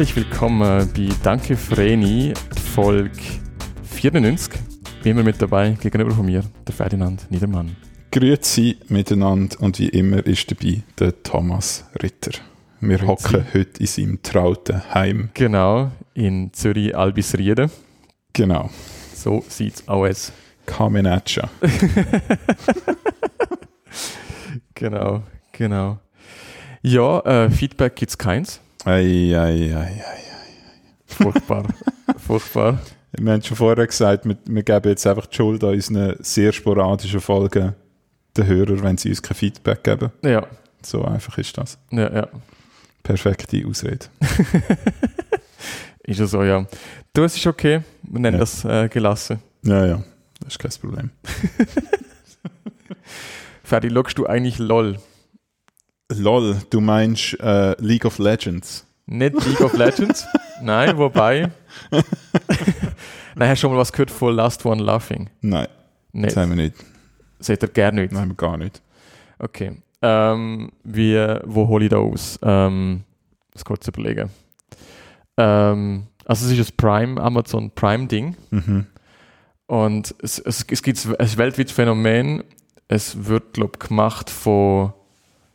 herzlich willkommen bei Danke Vreni, Folge 94. Wie immer mit dabei, gegenüber von mir, der Ferdinand Niedermann. Grüezi miteinander und wie immer ist dabei der Thomas Ritter. Wir hocken heute in seinem trauten Heim. Genau, in Zürich Albisriede. Genau. So sieht's aus. Kamenetscha. Genau, genau. Ja, äh, Feedback gibt's keins. Ei, ei, ei, ei. Furchtbar. Furchtbar. Wir haben schon vorher gesagt, wir, wir geben jetzt einfach die Schuld an unseren sehr sporadischen Folgen den Hörern, wenn sie uns kein Feedback geben. Ja, So einfach ist das. ja, ja. Perfekte Ausrede. Ist ja so, ja. Du, es ist okay. Wir nennen Ja. das äh, gelassen. Ja, ja, das ist kein Problem. Ferdi, schaust du eigentlich LOL? Lol, du meinst äh, League of Legends? Nicht League of Legends? Nein, wobei. Nein, hast du schon mal was gehört von Last One Laughing? Nein, Nicht. das haben wir nicht. Seht ihr gerne nicht? Nein, gar nicht. Okay. Ähm, wie, wo hole ich da aus? Ähm, das kurz überlegen. Ähm, also es ist ein Prime, Amazon Prime Ding. Mhm. Und es, es, es gibt ein weltweites Phänomen. Es wird, glaube ich, gemacht von,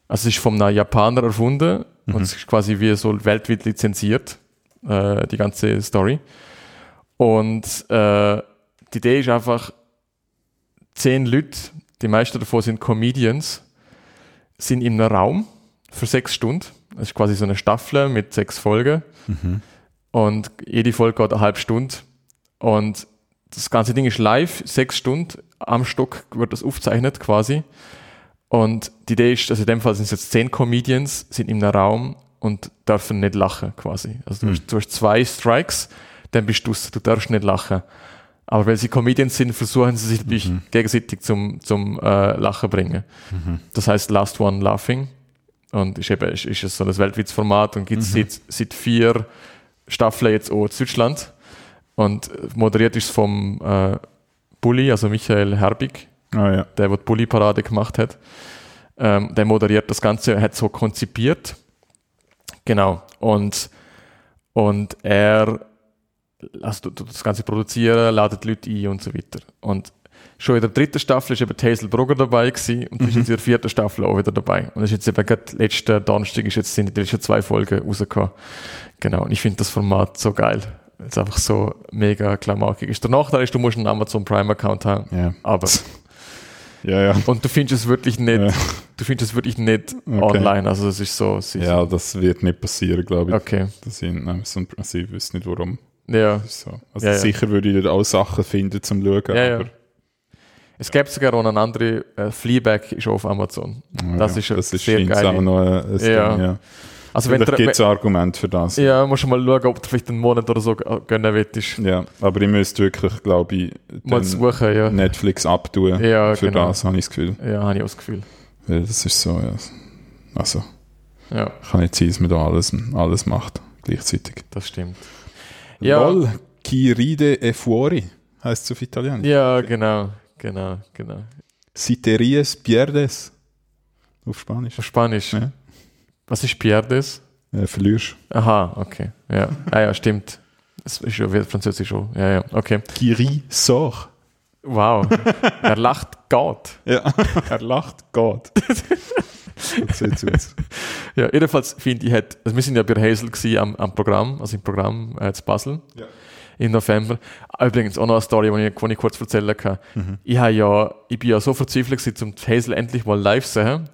also es ist von einem Japaner erfunden und es ist quasi wie so weltweit lizenziert, äh, die ganze Story. Und äh, die Idee ist einfach, zehn Leute, die meisten davon sind Comedians, sind in einem Raum für sechs Stunden. Das ist quasi so eine Staffel mit sechs Folgen. Mhm. Und jede Folge geht eine halbe Stunde. Und das ganze Ding ist live, sechs Stunden am Stock wird das aufgezeichnet quasi. Und die Idee ist, also in dem Fall sind es jetzt zehn Comedians, sind in einem Raum und dürfen nicht lachen quasi. Also du, hast, du hast zwei Strikes, dann bist du du darfst nicht lachen. Aber weil sie Comedians sind, versuchen sie sich natürlich gegenseitig zum, zum äh, Lachen bringen. Das heißt Last One Laughing. Und ist eben ist, ist so ein weltweites Format und gibt es seit, seit vier Staffeln jetzt auch in Deutschland. Und äh, moderiert ist es vom äh, Bulli, also Michael Herbig, Ah ja. der, der die Bulli-Parade gemacht hat. Ähm, der moderiert das Ganze, hat so konzipiert. Genau. Und, und er also tut- das Ganze produzieren, ladet Leute ein und so weiter. Und schon in der dritten Staffel ist eben Hazel Brugger dabei gewesen und die ist jetzt in der vierten Staffel auch wieder dabei. Und das ist jetzt eben gerade letzten Donnerstag ist jetzt, sind die letzten zwei Folgen rausgekommen. Genau. Und ich finde das Format so geil. weil Es einfach so mega klamaukig ist. Der Nachteil ist, du musst einen Amazon Prime Account haben. Ja. Aber Ja, ja. und du findest es wirklich nicht, Ja. du findest es wirklich nicht Okay. online. Also es ist so, es ist, Ja, das wird nicht passieren, glaube ich. okay. Das sind, nein, so, also ich weiß nicht warum. Ja. So. Also Ja, sicher würde ich dort auch Sachen finden zum Schauen, Ja, aber Es gibt sogar auch eine andere, äh, Fleabag ist auf Amazon. ja, Das ist das ist sehr geil. auch noch ein, ein. Ding, ja. Also Vielleicht gibt es ein Argument für das. ja, musst du mal schauen, ob du vielleicht einen Monat oder so gönnen willst. Ja, aber ich müsste wirklich, glaube ich, Mal suchen, ja. Netflix abtun. Ja, für genau. das habe ich das Gefühl. Ja, habe ich auch das Gefühl. Weil das ist so, ja. Also, Ja, kann nicht sein, dass man da alles, alles macht gleichzeitig. das stimmt. Ja. Lol, chi ride e fuori, heißt es auf Italienisch. Ja, genau, genau, genau. Si te ries, pierdes. Auf Spanisch. Auf Spanisch. Ja. Was ist Pierdes? Äh, verlierst. Aha, okay. Ja, ah, ja, stimmt. Das ist ja Französisch schon. Ja, ja, okay. Qui rit, sort. Wow. er lacht Gott. Ja, er lacht Gott. Ja, jedenfalls finde ich, hat, also wir sind ja bei Hazel gewesen am, am Programm, also im Programm äh, zu Basel Ja. im November. Ah, Übrigens auch noch eine Story, die ich, ich kurz erzählen kann. Ich, habe ja, ich bin ja so verzweifelt gewesen, um Hazel endlich mal live zu sehen.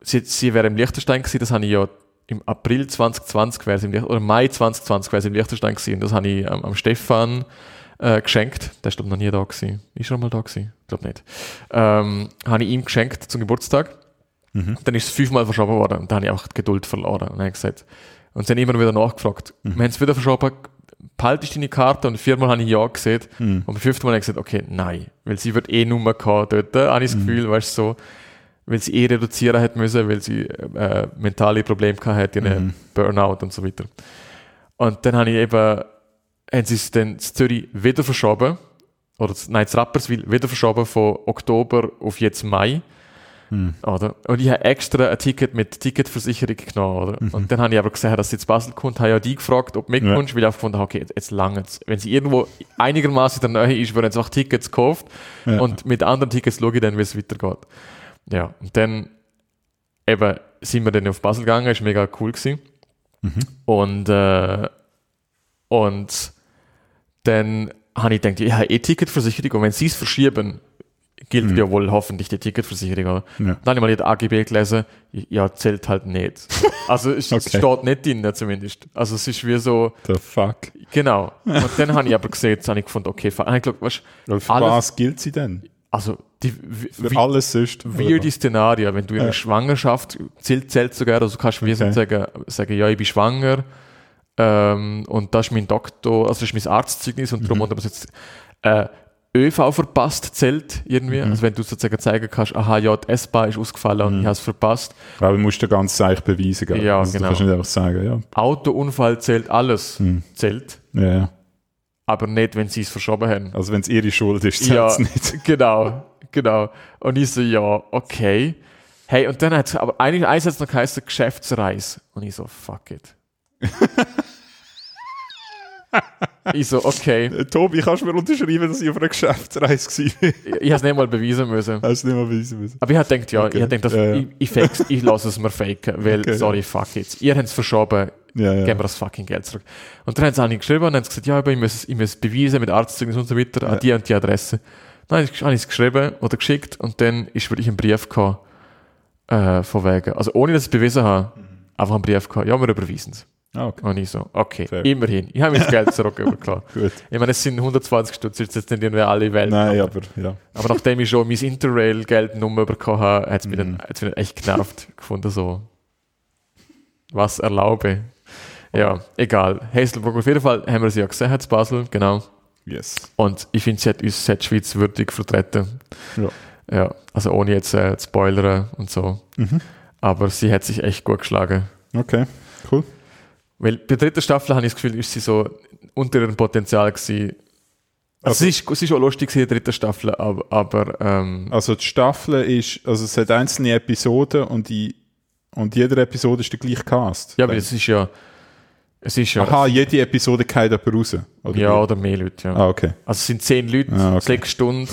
Sie, sie wäre im Liechtenstein gewesen, das habe ich ja im April 2020 wäre sie im oder Mai 2020 wäre sie im Liechtenstein gewesen und das habe ich am, am Stefan äh, geschenkt. Der ist glaube noch nie da gewesen. Ist er mal da gewesen? Ich glaube nicht. Ähm, habe ich ihm geschenkt zum Geburtstag. Dann ist es fünfmal verschoben worden und dann habe ich auch die Geduld verloren. Und dann gesagt, und sie haben immer wieder nachgefragt, wir haben es wieder verschoben, behaltest deine Karte? Und viermal habe ich ja gesehen. Und beim fünften Mal habe ich gesagt, okay, nein, weil sie wird eh Nummer gehabt dort, habe ich das Gefühl, weißt du, so, weil sie eh reduzieren hat müssen, weil sie äh, mentale Probleme gehabt hat, ihren Burnout und so weiter. Und dann habe ich eben, haben sie es dann in Zürich wieder verschoben, oder nein, zu Rapperswil wieder verschoben von Oktober auf jetzt Mai. Oder? Und ich habe extra ein Ticket mit Ticketversicherung genommen. Oder? Und dann habe ich aber gesehen, dass sie jetzt Basel kommt, habe ja die gefragt, ob du mitkommst, weil ich einfach gefunden habe, okay, jetzt, jetzt lange Wenn sie irgendwo einigermaßen in der Nähe ist, werden sie auch Tickets gekauft Ja. und mit anderen Tickets schaue ich dann, wie es weitergeht. Ja, und dann eben sind wir dann auf Basel gegangen, ist mega cool gewesen. Und, äh, und dann habe ich gedacht, ich habe eh Ticketversicherung und wenn sie es verschieben, gilt ja wohl hoffentlich die Ticketversicherung. Oder? Ja. Dann habe ich mal die AGB gelesen, ja, zählt halt nicht. Also es Okay. steht nicht drin zumindest. Also es ist wie so, The fuck. genau. Und dann habe ich aber gesehen, jetzt habe ich gefunden, okay, fa- habe ich gedacht, weißt, Weil für Alles- was gilt sie denn? Also die wie- Für wie- alles oder weirde Szenarien, wenn du in einer Ja. Schwangerschaft zählt, zählt sogar, also du kannst wie Okay. sagen, sagen, ja, ich bin schwanger ähm, und das ist mein Doktor, also das ist mein Arztzeugnis und Mhm. darum, oder was jetzt äh, ÖV verpasst zählt irgendwie, Mhm. also wenn du sozusagen zeigen kannst, aha, ja, die S-Bahn ist ausgefallen und ich habe es verpasst. Aber du musst den ganzen Zeich beweisen, gell? Ja, also, genau. Du kannst nicht einfach sagen, ja. Autounfall zählt alles, Hm. zählt, Ja, ja. Aber nicht, wenn sie es verschoben haben. Also wenn es ihre Schuld ist, Ja, es nicht. genau, genau. Und ich so, ja, okay. Hey, und dann hat es, aber eigentlich eins hat es noch geheißen, Geschäftsreise. Und ich so, fuck it. ich so, okay. Tobi, kannst du mir unterschreiben, dass ich auf einer Geschäftsreise war? Ich, ich habe es nicht mal beweisen müssen. Hast du nicht mal beweisen müssen? Aber ich habe gedacht, ja, Okay. ich habe gedacht, Ja, ja. ich, ich, ich lasse es mir faken, weil, Okay. sorry, fuck it. Ihr habt es verschoben, Ja, ja. geben wir das fucking Geld zurück. Und dann haben sie auch nicht geschrieben und haben gesagt, ja, aber ich muss, ich muss beweisen mit Arztzeugnis und so weiter, an die und die Adresse. Dann habe ich es geschrieben oder geschickt und dann ist wirklich ein Brief gekommen, äh, von wegen, also ohne dass ich es bewiesen habe, einfach ein Brief gekommen, ja, wir überweisen es. Ah, okay. Und ich so, okay, Fair. immerhin. Ich habe mir das Geld zurückgegeben, klar. Gut. Ich meine, es sind 120 Stutz, jetzt nicht irgendwie alle Welt. Nein, aber, aber ja. aber nachdem ich schon mein Interrail-Geldnummer bekommen habe, hat es mich, Mhm. dann- mich dann echt genervt gefunden, so. Was erlaube. Ja, egal. Hazelbrook, auf jeden Fall haben wir sie ja gesehen, in Basel, genau. Yes. Und ich finde, sie hat uns sie hat die Schweiz würdig vertreten. Ja. Ja, also ohne jetzt äh, zu spoilern und so. Mhm. Aber sie hat sich echt gut geschlagen. Okay, cool. Weil bei der dritten Staffel habe ich das Gefühl, ist sie so unter ihrem Potenzial gewesen. Also, Also- sie, ist, sie ist auch lustig in der dritten Staffel, aber, aber ähm, Also die Staffel ist, also es hat einzelne Episoden und die und jede Episode ist der gleiche Cast. ja, aber es ist ja, es ist ja, Aha, jede Episode geht jemand raus. Oder ja wie? oder mehr Leute, ja. Ah, okay. Also es sind zehn Leute, Ah, okay. sechs Stunden.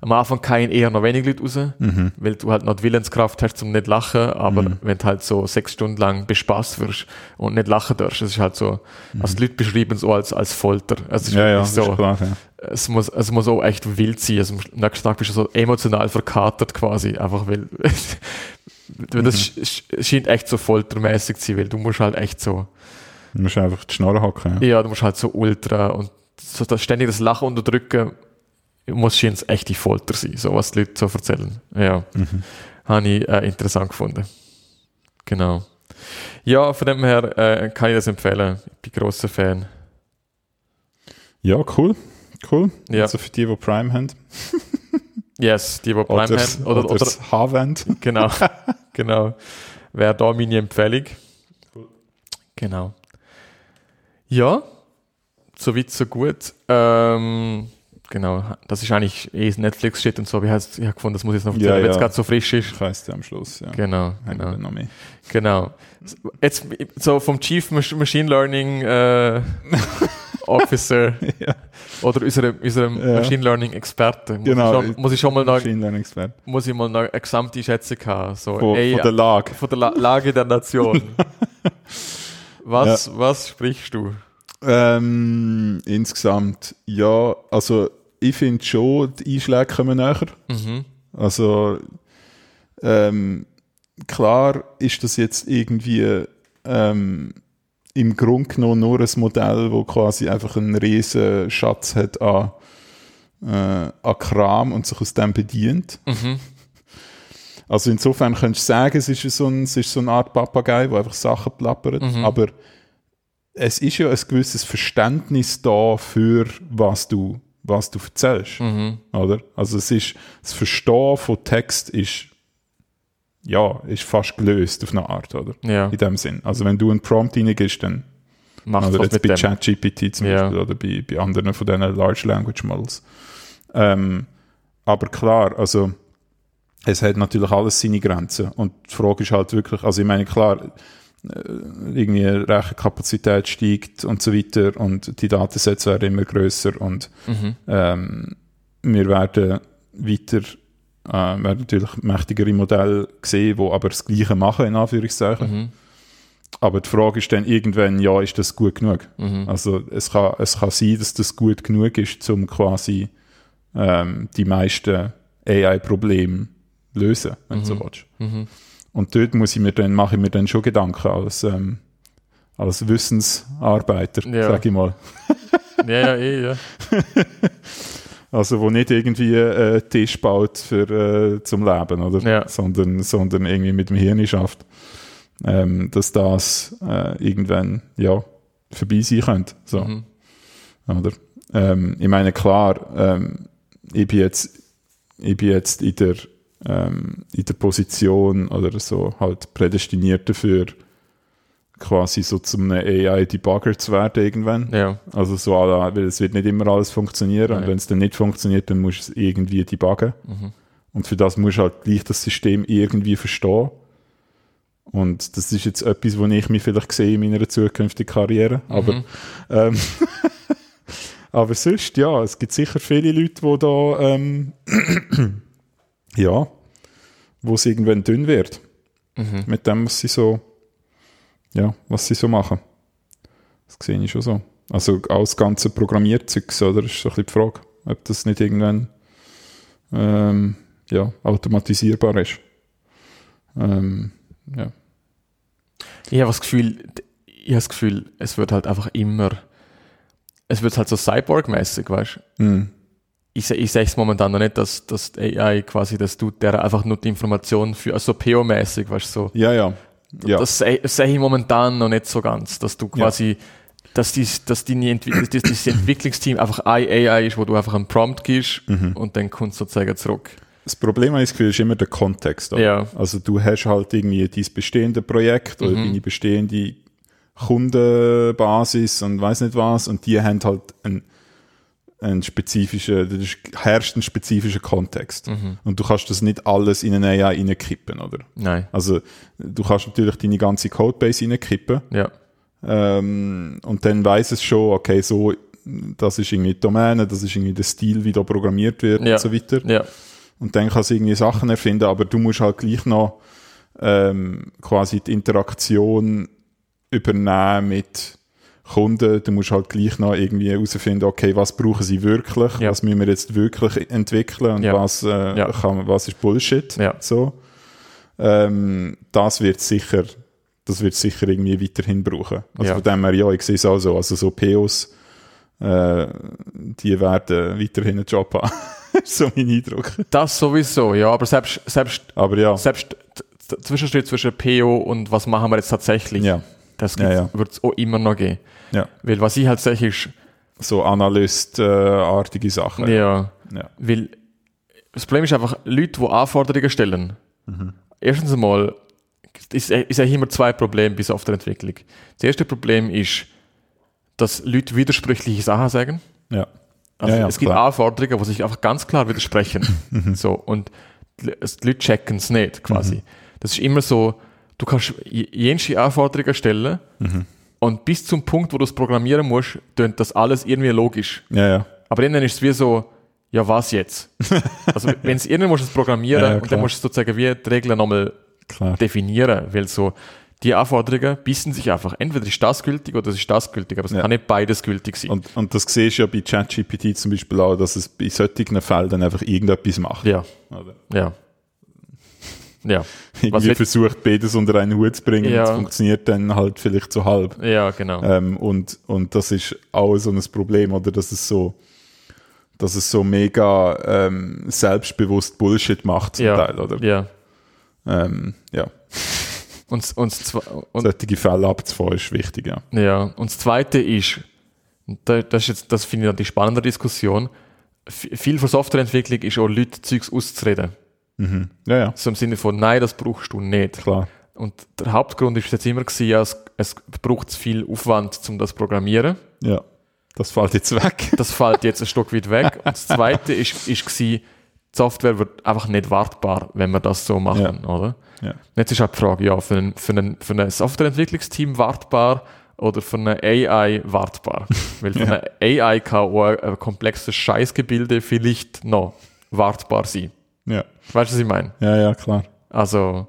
Am Anfang kein eher noch wenig Leute raus, Mhm. weil du halt noch die Willenskraft hast zum nicht lachen, aber wenn du halt so sechs Stunden lang bespaßt wirst und nicht lachen darfst, das ist halt so, also die Leute beschreiben es auch als, als Folter. Also es ist Mhm. Ja, ja, so, klar. Ja. es muss, es muss auch echt wild sein. Also am nächsten Tag bist du so emotional verkatert quasi, einfach weil, weil das sch- sch- scheint echt so foltermäßig zu sein, weil du musst halt echt so, Du musst einfach die Schnorre hocken. Ja. ja, du musst halt so ultra und so das ständig das Lachen unterdrücken, muss scheint es echte Folter sein, so was die Leute so erzählen. Ja, habe ich äh, interessant gefunden. Genau. Ja, von dem her äh, kann ich das empfehlen. Ich bin großer Fan. ja, cool. Cool. Ja. Also für die, die Prime haben. Yes, die, die Prime Oder, haben. Oder, oder, oder, das H-Wend. Genau, genau. Wäre da meine Empfehlung. Genau. Ja, so weit, so gut. Ähm, genau, das ist eigentlich eh Netflix-Shit und so. Ich habe ich hab gefunden, das muss ich jetzt noch erzählen, Ja, wenn es ja. gerade so frisch ist. Ich weiss ja am Schluss. Ja. Genau, genau, noch mehr. genau. Jetzt so vom Chief Mach- Machine Learning äh, Officer Ja. oder unserem, unserem Ja. Machine Learning Experten muss, Genau. ich schon, muss ich schon mal noch, Machine Learning Expert. muss ich mal noch eine gesamte Schätzung haben. So, Von, ey, von der Lage. von der La Lage der Nation. was, was sprichst du? Ähm, insgesamt, ja, also ich finde schon, die Einschläge kommen näher. Mhm. Also, ähm, klar ist das jetzt irgendwie ähm, im Grunde genommen nur ein Modell, wo quasi einfach einen riesen Schatz hat an, äh, an Kram und sich aus dem bedient. Mhm. Also insofern könntest du sagen, es ist so, ein, es ist so eine Art Papagei, der einfach Sachen plappert, Mhm. aber es ist ja ein gewisses Verständnis da für was du, was du erzählst, Mhm. oder? Also es ist, das Verstehen von Text ist, ja, ist fast gelöst auf eine Art, oder? Ja, In dem Sinn. Also wenn du einen Prompt reingibst, dann, macht oder jetzt bei. ChatGPT zum Ja. Beispiel, oder bei, bei anderen von diesen Large Language Models. Ähm, aber klar, also es hat natürlich alles seine Grenzen. Und die Frage ist halt wirklich, also ich meine, klar, äh, irgendwie Rechenkapazität steigt und so weiter und die Datensätze werden immer größer und Mhm. ähm, wir werden weiter äh, werden natürlich mächtigere Modelle sehen, die aber das Gleiche machen, in Anführungszeichen. Mhm. Aber die Frage ist dann irgendwann, ja, ist das gut genug? Mhm. Also es kann, es kann sein, dass das gut genug ist, um quasi ähm, die meisten AI-Probleme lösen, wenn du so willst. Mhm. Und dort muss ich mir dann, mache ich mir dann schon Gedanken als, ähm, als Wissensarbeiter, Ja. sag ich mal. Ja, ja, eh, ja. Also wo nicht irgendwie äh, Tisch baut für, äh, zum Leben, oder? Ja. Sondern, sondern irgendwie mit dem Hirn schafft. Ähm, dass das äh, irgendwann ja, vorbei sein könnte. So. Mhm. Oder? Ähm, ich meine, klar, ähm, ich, bin jetzt, ich bin jetzt in der, ähm, in der Position oder so halt prädestiniert dafür, quasi so zum AI-Debugger zu werden irgendwann. Ja. Also so, weil es wird nicht immer alles funktionieren und Nein. wenn es dann nicht funktioniert, dann musst du es irgendwie debuggen. Mhm. Und für das musst du halt gleich das System irgendwie verstehen. Und das ist jetzt etwas, wo ich mich vielleicht sehe in meiner zukünftigen Karriere. Aber, Mhm. ähm, aber sonst, ja, es gibt sicher viele Leute, die da, ähm, ja, wo es irgendwann dünn wird. Mhm. Mit dem, was sie so, ja, was sie so machen. Das sehe ich schon so. Also alles ganze Programmierzeugs, oder? Ist so ein bisschen die Frage, ob das nicht irgendwann ähm, ja, automatisierbar ist. Ähm, ja. Ich habe das Gefühl, ich habe das Gefühl, es wird halt einfach immer, es wird halt so Cyborg-mäßig, weißt du? Hm. Ich, ich sehe es momentan noch nicht, dass, dass die AI quasi das tut, der einfach nur die Information für, also PO-mäßig, weißt du, so. Ja, ja. ja. Das sehe ich momentan noch nicht so ganz, dass du quasi, dass, dies, dass Entwi dass dieses Entwicklungsteam einfach AI ist, wo du einfach einen Prompt gibst Mhm. und dann kommt sozusagen zurück. Das Problem, das Gefühl, ist immer der Kontext. oder? Ja. Also du hast halt irgendwie dein bestehende Projekt oder Mhm. deine bestehende Kundenbasis und weiß nicht was und die haben halt einen, da ist- herrscht ein spezifischer Kontext. Mhm. Und du kannst das nicht alles in eine AI reinkippen, oder? Nein. Also du kannst natürlich deine ganze Codebase reinkippen Ja. ähm, und dann weiß es schon, okay, so, das ist irgendwie die Domäne, das ist irgendwie der Stil, wie da programmiert wird Ja. und so weiter. Ja. Und dann kann es irgendwie Sachen erfinden, aber du musst halt gleich noch ähm, quasi die Interaktion übernehmen mit Kunden. Du musst halt gleich noch irgendwie herausfinden, okay, was brauchen sie wirklich, Ja. was müssen wir jetzt wirklich entwickeln und Ja. was, äh, Ja. kann, was ist Bullshit. So. Ähm, das wird sicher, das wird sicher irgendwie weiterhin brauchen. Also von dem her, ja, ich sehe es auch so. Also so POs, äh, die werden weiterhin einen Job haben. so mein Eindruck. Das sowieso, ja, aber selbst, selbst, Aber ja. selbst Zwischenschritt zwischen PO und was machen wir jetzt tatsächlich, Ja, das Ja, ja. wird es auch immer noch geben. ja. Weil was ich halt sage ist, So Analyst-artige Sachen. ja, Ja. weil das Problem ist einfach, Leute, die Anforderungen stellen, Mhm. erstens einmal, ist, ist eigentlich immer zwei Probleme bei Softwareentwicklung. Das erste Problem ist, dass Leute widersprüchliche Sachen sagen. Ja. Also Ja, ja, es gibt klar. Anforderungen, die sich einfach ganz klar widersprechen. so, und die die Leute checken es nicht, quasi. Mhm. Das ist immer so, du kannst j- jenste Anforderungen stellen Mhm. und bis zum Punkt, wo du es programmieren musst, tönt das alles irgendwie logisch. Ja, ja. Aber irgendwann ist es wie so, ja, was jetzt? also, wenn es irgendwann musst du es programmieren Ja, ja, und dann musst du sozusagen wie die Regeln nochmal definieren, weil so, die Anforderungen bissen sich einfach. Entweder ist das gültig oder es ist das gültig, aber es Ja. kann nicht beides gültig sein. Und, und das siehst du ja bei ChatGPT zum Beispiel auch, dass es bei solchen Fällen einfach irgendetwas macht. ja, Oder? ja. Ja, Irgendwie versucht, beides unter einen Hut zu bringen Ja. und es funktioniert dann halt vielleicht so halb. ja, genau. Ähm, und, und das ist auch so ein Problem, oder? Dass es so, dass es so mega ähm, selbstbewusst Bullshit macht zum ja, Teil, oder? ja. Ähm, ja. Und, und, und, Solche Fälle abzufahren ist wichtig, ja. ja. und das Zweite ist, das, ist jetzt, das finde ich dann die spannende Diskussion, viel von Softwareentwicklung ist auch Leute Zeugs auszureden. Mhm. Ja, ja, So im Sinne von, nein, das brauchst du nicht. klar. Und der Hauptgrund ist jetzt immer gewesen, ja, es, es braucht zu viel Aufwand, um das zu programmieren. Ja. Das fällt jetzt weg. Das fällt jetzt ein Stück weit weg. Und das Zweite ist, ist gewesen, Software wird einfach nicht wartbar, wenn wir das so machen, oder? Ja. Jetzt ist halt die Frage, ja, für ein, für ein, für ein Softwareentwicklungsteam wartbar oder für eine AI wartbar? Weil für Ja. eine AI kann auch ein, ein komplexes Scheißgebilde vielleicht noch wartbar sein. Ja. Weißt du, was ich meine? ja, ja, klar. Also,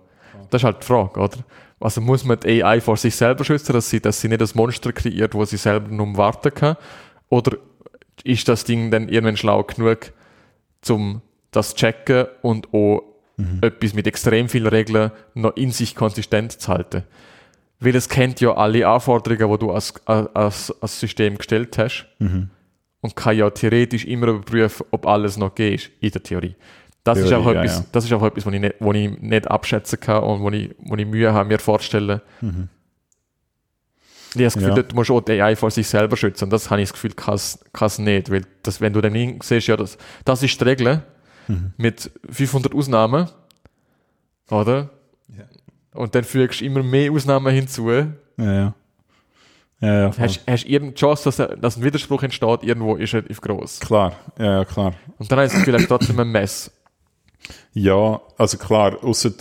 das ist halt die Frage, oder? Also muss man die AI vor sich selber schützen, dass sie, dass sie nicht das Monster kreiert, wo sie selber nur warten kann? Oder ist das Ding dann irgendwann schlau genug, um das zu checken und auch etwas mit extrem vielen Regeln noch in sich konsistent zu halten? Weil es kennt ja alle Anforderungen, die du als, als, als System gestellt hast und kann ja theoretisch immer überprüfen, ob alles noch geht, in der Theorie. Das ist auch etwas, ja. das ist auch etwas, was ich nicht, was ich nicht abschätzen kann und wo ich, wo ich Mühe habe, mir vorzustellen. Ich habe das Gefühl, Ja. dort musst du auch die AI vor sich selber schützen. Und das habe ich das Gefühl, kann es es nicht. Weil das, wenn du dann siehst, ja, das, das ist die Regel mit 500 Ausnahmen, oder? Ja. Und dann fügst du immer mehr Ausnahmen hinzu. Ja, ja. Ja, ja. Hast, hast irgendeine Chance, dass, er- dass ein Widerspruch entsteht, irgendwo ist relativ groß. klar. Ja, ja, klar. Und dann habe ich das Gefühl, er ist trotzdem ein Mess. Ja, also klar, außer,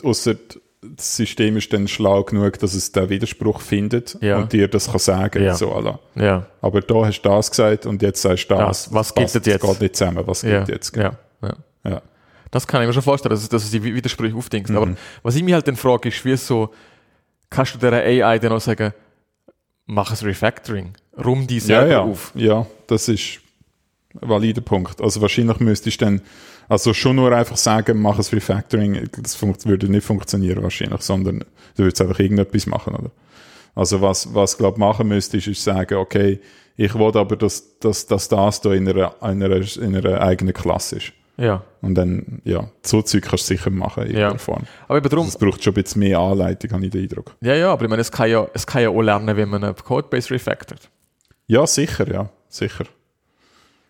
das System ist dann schlau genug, dass es den Widerspruch findet Ja. und dir das kann sagen. Ja. So, alla. Ja. Aber da hast du das gesagt und jetzt sagst du das. Das. Was geht passt- denn jetzt? Das geht nicht zusammen. Was Ja. geht jetzt? ja. ja. Ja. Das kann ich mir schon vorstellen, dass, es- dass es die Widersprüche aufdenkst. Aber was ich mir halt dann frage, ist, wie so, kannst du der AI dann auch sagen, mach ein Refactoring, rum die Ja, selber ja. auf. ja, das ist ein valider Punkt. Also wahrscheinlich müsstest du dann, also schon nur einfach sagen, mach ein Refactoring, das würde nicht funktionieren wahrscheinlich, sondern du würdest einfach irgendetwas machen, oder? Also was, was glaub machen müsstest, ist sagen, okay, ich will aber, dass, dass, dass das da in einer, in, einer, in einer eigenen Klasse ist. Ja. Und dann, ja, so Zeug kannst du sicher machen in Ja. Form. Aber eben darum, Das braucht schon ein bisschen mehr Anleitung, habe ich den Eindruck. ja, ja, aber ich meine, es kann ja, es kann ja auch lernen, wenn man eine Codebase refactort. Ja, sicher, ja, sicher.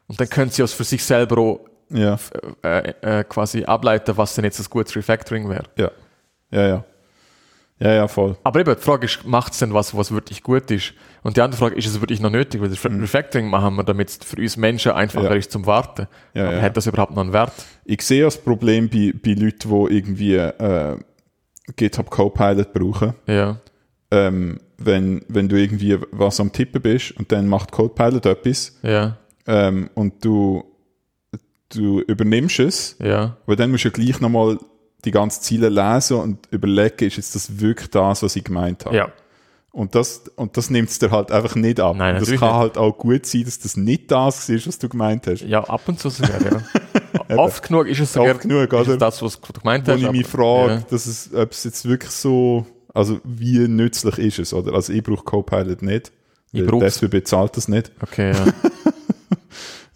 Und dann können sie es für sich selber auch Ja, äh, äh, quasi ableiten, was denn jetzt ein gutes Refactoring wäre. ja, ja, ja. Ja, ja, voll. Aber eben, die Frage ist, macht es denn was, was wirklich gut ist? Und die andere Frage, ist es wirklich noch nötig? Weil das Refactoring machen wir, damit es für uns Menschen einfacher Mhm. Ja. ist zum Warten. Ja, Aber ja. hat das überhaupt noch einen Wert? Ich sehe das Problem bei, bei Leuten, die irgendwie äh, GitHub Copilot brauchen. Ja. Ähm, wenn, wenn du irgendwie was am Tippen bist und dann macht Copilot etwas Ja. ähm, und du, du übernimmst es, Ja. aber dann musst du ja gleich nochmal die ganzen Ziele lesen und überlegen, ist jetzt das wirklich das, was ich gemeint habe. Ja. Und das, und das nimmt es dir halt einfach nicht ab. Nein, das kann nicht. halt auch gut sein, dass das nicht das ist, was du gemeint hast. Ja, ab und zu sogar, ja. Oft genug ist es sogar Oft genug, oder? das, was du gemeint Wo hast. ich mich frage, Ja. dass es, ob es jetzt wirklich so, also wie nützlich ist es, oder? Also ich brauche Copilot nicht. Ich brauch's. die SWB zahlt das nicht. Okay, ja.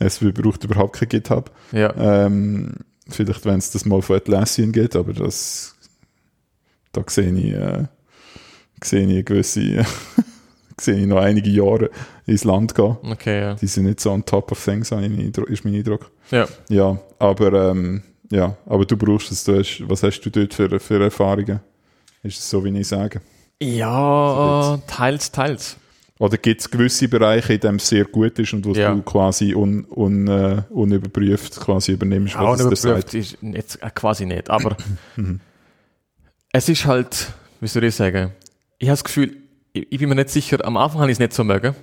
SWB braucht überhaupt kein GitHub. ja. Ähm, vielleicht, wenn es das mal von Atlassian geht, aber das, da sehe ich, äh, sehe ich gewisse, sehe ich noch einige Jahre ins Land gehen. Okay, ja. Die sind nicht so on top of things, ist mein Eindruck. Ja. Ja, aber, ähm, ja, aber du brauchst es, du hast, was hast du dort für, für Erfahrungen? Ist es so, wie ich sage? Ja, teils, teils. Oder gibt es gewisse Bereiche, in denen es sehr gut ist und wo Ja. du quasi un, un, äh, unüberprüft quasi übernimmst, Ja, was dir unüberprüft ist nicht, äh, quasi nicht. Aber es ist halt, wie soll ich sagen, ich habe das Gefühl, ich, ich bin mir nicht sicher, am Anfang habe ich es nicht so mögen,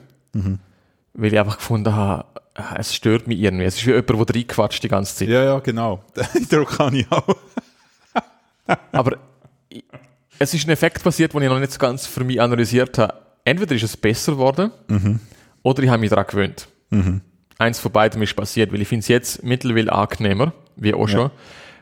weil ich einfach gefunden habe, äh, es stört mich irgendwie. Es ist wie jemand, der reinquatscht die ganze Zeit. Ja, ja, genau. Den Eindruck kann ich auch. Aber ich, es ist ein Effekt passiert, den ich noch nicht so ganz für mich analysiert habe. Entweder ist es besser geworden oder ich habe mich daran gewöhnt. Eins von beidem ist passiert, weil ich finde es jetzt mittlerweile angenehmer, wie auch schon.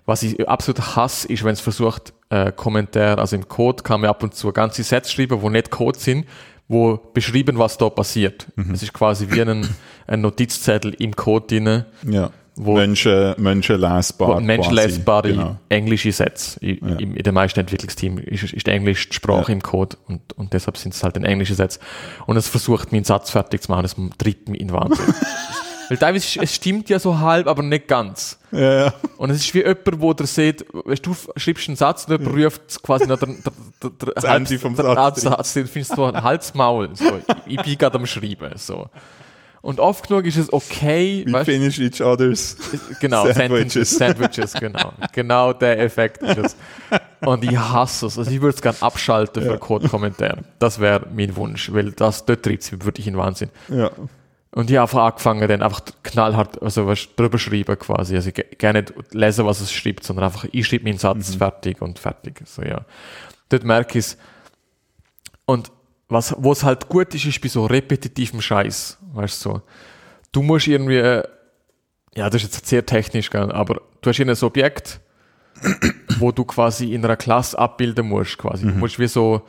Was ich absolut hasse, ist, wenn es versucht, äh, Kommentar, also im Code kann man ab und zu ganze Sätze schreiben, wo nicht Code sind, wo beschreiben, was da passiert. Es ist quasi wie ein, ein Notizzettel im Code drin, Ja. Wo- Menschen, Menschen lesbar. wo ein menschenlesbare Genau. englische Sätze. I- im- In den meisten Entwicklungsteams ist, ist Englisch die Sprache Ja. im Code und, und deshalb sind es halt ein englische Sätze. Und es versucht, meinen Satz fertig zu machen, das treibt mich in Wahnsinn. Weil teilweise, ist- es stimmt ja so halb, aber nicht ganz. Ja, ja. Und es ist wie jemand, wo der sieht, weißt du, schreibst einen Satz und jemand ruft quasi noch der, der, der, der, Ende vom Satz Satz, den findest du ein Halsmaul. So, ich, ich bin gerade am Schreiben. So. Und oft genug ist es okay, We weißt, finish each other's. genau, Sandwiches. Sandwiches, genau. Genau der Effekt ist es. Und ich hasse es. Also ich würde es gerne abschalten für Ja. Code-Kommentar. Das wäre mein Wunsch, weil das dort treibt es wirklich in Wahnsinn. Ja. Und ich habe einfach angefangen, dann einfach knallhart, also was drüber schreiben quasi. Also ge- gerne nicht lesen, was es schreibt, sondern einfach, ich schreibe meinen Satz fertig und fertig. So, ja. Dort merke ich es. Und was, wo es halt gut ist, ist bei so repetitivem Scheiß. Weißt du, so. Du musst irgendwie, ja, das ist jetzt sehr technisch, gell, aber du hast hier ein Objekt, wo du quasi in einer Klasse abbilden musst, quasi. Du musst wie so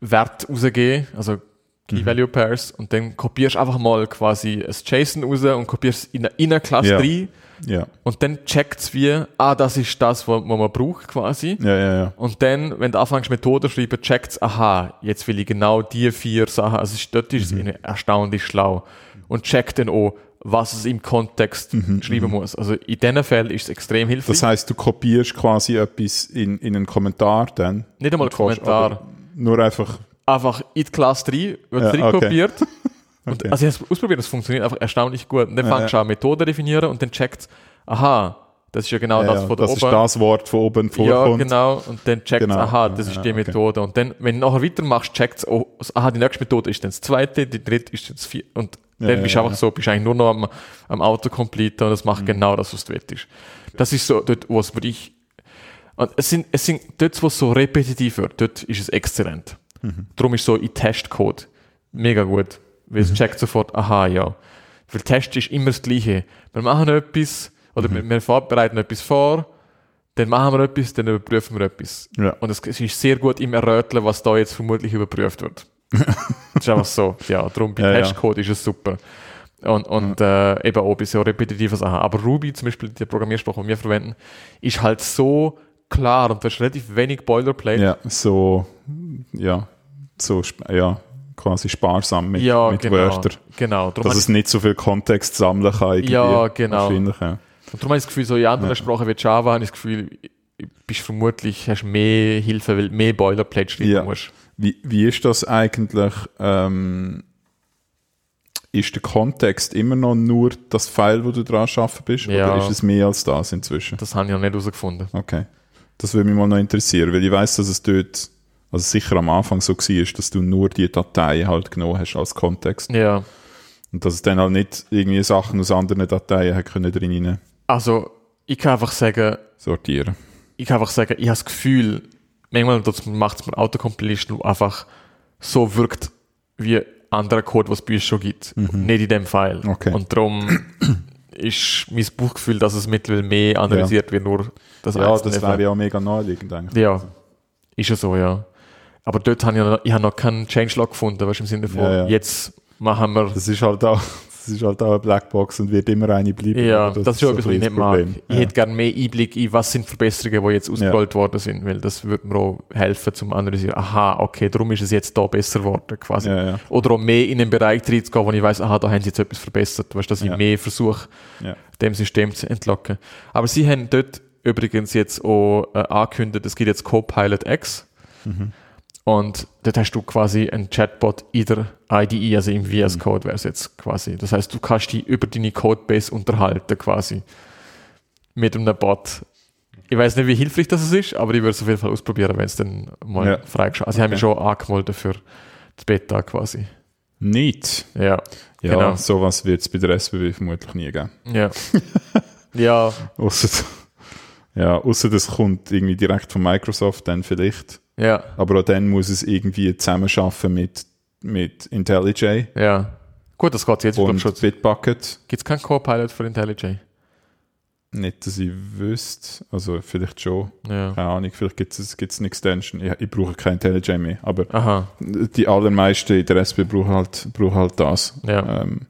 Wert rausgeben, also Key Value Pairs, und dann kopierst einfach mal quasi ein JSON raus und kopierst in eine, in eine Klasse Ja. rein Ja. und dann checkt es wie, ah, das ist das, was, was man braucht quasi. Ja, ja, ja. Und dann, wenn du anfängst Methoden schreiben, checkt es, aha, jetzt will ich genau die vier Sachen, also ist, dort ist es erstaunlich schlau. Und checkt dann auch, was es im Kontext schreiben muss. Also in diesen Fällen ist es extrem hilfreich. Das heißt, du kopierst quasi etwas in, in einen Kommentar dann. Nicht einmal kannst Kommentar. Nur einfach. Einfach in die Klasse 3, wird Ja, es okay. Okay. Also ich habe es ausprobiert, das funktioniert einfach erstaunlich gut. Und dann Ja, fängst du an, Methoden definieren und dann checkt aha, das ist ja genau Ja, das ja, von da das ist oben. das Wort, von oben Ja, vorkommt. genau. Und dann checkt Genau. aha, das Ja, ist ja, die okay. Methode. Und dann, wenn du nachher weitermachst, checkt es, oh, aha, die nächste Methode ist dann das zweite, die dritte ist dann das vierte. Und Ja, dann ja, bist du ja, einfach ja. so, bist eigentlich nur noch am, am Autocomplete und das Mhm. macht genau das, was du willst. Das ist so dort, wo es wirklich, und es sind, es sind, dort, wo es so repetitiv wird, dort ist es exzellent. Mhm. Darum ist so in Testcode mega gut. Weil Mhm. es checkt sofort, aha, ja. Weil Test ist immer das Gleiche. Wir machen etwas, oder Mhm. wir, wir vorbereiten etwas vor, dann machen wir etwas, dann überprüfen wir etwas. Ja. Und es, es ist sehr gut im Erröteln, was da jetzt vermutlich überprüft wird. das ist einfach so. Ja, darum bei Ja, ja. Testcode ist es super. Und, und äh, eben auch bei so repetitiven Sachen. Aber Ruby, zum Beispiel, der Programmiersprache, die wir verwenden, ist halt so klar und du hast relativ wenig Boilerplate. Ja, so, ja, so, ja, quasi sparsam mit, ja mit genau. Wörtern. Genau. Darum Dass es nicht so viel Kontext sammeln kann. irgendwie. Ja, genau. Wahrscheinlich, ja. Und darum habe ich das Gefühl, so in anderen Sprachen wie Java, habe ich das Gefühl, bist vermutlich, hast mehr Hilfe, weil mehr Boilerplate schreiben Ja. musst. Wie, wie ist das eigentlich? Ähm, ist der Kontext immer noch nur das File, wo du dran arbeiten bist? Ja. Oder ist es mehr als das inzwischen? Das habe ich noch nicht herausgefunden. Okay. Das würde mich mal noch interessieren, weil ich weiß, dass es dort, also sicher am Anfang so war, dass du nur die Datei halt genommen hast als Kontext. Ja. Und dass es dann halt nicht irgendwie Sachen aus anderen Dateien hat können drin rein Also, ich kann einfach sagen, sortieren. ich kann einfach sagen, ich habe das Gefühl, manchmal macht es mir Autocompilation, wo einfach so wirkt wie anderer Code, was es bei uns schon gibt. Nicht in dem File. Mhm. Okay. Und darum ist mein Buchgefühl, dass es mittlerweile mehr analysiert wird, nur das Ja, das wäre ja auch mega naheliegend eigentlich. Ja, ist ja so, ja. Aber dort habe ich, noch, ich habe noch keinen Changelog gefunden, weißt du, im Sinne von, Ja, ja. jetzt machen wir. Das ist halt auch, das ist halt auch eine Blackbox und wird immer eine bleiben. ja, Aber das, ist schon ein ich nicht bisschen mag. das. Ich Ja. hätte gerne mehr Einblick in, was sind Verbesserungen, die jetzt ausgerollt worden sind, weil das würde mir auch helfen zum Analysieren. Aha, okay, darum ist es jetzt da besser geworden, quasi. Oder auch mehr in den Bereich reinzugehen, wo ich weiß, aha, da haben sie jetzt etwas verbessert, weißt, dass ich mehr versuche, dem System zu entlocken. Aber sie haben dort übrigens jetzt auch äh, angekündigt, es gibt jetzt Copilot X. Und dort hast du quasi einen Chatbot in der IDE, also im VS Code wäre es jetzt quasi. Das heißt, du kannst dich über deine Codebase unterhalten quasi. Mit einem Bot. Ich weiß nicht, wie hilfreich das ist, aber ich würde es auf jeden Fall ausprobieren, wenn es dann mal Ja. freigeschaltet Also, ich habe mich schon angemeldet für das Beta quasi. Nicht. Ja. Ja, Genau. sowas wird es bei der SBB vermutlich nie geben. Ja. ja, Ausser, ja, außer das kommt irgendwie direkt von Microsoft dann vielleicht. Ja, Aber auch dann muss es irgendwie zusammenarbeiten mit, mit IntelliJ ja. Gut, das geht jetzt. Und schon. Bitbucket. Gibt es keinen Copilot für IntelliJ? Nicht, dass ich wüsste. Also vielleicht schon. Ja. Keine Ahnung, vielleicht gibt es gibt's eine Extension. Ich, ich brauche kein IntelliJ mehr. Aber Aha, die allermeisten in der SB brauchen halt, brauchen halt das. ja. Ähm,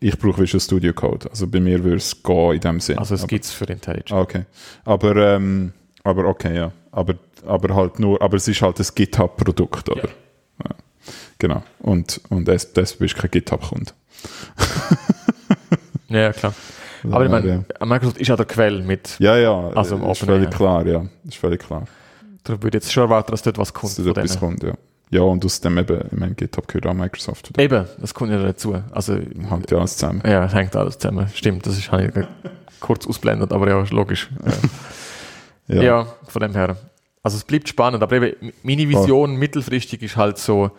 ich brauche Visual Studio Code. Also bei mir würde es gehen in dem Sinn. Also es gibt es für IntelliJ. Okay. Aber, ähm, aber okay, ja. Aber, aber halt nur, aber es ist halt ein GitHub-Produkt, oder? Ja. Genau. Und, und das, das bist kein GitHub-Kunde. Ja, ja, klar. Aber ich meine, Microsoft ist ja der Quell mit. Ja, ja, Also im ist völlig klar, ja. Ist völlig klar, Da würde ich jetzt schon erwarten, dass dort was kommt dass da etwas kommt, ja. Ja, und aus dem eben, ich meine, GitHub gehört auch Microsoft. Oder? Eben, das kommt ja dazu. Also, Hängt ja alles zusammen. ja, hängt alles zusammen. Stimmt, das ist, habe ich kurz ausblendet, aber ja, ist logisch. Ja. ja. von dem her. Also es bleibt spannend, aber eben, meine Vision mittelfristig ist halt so,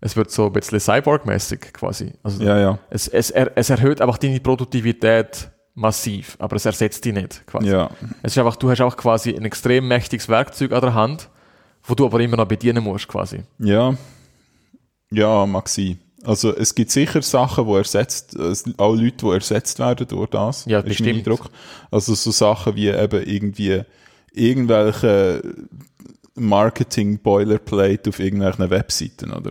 es wird so ein bisschen Cyborg-mäßig quasi. Also Ja, ja. es, es, es erhöht einfach deine Produktivität massiv, aber es ersetzt die nicht quasi. Ja, Es ist einfach, du hast auch quasi ein extrem mächtiges Werkzeug an der Hand, wo du aber immer noch bedienen musst quasi. ja. Ja, mag sein. Also es gibt sicher Sachen, die ersetzt, auch Leute, die ersetzt werden durch das. Ja, ist mein bestimmt. Eindruck. Also so Sachen wie eben irgendwie irgendwelche Marketing-Boilerplate auf irgendwelchen Webseiten, oder?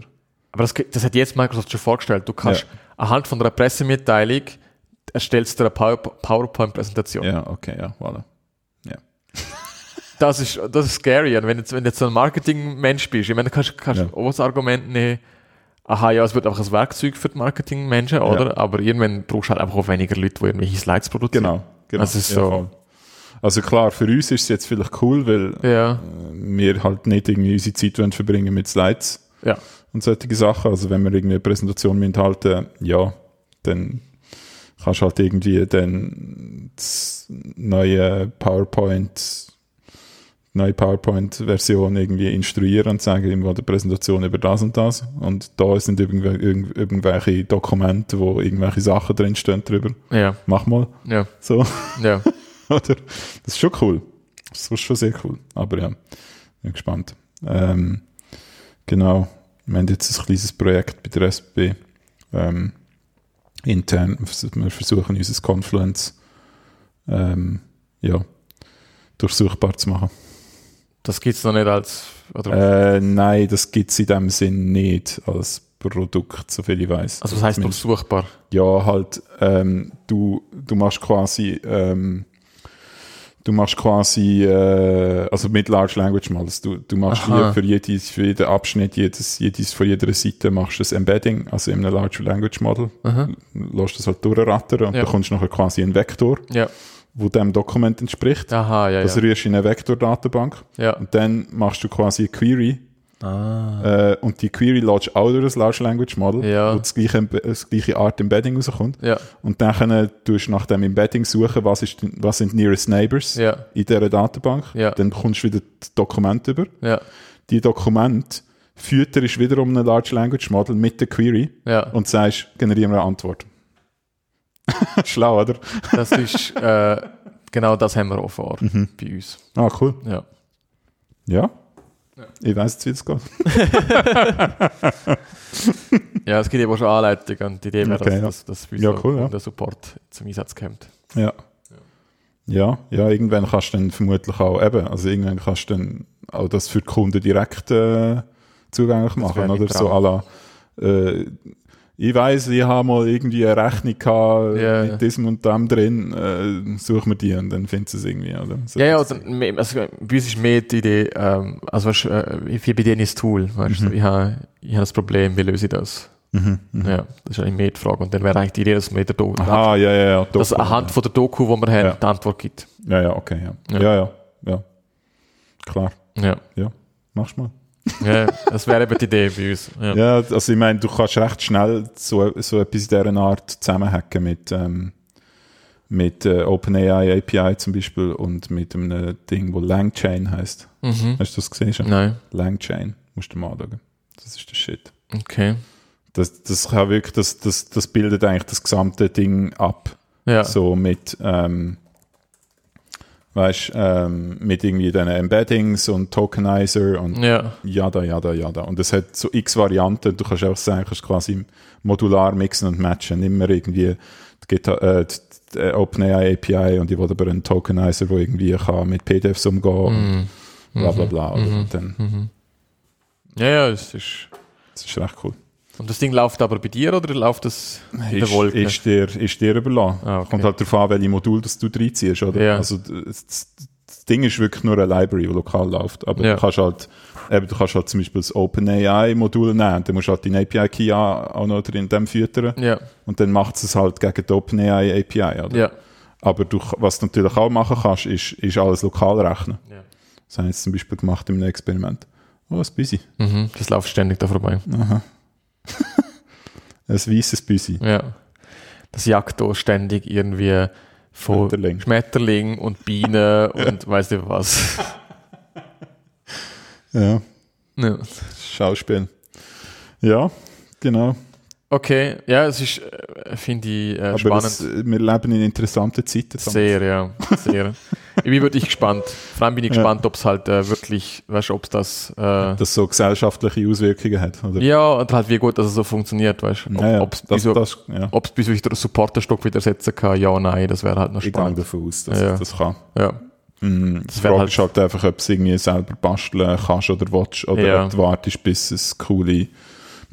Aber das, das hat jetzt Microsoft schon vorgestellt. Du kannst anhand von einer Pressemitteilung erstellst du eine Power- PowerPoint-Präsentation. Ja, okay, ja, voilà. Das ist, das ist scary. Und wenn, jetzt, wenn du jetzt so ein Marketing-Mensch bist, ich meine, du kannst, kannst Ja. auch das Argument nehmen, aha, ja, es wird einfach ein Werkzeug für die Marketing-Menschen, oder? Aber irgendwann brauchst du halt einfach auch weniger Leute, die irgendwelche Slides produzieren. Genau, genau. Es ist Ja, so- voll. Also klar, für uns ist es jetzt vielleicht cool, weil Ja, wir halt nicht irgendwie unsere Zeit wollen verbringen mit Slides ja, und solche Sachen. Also wenn wir irgendwie eine Präsentation mithalten, ja, dann kannst du halt irgendwie dann das neue PowerPoint, neue PowerPoint-Version irgendwie instruieren und sagen, ich will eine Präsentation über das und das. Und da sind irgendw irgendw irgendwelche Dokumente, wo irgendwelche Sachen drinstehen drüber. ja, Mach mal. ja, So. ja. Oder? Das ist schon cool. Das ist schon sehr cool. Aber ja, bin gespannt. Ähm, genau. Wir haben jetzt ein kleines Projekt bei der SB. Ähm, intern. Wir versuchen unser Confluence ähm, ja, durchsuchbar zu machen. Das gibt es noch nicht als, Äh, nein, das gibt es in dem Sinn nicht als Produkt, soviel ich weiß. also was heißt durchsuchbar? Ja, halt, ähm, du, du machst quasi, ähm, du machst quasi, äh, also mit Large Language Models, du, du machst wie für, jedes, für jeden Abschnitt, jedes, jedes, von jeder Seite machst du ein Embedding, also in einem Large Language Model, lässt das halt durchrattern und Ja. bekommst nachher quasi einen Vektor, Ja. wo dem Dokument entspricht. Aha, ja, Das ja. rührst du in eine Vektordatenbank ja. und dann machst du quasi eine Query Ah. äh, und die Query du auch durch das Large Language Model, Ja. wo das gleiche, das gleiche Art Embedding rauskommt. Ja, Und dann tust du nach dem Embedding suchen, was, ist, was sind Nearest Neighbors ja, in dieser Datenbank. Dann bekommst du wieder das Dokument über. Die Dokument fütterst wiederum ein Large Language Model mit der Query und sagst, generiere mir eine Antwort. Schlau, oder? Das ist, äh, genau das haben wir auch vor Mhm. bei uns. Ah, cool. Ja. Ja. Ich weiß jetzt, wie das geht. Ja, es gibt aber schon Anleitungen und die Idee wäre, Okay, ja. dass, dass, dass bei Ja, so cool, ja. der Support zum Einsatz kommt. Ja. Ja, ja, irgendwann kannst du dann vermutlich auch eben, also irgendwann kannst du dann auch das für die Kunden direkt äh, zugänglich machen, oder? So à la, äh, ich weiss, ich habe mal irgendwie eine Rechnung gehabt Ja, mit ja. diesem und dem drin, äh, such mir die und dann findest du es irgendwie, oder? So Ja, ja, das- also, also bei uns ist mehr die Idee, ähm, also weißt, äh, wie bei denen ist das Tool, weißt du, Mhm. ich habe ich habe das Problem, wie löse ich das? Mhm, mhm. Ja, das ist eigentlich mehr die Frage. Und dann wäre eigentlich die Idee, dass man in der Doku, Aha, ja, ja, ja. dass Doku, anhand von der Doku, die wir haben, Ja. die Antwort gibt. ja, ja, okay, ja. Ja. Ja, ja, ja. Klar, Ja, machst mal. Ja das wäre eben die Idee bei uns. Ja. Ja, also ich meine, du kannst recht schnell so, so etwas in dieser Art zusammenhacken mit, ähm, mit äh, OpenAI API zum Beispiel und mit einem Ding, wo LangChain heißt. Mhm. Hast du das gesehen? schon? Nein, LangChain, musst du mal anschauen. Das ist der Shit. okay. Das, das kann wirklich, das, das, das bildet eigentlich das gesamte Ding ab. Ja, So mit, ähm, weißt, ähm, mit irgendwie diesen Embeddings und Tokenizer und ja, Jada, jada, jada. Und es hat so x Varianten. Du kannst einfach sagen, kannst quasi modular mixen und matchen. Immer irgendwie die, äh, die, die OpenAI API und ich will aber einen Tokenizer, der irgendwie kann mit PDFs umgehen Mhm. und bla bla bla. Oder? Mhm. Dann, Mhm. ja, ja, es ist. das ist recht cool. Und das Ding läuft aber bei dir oder läuft das in der Ist, Wolke? ist, dir, ist dir überlassen. Ah, okay. Kommt halt darauf an, welche Modul das du reinziehst. Oder? Ja. Also das, das, Ding ist wirklich nur eine Library, die lokal läuft. Aber Ja. du kannst halt eben, du kannst halt zum Beispiel das OpenAI-Modul nehmen. Dann musst du halt deinen API-Key auch noch drin dem füttern. ja, Und dann macht es halt gegen die OpenAI API. Oder? ja. Aber du, was du natürlich auch machen kannst, ist, ist alles lokal rechnen. Ja. Das habe ich jetzt zum Beispiel gemacht einem Experiment. Oh, ein Büsi. Mhm, das läuft ständig da vorbei. Aha. ein weißes Büsi. Ja. Das jagt da ständig irgendwie von Schmetterling. Schmetterling und Bienen und weiß nicht was. Ja, ja. Schauspiel. Ja, genau. Okay, ja, es ist, äh, finde ich, äh, Aber spannend. es, wir leben in interessanten Zeiten. Thomas. Sehr, ja. Sehr. ich bin wirklich gespannt. Vor allem bin ich Ja. gespannt, ob es halt äh, wirklich, weißt du, ob es das, äh, Das so gesellschaftliche Auswirkungen hat. Oder? ja, und halt wie gut, dass es so funktioniert, weißt du. Ob Ja, ja. es das, bis, das, ja. bis wirklich den Supporterstock wieder setzen kann, ja, nein, das wäre halt noch Ich gehe spannend. davon aus, dass Ja. ich das kann. Ja. Mm, Das Die Frage halt- ist halt einfach, ob du es irgendwie selber basteln kannst oder willst, oder Ja. ob du wartest, bis es coole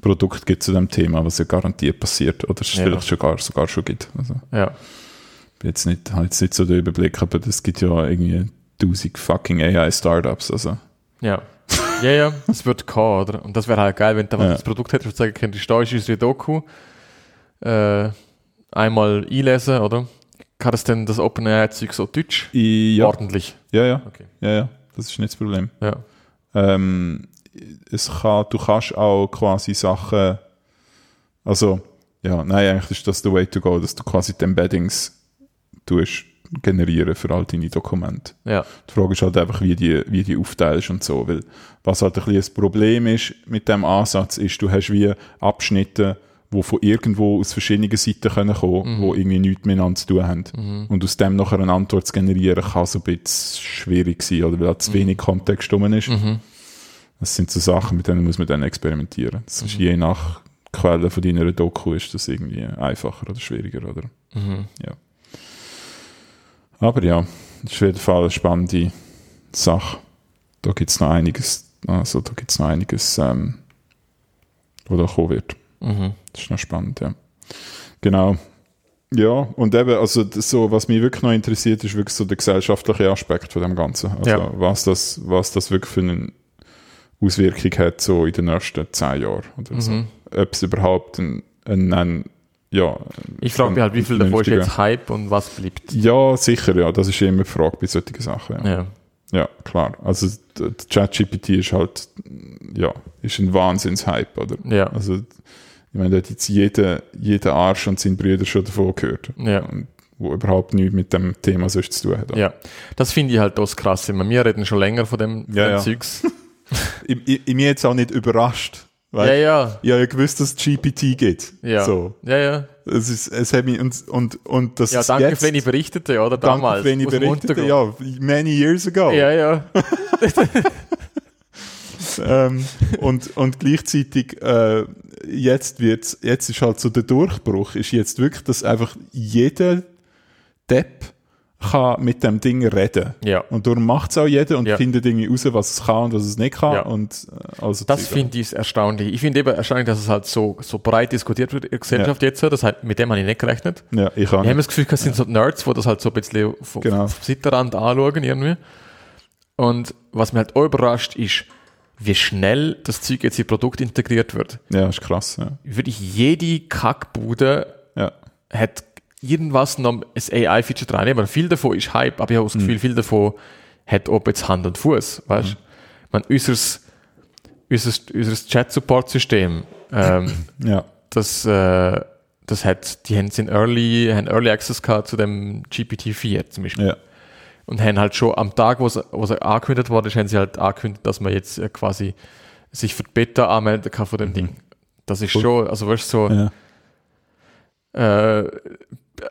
Produkte gibt zu dem Thema, was ja garantiert passiert, oder es Ja. vielleicht sogar, sogar schon gibt. Also, ja. Jetzt nicht, habe jetzt nicht so den Überblick, aber es gibt ja irgendwie tausend fucking AI-Startups, also. Ja. Ja, ja, es wird kommen, oder? Und das wäre halt geil, wenn du Ja. das Produkt hättest und sagen könntest, da ist unsere Doku, äh, einmal einlesen, oder? Kann das denn das OpenAI-Zeug so deutsch? Ja, Ordentlich. ja, ja, Okay. ja, ja, das ist nicht das Problem. Ja. Ähm, es kann, du kannst auch quasi Sachen, also, ja, nein, eigentlich ist das the way to go, dass du quasi die Embeddings tust, generieren für all deine Dokumente. Ja. Die Frage ist halt einfach, wie die, wie die aufteilst und so, weil was halt ein bisschen das Problem ist mit dem Ansatz, ist, du hast wie Abschnitte, die von irgendwo aus verschiedenen Seiten können kommen, Mhm. die irgendwie nichts miteinander zu tun haben. Und aus dem nachher eine Antwort zu generieren, kann so ein bisschen schwierig sein, oder weil halt zu wenig Kontext rum ist. Mhm. Das sind so Sachen, mit denen muss man dann experimentieren. Das Mhm. ist je nach Quelle von deiner Doku ist das irgendwie einfacher oder schwieriger, oder? Mhm. Aber ja, ist auf jeden Fall eine spannende Sache. Da gibt es noch einiges, also da gibt es noch einiges, ähm, wo da kommen wird. Mhm. Das ist noch spannend, ja. Genau. Ja, und eben, also so, was mich wirklich noch interessiert, ist wirklich so der gesellschaftliche Aspekt von dem Ganzen. Also Ja. was, das, was das wirklich für eine Auswirkung hat, so in den nächsten zehn Jahren. Oder so. Mhm. Ob es überhaupt ein, ein, ein ja, Ich frage mich halt, wie viel davon ist jetzt Hype und was bleibt. Ja, sicher, ja. Das ist immer die Frage bei solchen Sachen. Ja. Ja. Ja, klar. Also ChatGPT ist halt, ja, ist ein Wahnsinns-Hype, oder? Ja. Also, ich meine, da hat jetzt jeder, jeder Arsch und seine Brüder schon davon gehört. Ja. Und wo überhaupt nichts mit dem Thema sonst zu tun hat. Ja, das finde ich halt das krass. Ich meine, Wir reden schon länger von dem, von Ja, dem ja. Zeugs. Ich, ich, ich mich jetzt auch nicht überrascht. Weil Ja, ja. Ich ja gewusst, dass es GPT gibt. Ja. So. Ja, ja. Es ist, es hat mich, und, und, und das Ja, danke, jetzt, wenn ich berichtete, oder? danke, Damals. wenn ich berichtete, ja, many years ago. Ja, ja. ähm, und, und gleichzeitig äh, jetzt wird's, jetzt ist halt so der Durchbruch, ist jetzt wirklich, dass einfach jeder Depp kann mit dem Ding reden. Ja. Und darum macht es auch jeder und Ja. findet irgendwie raus, was es kann und was es nicht kann. Ja. Und, äh, also Das finde ich erstaunlich. Ich finde eben erstaunlich, dass es halt so, so breit diskutiert wird in der Gesellschaft jetzt. Das halt, mit dem habe ich nicht gerechnet. Ja, ich kann. Ich habe das Gefühl, es sind so Nerds, die das halt so ein bisschen vom, Genau. vom Seitenrand anschauen irgendwie. Und was mich halt auch überrascht ist, wie schnell das Zeug jetzt in Produkt integriert wird. Ja, ist krass. Ja. Wirklich jede Kackbude Ja. hat irgendwas noch ein AI-Feature dran. Aber viel davon ist Hype, aber ich habe das Gefühl, viel davon hat ob jetzt Hand und Fuß. Weißt du? Man, unseres, unseres, unseres Chat-Support-System, ähm, ja. das, äh, das hat, die haben in Early, haben Early Access gehabt zu dem GPT-4 zum Beispiel. Ja. Und haben halt schon am Tag, wo es, angekündigt wurde, haben sie halt angekündigt, dass man jetzt äh, quasi sich für die Beta anmelden kann von dem Ding. Das ist Cool. schon, also weißt du, so, ja. Äh,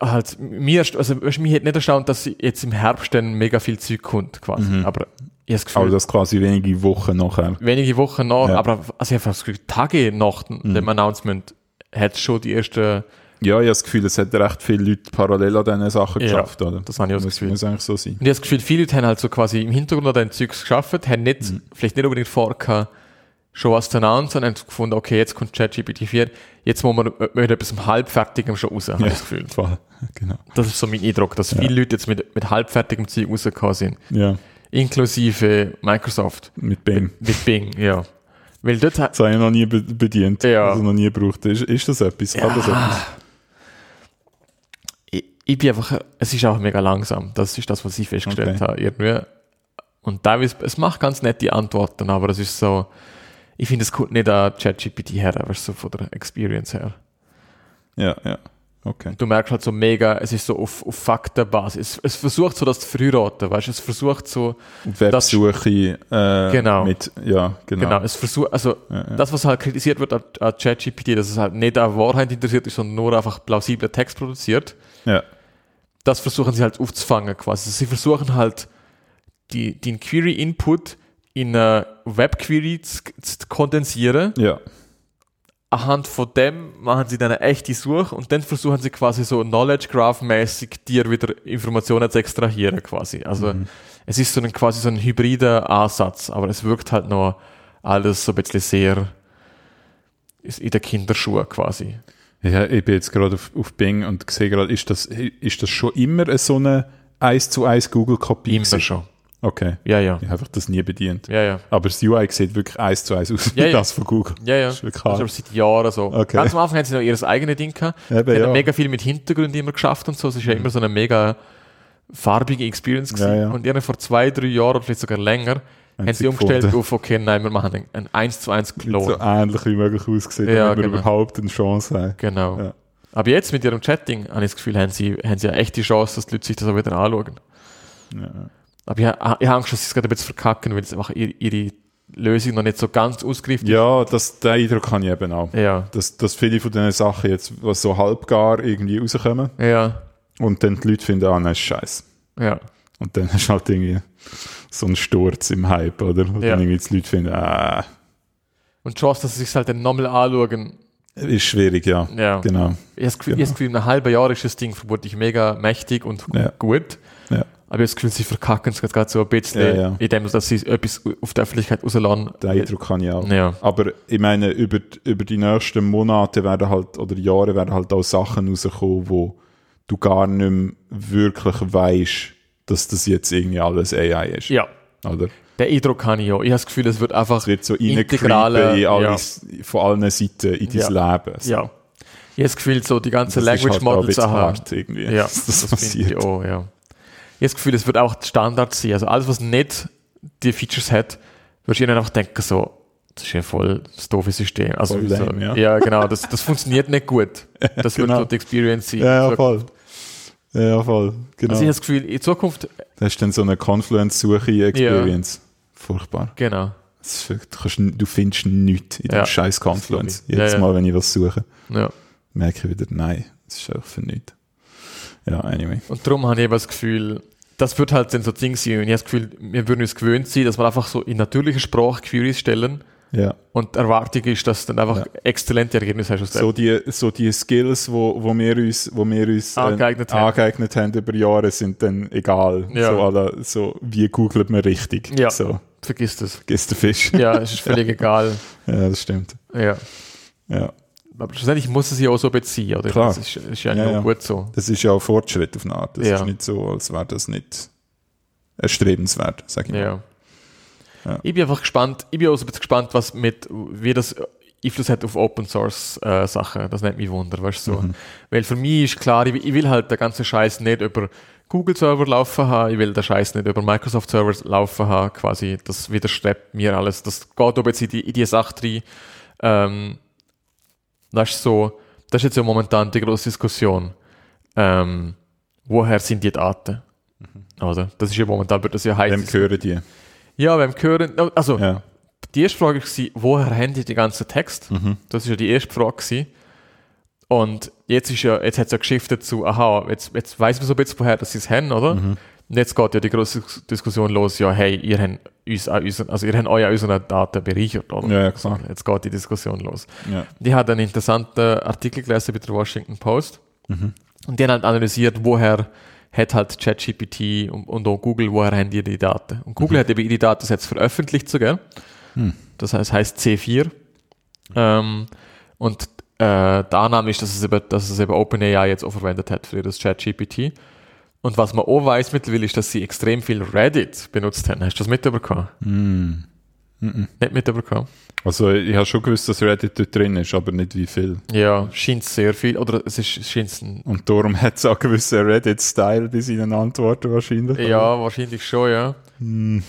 halt, mir, also weißt, mich hat nicht erstaunt, dass jetzt im Herbst dann mega viel Zeug kommt, quasi. Mhm. Aber ich das Aber Gefühl, das quasi wenige Wochen nachher. wenige Wochen nach, Ja. aber also ich habe das Gefühl, Tage nach dem Announcement hat schon die erste, Ja, ich habe das Gefühl, es hat recht viele Leute parallel an diesen Sachen Ja, geschafft, oder? das habe ich auch das muss, Gefühl. muss eigentlich so sein. Und ich habe das Gefühl, viele Leute haben halt so quasi im Hintergrund an den Zeugs geschafft, haben nicht, Mhm. vielleicht nicht unbedingt vorgehabt, schon announcen, sondern haben gefunden, okay, jetzt kommt ChatGPT 4, jetzt muss man mit etwas halbfertigem schon raus, habe ich das Gefühl. Voll. Genau. Das ist so mein Eindruck, dass viele Leute jetzt mit, mit halbfertigem Zeug rausgekommen sind. Ja, Inklusive Microsoft. mit Bing. Mit Bing, ja. Weil dort hat, Das habe ich noch nie be bedient, Ja. also noch nie gebraucht. Ist, ist das etwas? Kann das etwas? ich, ich bin einfach, es ist auch mega langsam. Das ist das, was ich festgestellt Okay. habe. Irgendwie. Und teilweise, es macht ganz nette Antworten, aber es ist so, ich finde, es kommt nicht an ChatGPT her, du, so von der Experience her. Ja, ja. Okay. Du merkst halt so mega, es ist so auf, auf Faktenbasis. Es, es versucht so das zu verheiraten, weißt du, es versucht so, Websuche äh, Genau. mit, ja, genau. genau, es versucht, also Ja, ja. das, was halt kritisiert wird an, an ChatGPT, dass es halt nicht an Wahrheit interessiert ist, sondern nur einfach plausibler Text produziert, Ja, das versuchen sie halt aufzufangen quasi. Sie versuchen halt die, den Query-Input in eine Web-Query zu, zu kondensieren. ja, Anhand von dem machen sie dann eine echte Suche und dann versuchen sie quasi so Knowledge Graph-mäßig dir wieder Informationen zu extrahieren quasi. Also es ist so ein quasi so ein hybrider Ansatz, aber es wirkt halt noch alles so ein bisschen sehr in der Kinderschuhe quasi. Ja, ich bin jetzt gerade auf, auf Bing und sehe gerade, ist das, ist das schon immer so eine 1 zu 1 Google-Kopie? Immer schon. Okay. Ja, ja. Ich habe einfach das nie bedient. Ja, ja. Aber das UI sieht wirklich 1 zu 1 aus, Ja, wie ja. das von Google. Ja, ja. Das Das ist wirklich ist aber hart. seit Jahren so. Okay. Ganz am Anfang haben sie noch ihr eigenes Ding gehabt. Eben, Sie haben ja. mega viel mit Hintergründen immer geschafft und so. Es ist ja immer so eine mega farbige Experience gewesen. Ja, ja. Und irgendwie vor zwei, drei Jahren oder vielleicht sogar länger Haben haben sie umgestellt gefunden. auf, okay, nein, wir machen ein, ein 1 zu 1 Klon. so ähnlich wie möglich aussieht, Ja, damit wir genau. überhaupt eine Chance haben. Genau. Ja. Aber jetzt mit ihrem Chatting habe ich das Gefühl, haben sie, haben sie eine echte Chance, dass die Leute sich das auch wieder anschauen. Ja. Aber ich, ich habe Angst, dass sie es gerade ein bisschen verkacken, weil sie einfach ihre, ihre Lösung noch nicht so ganz ausgereift ist. Ja, das, den Eindruck habe ich eben auch. Ja. Dass, dass viele von diesen Sachen jetzt was so halbgar irgendwie rauskommen Ja. und dann die Leute finden, ah, nein, ist scheiße. Ja. Und dann hast du halt irgendwie so einen Sturz im Hype, oder? Und Ja. dann irgendwie die Leute finden, ah, Und die Chance, dass sie sich halt dann nochmal anschauen, ist schwierig, ja. ja. Genau. Ich habe das Gefühl, Gefühl, in einem halben Jahr ist das Ding vermutlich mega mächtig und Ja. gut. Ja. Aber ich habe das Gefühl, sie verkacken es gerade so ein bisschen, Ja, ja. indem dass sie etwas auf der Öffentlichkeit rauslassen. Den Eindruck habe ich auch. Ja. Aber ich meine, über, über die nächsten Monate werden halt, oder Jahre werden halt auch Sachen rauskommen, wo du gar nicht mehr wirklich weißt, dass das jetzt irgendwie alles AI ist. Ja. Oder? Den Eindruck habe ich auch. Ich habe das Gefühl, es wird einfach Es wird so integrale- in ja. alles, von allen Seiten in dein Leben. So. Ja. Ich habe das Gefühl, so die Language halt Models bisschen aha. hart irgendwie, Ja, das, das, finde ich passiert. auch, ja. Ich habe das Gefühl, es wird auch Standard sein. Also alles, was nicht die Features hat, wirst du ihnen einfach denken, so, das ist ja voll das doofe System. Also, Voll so, lame, ja. ja. genau, das, das funktioniert nicht gut. Das Genau. wird so die Experience sein. Ja, ja, So- voll. Ja, ja, voll. Genau. Also ich habe das Gefühl, in Zukunft, da hast du dann so eine Confluence-Suche-Experience. Furchtbar. genau, Das ist Du, findest nichts in dem Ja, scheiß das Confluence. Jedes Ja, ja. Mal, wenn ich was suche, ja. merke ich wieder, nein, das ist einfach für nichts. Ja, anyway. Und darum habe ich eben das Gefühl, das wird halt dann so Ding sein. Und ich habe das Gefühl, wir würden uns gewöhnt sein, dass wir einfach so in natürlicher Sprache Queries stellen. Ja. Und die Erwartung ist, dass du dann einfach Ja. exzellente Ergebnisse hast So die, so die Skills, wo, wo wir uns, wo wir uns äh, Angeeignet haben. angeeignet haben über Jahre, sind dann egal. Ja. So, alle, so wie googelt man richtig. Ja. So, Vergiss das. gehst du Fisch. Ja, es ist völlig egal. ja, das stimmt. Ja. Ja. Aber schlussendlich muss es ja auch so beziehen, oder? Klar. Das ist, ist ja, Ja, ja. gut so. Das ist ja auch Fortschritt auf eine Art. Das Ja. ist nicht so, als wäre das nicht erstrebenswert, sag ich mal. Ja. Ich bin einfach gespannt, ich bin auch so ein bisschen gespannt, was mit, wie das Einfluss hat auf Open Source äh, Sachen. Das nimmt mich Wunder, weißt du so. Mhm. Weil für mich ist klar, ich, will- ich will halt den ganzen Scheiß nicht über Google Server laufen haben, ich will den Scheiß nicht über Microsoft Server laufen haben, quasi, das widerstrebt mir alles. Das geht aber jetzt in die, in die Sache rein. Ähm, das ist so, das ist jetzt ja momentan die große Diskussion. Ähm, woher sind die Daten? Oder? Das ist ja momentan, wird das ja heiß. Wem gehören die? Ja, beim Hören, also Ja. die erste Frage war, woher haben die den ganzen Text? Mhm. Das ist ja die erste Frage gewesen. Und jetzt ist ja, jetzt hat es ja geschiftet zu, aha, jetzt, jetzt weiß man so ein bisschen, woher dass sie es haben, oder? Mhm. Und jetzt geht ja die große Diskussion los, ja, hey, ihr habt uns an unseren, also ihr habt euch an unseren Daten bereichert, oder? Ja, ja, klar. Jetzt geht die Diskussion los. Ja. Die hat einen interessanten Artikel gelesen bei der Washington Post. Mhm. Und die haben halt analysiert, woher hat halt ChatGPT und, und auch Google, woher haben die die Daten? Und Google hat eben ihre Datensets veröffentlicht sogar. Hm. Das heißt, heißt C4. Ähm, und äh, die Annahme ist, dass es eben, dass es eben OpenAI jetzt auch verwendet hat für das ChatGPT. Und was man auch weiß mittlerweile ist, dass sie extrem viel Reddit benutzt haben. Hast du das mitbekommen? Hm. Mhm. Nicht mitbekommen? Also ich habe schon gewusst, dass Reddit dort drin ist, aber nicht wie viel. Ja, scheint sehr viel. Oder es ist, scheint ein Und darum hat es auch gewissen Reddit-Style bei seinen Antworten wahrscheinlich. Ja, wahrscheinlich schon, ja. Hm.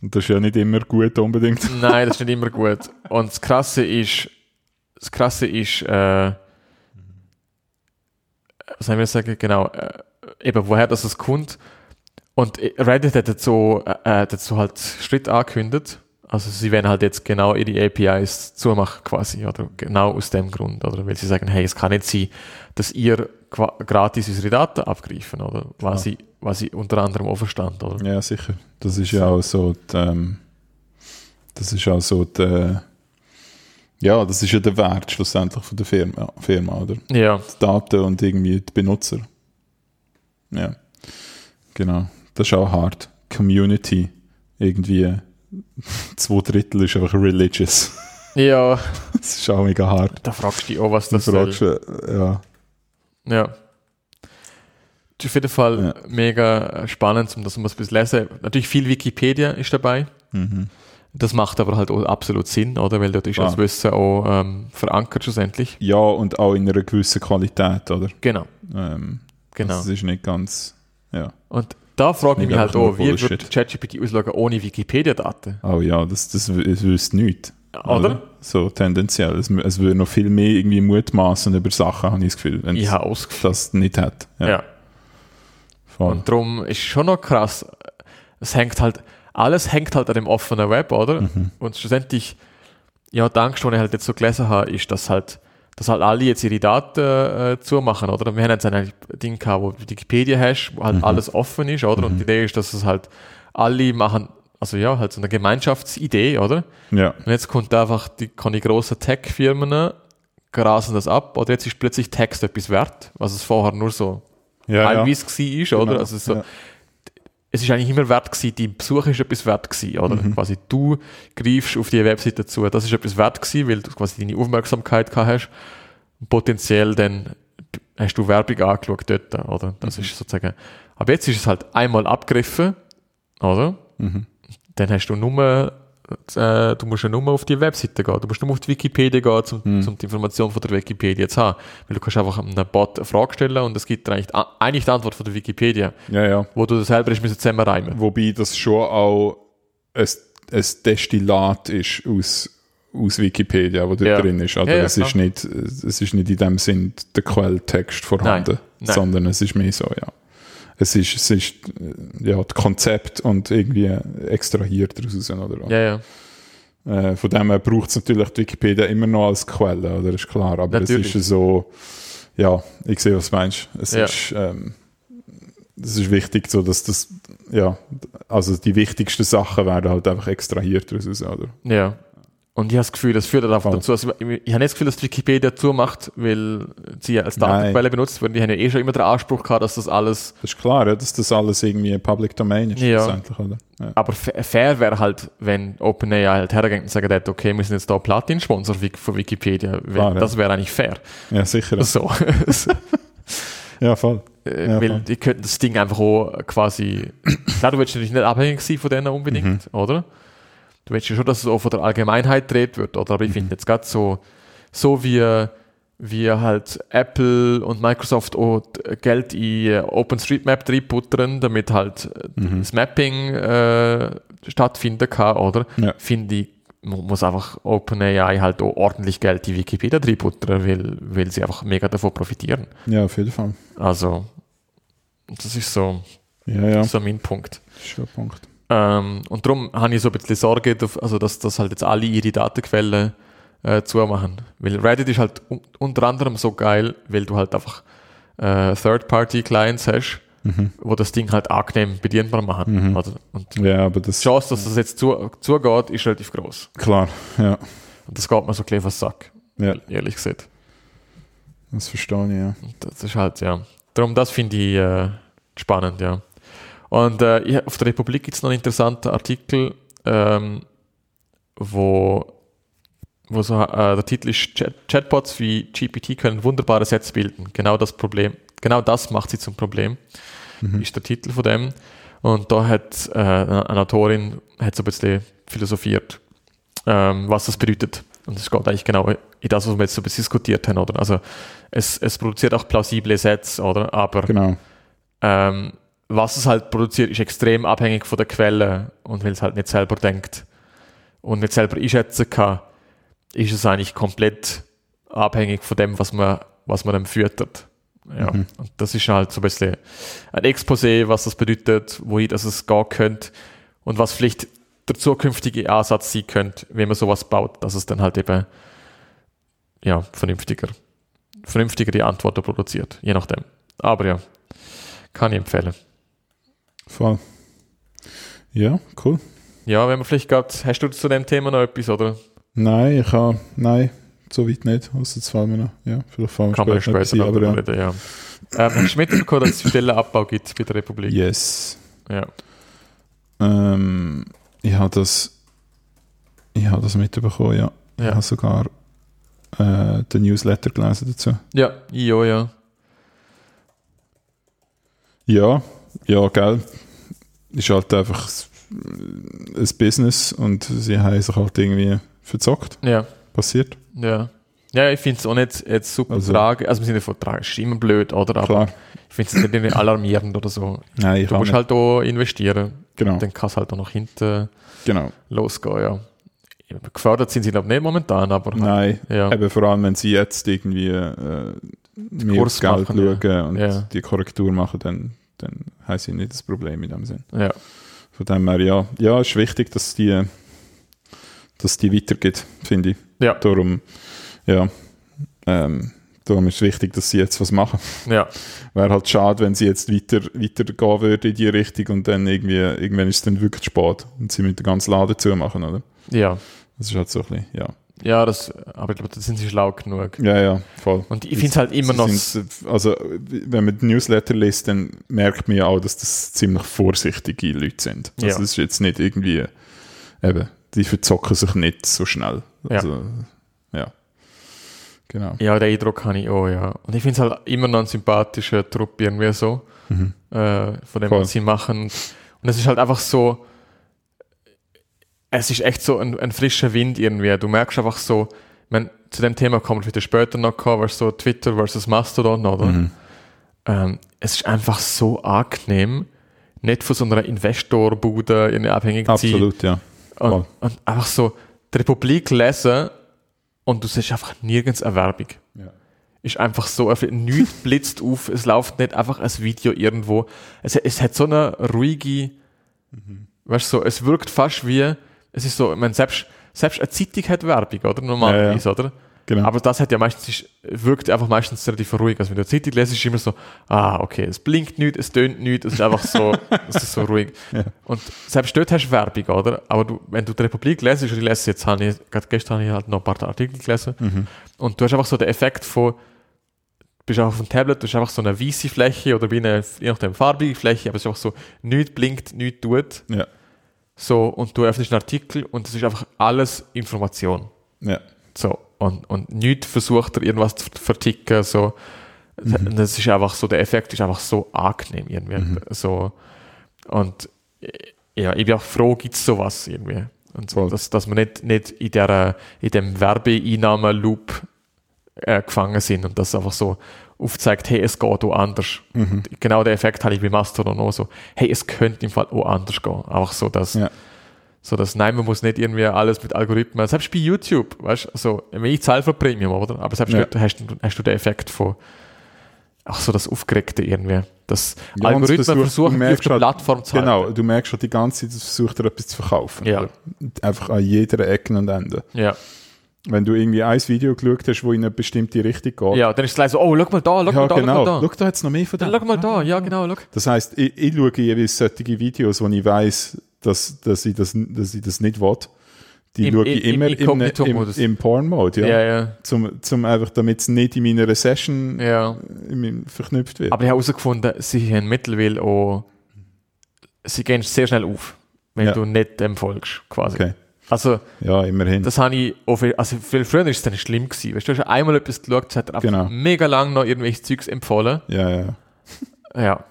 Und das ist ja nicht immer gut unbedingt. Nein, das ist nicht immer gut. Und das Krasse ist, das Krasse ist, äh, was soll ich sagen, genau, äh, eben woher das es kommt. Und Reddit hat dazu, äh, dazu halt Schritt angekündigt. Also sie werden halt jetzt genau ihre APIs zumachen quasi, oder genau aus dem Grund, oder weil sie sagen, hey, es kann nicht sein, dass ihr gratis unsere Daten abgreifen, oder was, ja. sie, was sie unter anderem auch verstand, oder? Ja, sicher. Das ist ja auch so, die, ähm, das ist auch so die, ja, das ist ja der Wert schlussendlich von der Firma, Firma oder? Ja. Die Daten und irgendwie die Benutzer. Ja, genau. Das ist auch hart. Community irgendwie zwei Drittel ist einfach religious. Ja. Das ist auch mega hart. Da fragst du dich auch, was das ist. Ja. Ja. Das ist auf jeden Fall ja. mega spannend, um das mal ein bisschen lesen. Natürlich viel Wikipedia ist dabei. Mhm. Das macht aber halt auch absolut Sinn, oder? Weil dort ist das Wissen auch ähm, verankert schlussendlich. Ja, und auch in einer gewissen Qualität, oder? Genau. Ähm, genau. Das ist nicht ganz, ja. Und da frage ich mich halt auch, wie wird ChatGPT ausloggen ohne Wikipedia-Daten? Oh ja, das, das, das wüsste nichts. Oder? oder? So tendenziell. Es, es würde noch viel mehr irgendwie mutmaßen über Sachen, habe ich das Gefühl, wenn es das nicht hat. Ja. ja. Und darum ist schon noch krass, es hängt halt, alles hängt halt an dem offenen Web, oder? Mhm. Und schlussendlich, ja, die Angst, die ich halt jetzt so gelesen habe, ist, dass halt dass halt alle jetzt ihre Daten äh, zumachen, oder? Wir haben jetzt ein Ding gehabt, wo du Wikipedia hast, wo halt mhm. alles offen ist, oder? Mhm. Und die Idee ist, dass es halt alle machen, also ja, halt so eine Gemeinschaftsidee, oder? Ja. Und jetzt kommt einfach die, kann die grossen Tech-Firmen grasen das ab, oder jetzt ist plötzlich Text etwas wert, was es vorher nur so ja, teilweise ja. war, oder? Genau. Also so, ja es ist eigentlich immer wert gewesen, dein Besuch ist etwas wert gewesen, oder? Mhm. Quasi du greifst auf die Webseite zu, das ist etwas wert gewesen, weil du quasi deine Aufmerksamkeit gehabt hast. Und potenziell dann hast du Werbung angeschaut dort, oder? Das mhm. ist sozusagen, aber jetzt ist es halt einmal abgegriffen, oder? Mhm. Dann hast du nur äh, du musst ja nur auf die Webseite gehen. Du musst nur auf die Wikipedia gehen, um, mhm. die Information von der Wikipedia zu haben. Weil du kannst einfach einem Bot eine Frage stellen und es gibt eigentlich, eigentlich die Antwort von der Wikipedia. Ja, ja. Wo du selber zusammenreimen Wobei das schon auch ein, ein Destillat ist aus aus Wikipedia, wo dort ja. drin ist. Also ja, ja, es, ist nicht, es ist nicht in dem Sinn der Quelltext vorhanden, Nein. Nein. sondern es ist mehr so, ja es ist, es ist ja, das Konzept und irgendwie extrahiert daraus. Oder? Ja, ja. Äh, von dem her braucht es natürlich die Wikipedia immer noch als Quelle, oder? ist klar. Aber natürlich. es ist so, ja, ich sehe, was du meinst. Es ja. ist, ähm, das ist wichtig, so dass das, ja, also die wichtigsten Sachen werden halt einfach extrahiert daraus, oder? Ja. Und ich habe das Gefühl, das führt einfach dazu. Also ich, ich habe nicht das Gefühl, dass Wikipedia zumacht, weil sie als Datenquelle benutzt werden. Die haben ja eh schon immer den Anspruch gehabt, dass das alles. Das ist klar, ja, dass das alles irgendwie Public Domain ist. Ja. Oder? ja. Aber fair wäre halt, wenn OpenAI halt hergeht und sagt, okay, wir sind jetzt da Platin-Sponsor von Wikipedia. Klar, das wäre eigentlich fair. Ja, sicher. Ja. So. ja, voll. Äh, ja, weil voll. die könnten das Ding einfach auch quasi. Klar, du willst natürlich nicht abhängig sein von denen unbedingt, mhm. oder? Du willst ja schon, dass es auch von der Allgemeinheit dreht wird, oder? Aber ich finde mhm. jetzt gerade so, so wie, wie halt Apple und Microsoft auch Geld in OpenStreetMap reinputtern, damit halt mhm. das Mapping äh, stattfinden kann, oder? Ja. Finde ich, muss einfach OpenAI halt auch ordentlich Geld in Wikipedia reinputtern, weil, weil sie einfach mega davon profitieren. Ja, auf jeden Fall. Also, das ist so, ja, ja. so mein Punkt. Das ist ein Punkt. Ähm, und darum habe ich so ein bisschen Sorge, also dass, dass halt jetzt alle ihre Datenquellen äh, zumachen. Weil Reddit ist halt un unter anderem so geil, weil du halt einfach äh, Third-Party-Clients hast, mhm. wo das Ding halt angenehm bedienbar machen. Mhm. Also, und ja, aber das, die Chance, dass das jetzt zu, zugeht, ist relativ groß. Klar, ja. Und das geht mir so ein auf Sack, ja. ehrlich gesagt. Das verstehe ich, ja. Das ist halt, ja. Darum, das finde ich äh, spannend, ja. Und äh, auf der Republik gibt es noch einen interessanten Artikel, ähm, wo, wo so, äh, der Titel ist Chat Chatbots wie GPT können wunderbare Sätze bilden. Genau das Problem, genau das macht sie zum Problem, mhm. ist der Titel von dem. Und da hat äh, eine Autorin hat so ein bisschen philosophiert, ähm, was das bedeutet. Und es geht eigentlich genau in das, was wir jetzt so ein bisschen diskutiert haben, oder? Also es, es produziert auch plausible Sätze, oder? Aber genau. ähm, was es halt produziert, ist extrem abhängig von der Quelle und weil es halt nicht selber denkt und nicht selber einschätzen kann, ist es eigentlich komplett abhängig von dem, was man, was man dem füttert. Ja, Mhm. und das ist halt so ein bisschen ein Exposé, was das bedeutet, wohin das es gehen könnte und was vielleicht der zukünftige Ansatz sein könnte, wenn man sowas baut, dass es dann halt eben ja, vernünftiger, vernünftigere Antworten produziert, je nachdem. Aber ja, kann ich empfehlen. Voll. Ja, cool. Ja, wenn man vielleicht gerade, hast du zu dem Thema noch etwas, oder? Nein, ich habe, nein, so weit nicht. Außer jetzt fallen wir noch. Ja, vielleicht fallen wir Kann man später, später noch etwas ein, reden, ja. Ähm, hast du mitbekommen, dass es Stellenabbau gibt bei der aber Republik? ja. Yes. Ja. Ähm, ich habe das, ich habe das mitbekommen, ja. Ich Ja. habe sogar äh, den Newsletter gelesen dazu. Ja, ich auch, ja. Ja, ja, gell. Ist halt einfach ein Business und sie haben sich halt irgendwie verzockt. Ja, Passiert. ja. Ja, ich finde es auch nicht jetzt super Also- tragisch. Also, im Sinne von tragisch, ist immer blöd, oder? Aber Klar. ich finde es nicht irgendwie alarmierend oder so. Nein, ich Du musst nicht. halt auch investieren. Genau, Dann kann es halt auch nach hinten genau. losgehen, ja. Gefördert sind sie, glaube ich, nicht momentan, aber Nein, ja. eben vor allem, wenn sie jetzt irgendwie äh, mehr Kurs Geld machen, schauen und Ja. die Korrektur machen, dann, dann haben sie nicht das Problem in dem Sinn. ja. Von dem her, ja, ja, ist wichtig, dass die, dass die weitergeht, finde ich. Ja. Darum, ja, ähm, darum ist es wichtig, dass sie jetzt was machen. Ja, Wäre halt schade, wenn sie jetzt weiter, weitergehen würde in die Richtung und dann irgendwie, irgendwann ist es dann wirklich spät und sie mit den ganzen Laden zumachen, oder? ja. Das ist halt so ein bisschen, ja. Ja, das, aber ich glaube, da sind sie schlau genug. Ja, ja, voll. Und ich finde es halt immer noch. also, wenn man die Newsletter liest, dann merkt man ja auch, dass das ziemlich vorsichtige Leute sind. Also, Ja. das ist jetzt nicht irgendwie, eben, die verzocken sich nicht so schnell. Ja. Also, ja. Genau. Ja, den Eindruck habe ich auch, ja. Und ich finde es halt immer noch ein sympathischer Trupp irgendwie so, Mhm. äh, von dem, Voll. was sie machen. Und es ist halt einfach so, es ist echt so ein, ein frischer Wind irgendwie. Du merkst einfach so, ich mein, zu dem Thema kommen wir wieder später noch weil so Twitter versus Mastodon, oder? Mhm. Ähm, es ist einfach so angenehm, nicht von so einer Investorbude irgendwie abhängig zu sein. Absolut, ja. Und, und einfach so die Republik lesen und du siehst einfach nirgends eine Werbung. Ja. Ist einfach so, nichts blitzt auf, es läuft nicht einfach ein Video irgendwo. Es, es hat so eine ruhige, weißt du, so, es wirkt fast wie, es ist so, ich meine, selbst, selbst eine Zeitung hat Werbung, oder? Normalerweise, oder? Genau. Aber das hat ja meistens, ist, wirkt einfach meistens relativ ruhig. Also wenn du eine Zeitung lesest, ist immer so, ah, okay, es blinkt nicht, es tönt nicht, es ist einfach so, es ist so ruhig. Ja. Und selbst dort hast du Werbung, oder? Aber du, wenn du die Republik lesest, und ich lese jetzt, habe ich, gerade gestern habe ich halt noch ein paar Artikel gelesen, Mhm. und du hast einfach so den Effekt von, du bist auf dem Tablet, du hast einfach so eine weiße Fläche oder wie eine, je nachdem, farbige Fläche, aber es ist einfach so, nichts blinkt, nichts tut. Ja. So, und du öffnest einen Artikel und es ist einfach alles Information. Ja. So, und, und nichts versucht er irgendwas zu verticken, so. Mhm. Das ist einfach so, der Effekt ist einfach so angenehm irgendwie. Mhm. So, und äh, ja, ich bin auch froh, gibt es sowas irgendwie. Und so, dass, dass wir nicht, nicht in, der, in dem Werbeeinnahme-Loop äh, gefangen sind und das einfach so aufzeigt, hey, es geht auch anders. Mhm. Genau der Effekt hatte ich bei Mastodon auch so, hey, es könnte im Fall auch anders gehen. Einfach so, dass, Ja. so dass, nein, man muss nicht irgendwie alles mit Algorithmen, selbst bei YouTube, weißt du, also, ich zahle für Premium, oder? Aber selbst Ja. hast, du- hast du den Effekt von, ach so, das Aufgeregte irgendwie. Dass Ja, Algorithmen versucht- dich auf der halt- Plattform zu Genau, halten. du merkst schon die ganze Zeit, es versucht er etwas zu verkaufen. Ja. Einfach an jeder Ecke und Ende. Ja. Wenn du irgendwie ein Video geschaut hast, wo in eine bestimmte Richtung geht, ja, dann ist es gleich so, oh, schau mal da, schau ja mal da, genau, schau mal da. schau, da hat es noch mehr von dem. schau mal da, ja, genau, schau. Das heisst, ich, ich schaue jeweils solche Videos, wo ich weiss, dass, dass, ich, das, dass ich das nicht will. Die Im- schaue ich im- im immer im, im, Inkognito-Modus. im Porn-Mode, ja. Ja, ja, Zum, zum einfach, damit es nicht in meiner Session ja. meinem- verknüpft wird. Aber ich habe herausgefunden, sie haben mittlerweile auch, sie gehen sehr schnell auf, wenn Ja. du nicht dem folgst, quasi. Okay. Also, Ja, immerhin. das habe ich, auch viel, also viel früher ist es dann schlimm gewesen. Weißt du, du hast einmal etwas geschaut, es hat er einfach Genau. mega lang noch irgendwelches Zeugs empfohlen. ja, ja. Ja.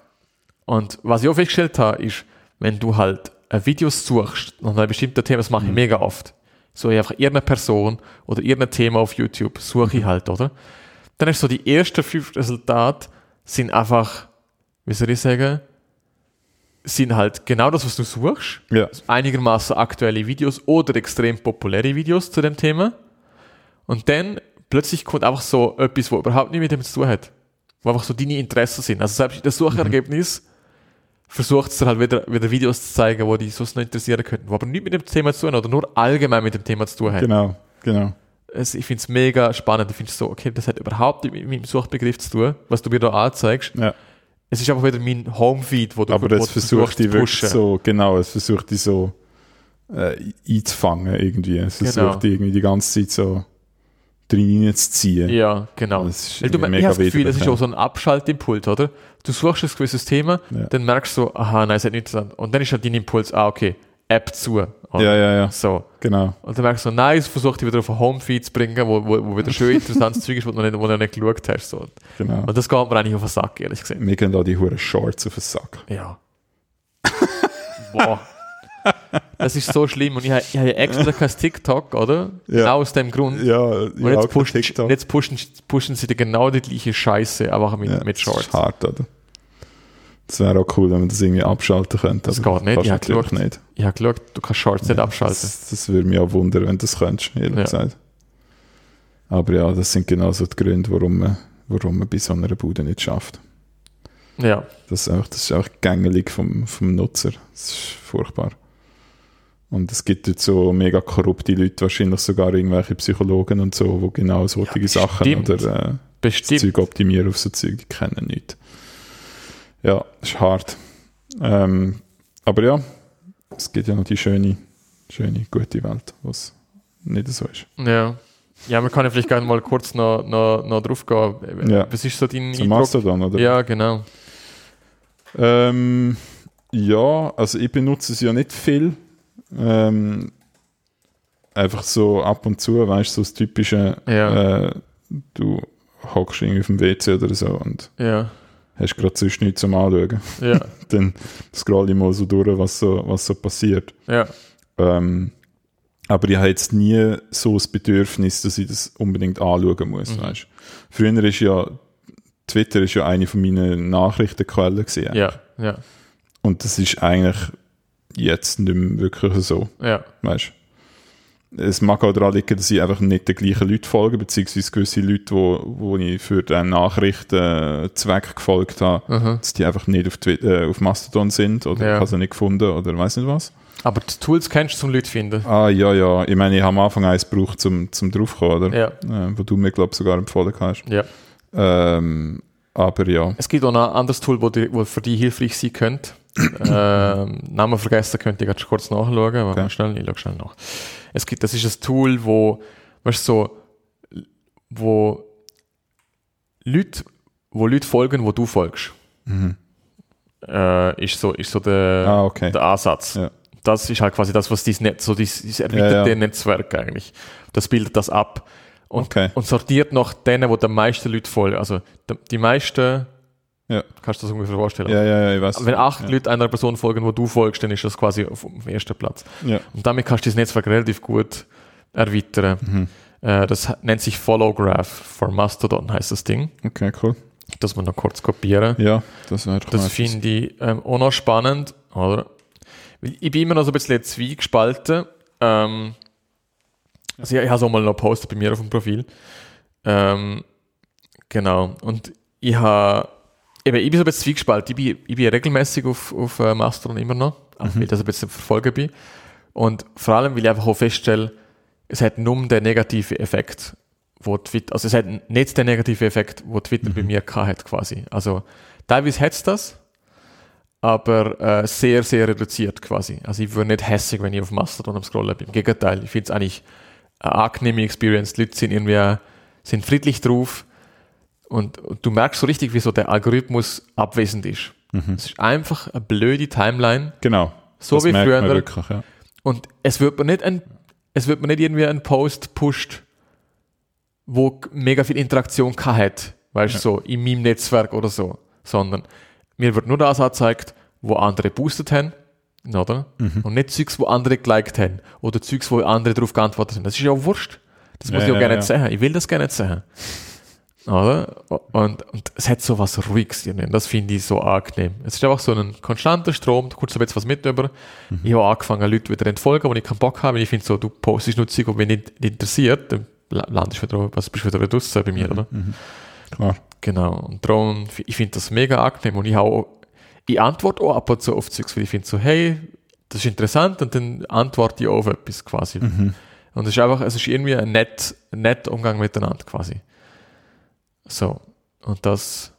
Und was ich auch festgestellt habe, ist, wenn du halt ein Video suchst nach einem bestimmten Thema, das mache Mhm. ich mega oft. So ich einfach irgendeine Person oder irgendein Thema auf YouTube suche Mhm. ich halt, oder? Dann ist so die ersten fünf Resultate sind einfach, wie soll ich sagen, sind halt genau das, was du suchst. Ja. Einigermaßen aktuelle Videos oder extrem populäre Videos zu dem Thema. Und dann plötzlich kommt einfach so etwas, wo überhaupt nicht mit dem zu tun hat. Wo einfach so deine Interessen sind. Also selbst das Suchergebnis versucht es dir halt wieder, wieder Videos zu zeigen, wo die sonst noch interessieren könnten, wo aber nicht mit dem Thema zu tun oder nur allgemein mit dem Thema zu tun haben. Genau, genau. Es, ich finde es mega spannend. Ich finde es so, okay, das hat überhaupt nicht mit meinem Suchbegriff zu tun, was du mir da anzeigst. Ja. Es ist einfach wieder mein Homefeed, wo du, Aber es versucht die wirklich so, genau, es versucht die so äh, einzufangen irgendwie. Es Genau. versucht die irgendwie die ganze Zeit so drin zu ziehen. Ja, genau. Das ist Weil du, irgendwie ich mega habe das Gefühl, das ist auch so ein Abschaltimpuls, oder? Du suchst ein gewisses Thema, Ja. dann merkst du, aha, nein, ist nicht interessant. Und dann ist halt dein Impuls, ah, okay, App zu. Oder? Ja, ja, ja, So. genau. Und dann merkst du, nein, es versucht dich wieder auf einen Homefeed zu bringen, wo, wo, wo wieder schön interessantes Zeug ist, wo du noch nicht, wo du nicht geschaut hast. So. genau. Und das geht mir eigentlich auf den Sack, ehrlich gesagt. Mir gehen da die huren Shorts auf den Sack. Ja. Boah. Das ist so schlimm. Und ich habe, ja extra kein TikTok, oder? Ja. Genau aus dem Grund. Ja, Und ja, jetzt, pushen, jetzt pushen, pushen sie dir genau die gleiche Scheiße, aber mit, ja, mit Das Shorts. ist hart, oder? Das wäre auch cool, wenn man das irgendwie abschalten könnte. Das geht nicht, ich hab natürlich geschaut. nicht. Ich habe geschaut, du kannst Shorts nicht abschalten. Das, das würde mich auch wundern, wenn du das könntest, ehrlich Ja. gesagt. Aber ja, das sind genau so die Gründe, warum man, warum man bei so einer Bude nicht schafft. Ja, Das ist einfach, das ist einfach gängelig vom, vom Nutzer. Das ist furchtbar. Und es gibt jetzt so mega korrupte Leute, wahrscheinlich sogar irgendwelche Psychologen und so, wo genau solche Ja, Sachen oder äh. Zeug optimieren auf so Zeug, die kennen nicht. Ja, ist hart. Ähm, aber ja, es gibt ja noch die schöne, schöne, gute Welt, was nicht so ist. Ja. Ja, wir können vielleicht gerne mal kurz noch, noch, noch drauf gehen. Ja. Was ist so dein Zum Eindruck? Mastodon, oder? Ja, genau. Ähm, ja, also ich benutze es ja nicht viel. Ähm, einfach so ab und zu, weißt du, so das typische, Ja. äh, du hockst irgendwie auf dem WC oder so und Ja, hast gerade sonst nichts zum Anschauen. ja, Dann scroll ich mal so durch, was so, was so passiert. ja. Ähm, aber ich habe jetzt nie so das Bedürfnis, dass ich das unbedingt anschauen muss. Mhm. Weißt? Früher ist ja Twitter ist ja eine von meinen Nachrichtenquellen gewesen. Ja, ja, Und das ist eigentlich jetzt nicht mehr wirklich so, ja. weißt Es mag auch daran liegen, dass ich einfach nicht den gleichen Leuten folge, beziehungsweise gewisse Leute, wo, wo ich für den Nachrichtenzweck gefolgt habe, Aha. dass die einfach nicht auf, Twitter, äh, auf Mastodon sind oder Ja. ich habe sie nicht gefunden oder weiß nicht was. Aber die Tools kennst du zum Leute finden. Ah, ja, ja. Ich meine, ich habe am Anfang eins gebraucht, zum, zum draufkommen, oder? Ja, Äh, wo du mir, glaube ich, sogar empfohlen hast. ja. Ähm, aber ja. Es gibt auch noch ein anderes Tool, wo, die, wo für die hilfreich sein könnte. Ähm, Namen vergessen könnte ich gerade kurz nachschauen, aber Okay. mal schnell, ich schaue schnell nach. Es gibt, das ist ein Tool, wo, weißt so, wo Leute, wo Leute folgen, wo du folgst, Mhm. äh, ist so, ist so der, Ah, okay. der Ansatz. Ja. Das ist halt quasi das, was dieses Netz, so dieses, dieses erweiterte Ja, ja. Netzwerk eigentlich. Das bildet das ab. Und, Okay. und sortiert nach denen, wo der meisten Leute folgen. Also die, die meisten, Ja. kannst du das ungefähr vorstellen? Ja, ja, ja, ich weiß. Wenn acht ja. Leute einer Person folgen, wo du folgst, dann ist das quasi auf dem ersten Platz. Ja. Und damit kannst du das Netzwerk relativ gut erweitern. Mhm. Äh, das nennt sich Follow Graph for Mastodon, heißt das Ding. Okay, cool. Das wir noch kurz kopieren. Ja, das wäre Das finde ich ähm, auch noch spannend, oder? Ich bin immer noch so ein bisschen zwiegespalten. Ähm, also ich, ich habe es auch mal noch gepostet bei mir auf dem Profil. Ähm, genau. Und ich habe, eben, ich bin so ein bisschen zwiegespalten. Ich bin, ich bin regelmäßig auf, auf Mastodon immer noch, auch weil ich das ein bisschen verfolgen bin. Und vor allem, weil ich einfach auch feststelle, es hat nur den negativen Effekt, wo Twitter, also es hat nicht den negativen Effekt, wo Twitter bei mir gehabt hat, quasi. Also teilweise hat es das, aber äh, sehr, sehr reduziert quasi. Also ich würde nicht hässig, wenn ich auf Mastodon am Scrollen bin. Im Gegenteil, ich finde es eigentlich eine angenehme Experience. Die Leute sind irgendwie, sind friedlich drauf und, und du merkst so richtig, wie so der Algorithmus abwesend ist. Es ist einfach eine blöde Timeline, Genau. so das wie merkt man früher. wirklich, ja. Und es wird mir nicht ein, es wird mir nicht irgendwie ein Post pusht, wo mega viel Interaktion gehabt hat, weißt du, so in meinem Netzwerk oder so, sondern mir wird nur das angezeigt, wo andere boostet haben, oder? Und nicht Zeugs, wo andere geliked haben oder Zeugs, wo andere darauf geantwortet haben. Das ist ja auch wurscht. Das muss Ja, ich auch ja, gerne ja. nicht sehen. Ich will das gerne nicht sehen. Oder? Und, und es hat so was Ruhiges. Und das finde ich so angenehm. Es ist einfach so ein konstanter Strom, du kommst so jetzt was mit über. Mhm. Ich habe angefangen, Leute wieder entfolgen, wo ich keinen Bock habe. Ich finde so, du postest nur Zeug, die mich nicht interessiert, dann landest du wieder, was bist du wieder draussen bei mir, mhm. oder? Mhm. Klar. Genau. Und darum, ich finde das mega angenehm. Und ich habe ich antworte auch ab und zu auf Zeugs, weil ich finde so, hey, das ist interessant und dann antworte ich auch auf etwas quasi. Mhm. Und es ist einfach, es ist irgendwie ein nett, nett Umgang miteinander quasi. So. Und das,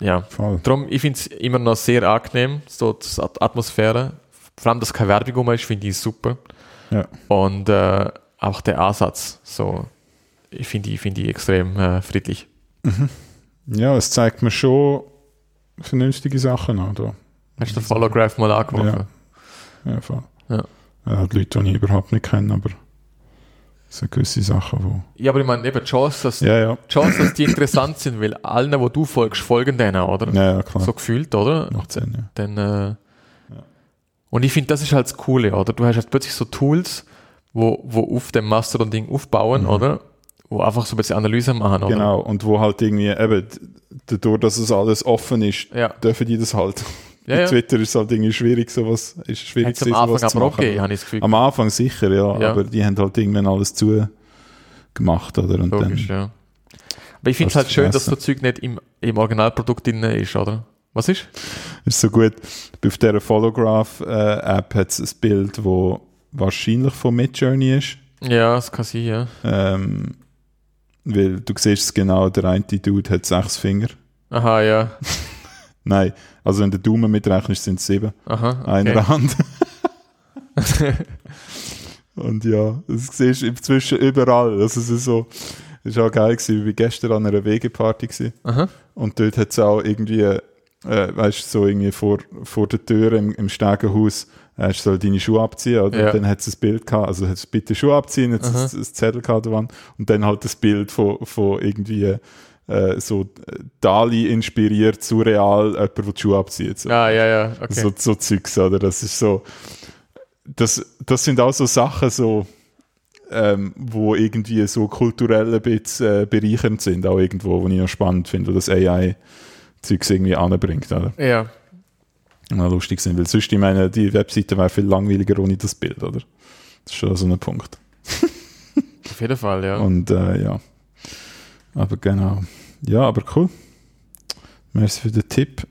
ja. Voll. Darum, ich finde es immer noch sehr angenehm, so die Atmosphäre. Vor allem, dass keine Werbung ist, finde ich super. Ja. Und äh, auch der Ansatz, so, ich finde ich, find ich extrem äh, friedlich. Mhm. Ja, es zeigt mir schon vernünftige Sachen an. Da. Hast du den Followgraph mal angeworfen? Ja, ja voll. Ja. Ja, die Leute, die ich überhaupt nicht kenne, aber sind gewisse Sachen, wo... Ja, aber ich meine, eben die Chance, dass, ja, ja. Chance, dass die interessant sind, weil allen, wo du folgst, folgen denen, oder? Ja, ja klar. So gefühlt, oder? Macht Sinn, ja. Dann, äh. Und ich finde, das ist halt das Coole, oder? Du hast halt plötzlich so Tools, wo, wo auf dem Mastodon-Ding aufbauen, mhm. oder? Wo einfach so ein bisschen Analyse machen, oder? Genau, und wo halt irgendwie, eben, dadurch, dass es alles offen ist, dürfen die das halt. Ja, ja. Twitter ist halt irgendwie schwierig, sowas, ist schwierig, am Anfang aber okay, habe ich das Gefühl. Am Anfang sicher, ja, ja, aber die haben halt irgendwann alles zu gemacht, oder? Und Logisch, dann, ja. Aber ich finde es halt schön, dass so Zeug nicht im, im Originalprodukt drin ist, oder? Was ist? Ist so gut. Auf dieser Photograph-App äh, hat es ein Bild, das wahrscheinlich von Midjourney ist. Ja, das kann sein, ja. Ähm, weil du siehst es genau, der eine Dude hat sechs Finger. Aha, ja. Nein, also wenn du Daumen mitrechnest, sind es sieben. Aha, okay. Einer Hand. und ja, das siehst du inzwischen überall. Also es ist so, das war auch geil gewesen, wie gestern an einer Wegeparty gewesen. Aha. Und dort hat es auch irgendwie, äh, weißt du, so irgendwie vor, vor der Tür im, im Stegenhaus, äh, soll deine Schuhe abziehen, oder? Ja. Und dann hat es ein Bild gehabt, also hat es bitte Schuhe abziehen, jetzt ein, ein Zettel gehabt, und dann halt das Bild von, von irgendwie, äh, so Dali inspiriert, surreal, jemand, der die Schuhe abzieht. So. Ah, ja, ja, okay. So, so Zeugs, oder? Das ist so, das, das sind auch so Sachen, so, ähm, wo irgendwie so kulturell ein bisschen äh, bereichernd sind, auch irgendwo, wo ich noch spannend finde, wo das AI-Zeugs irgendwie anbringt, oder? Ja. Mal lustig sind, weil sonst, ich meine, die Webseite wäre viel langweiliger ohne das Bild, oder? Das ist schon so ein Punkt. Auf jeden Fall, ja. Und äh, ja. Aber genau. Ja, aber cool. Merci für den Tipp.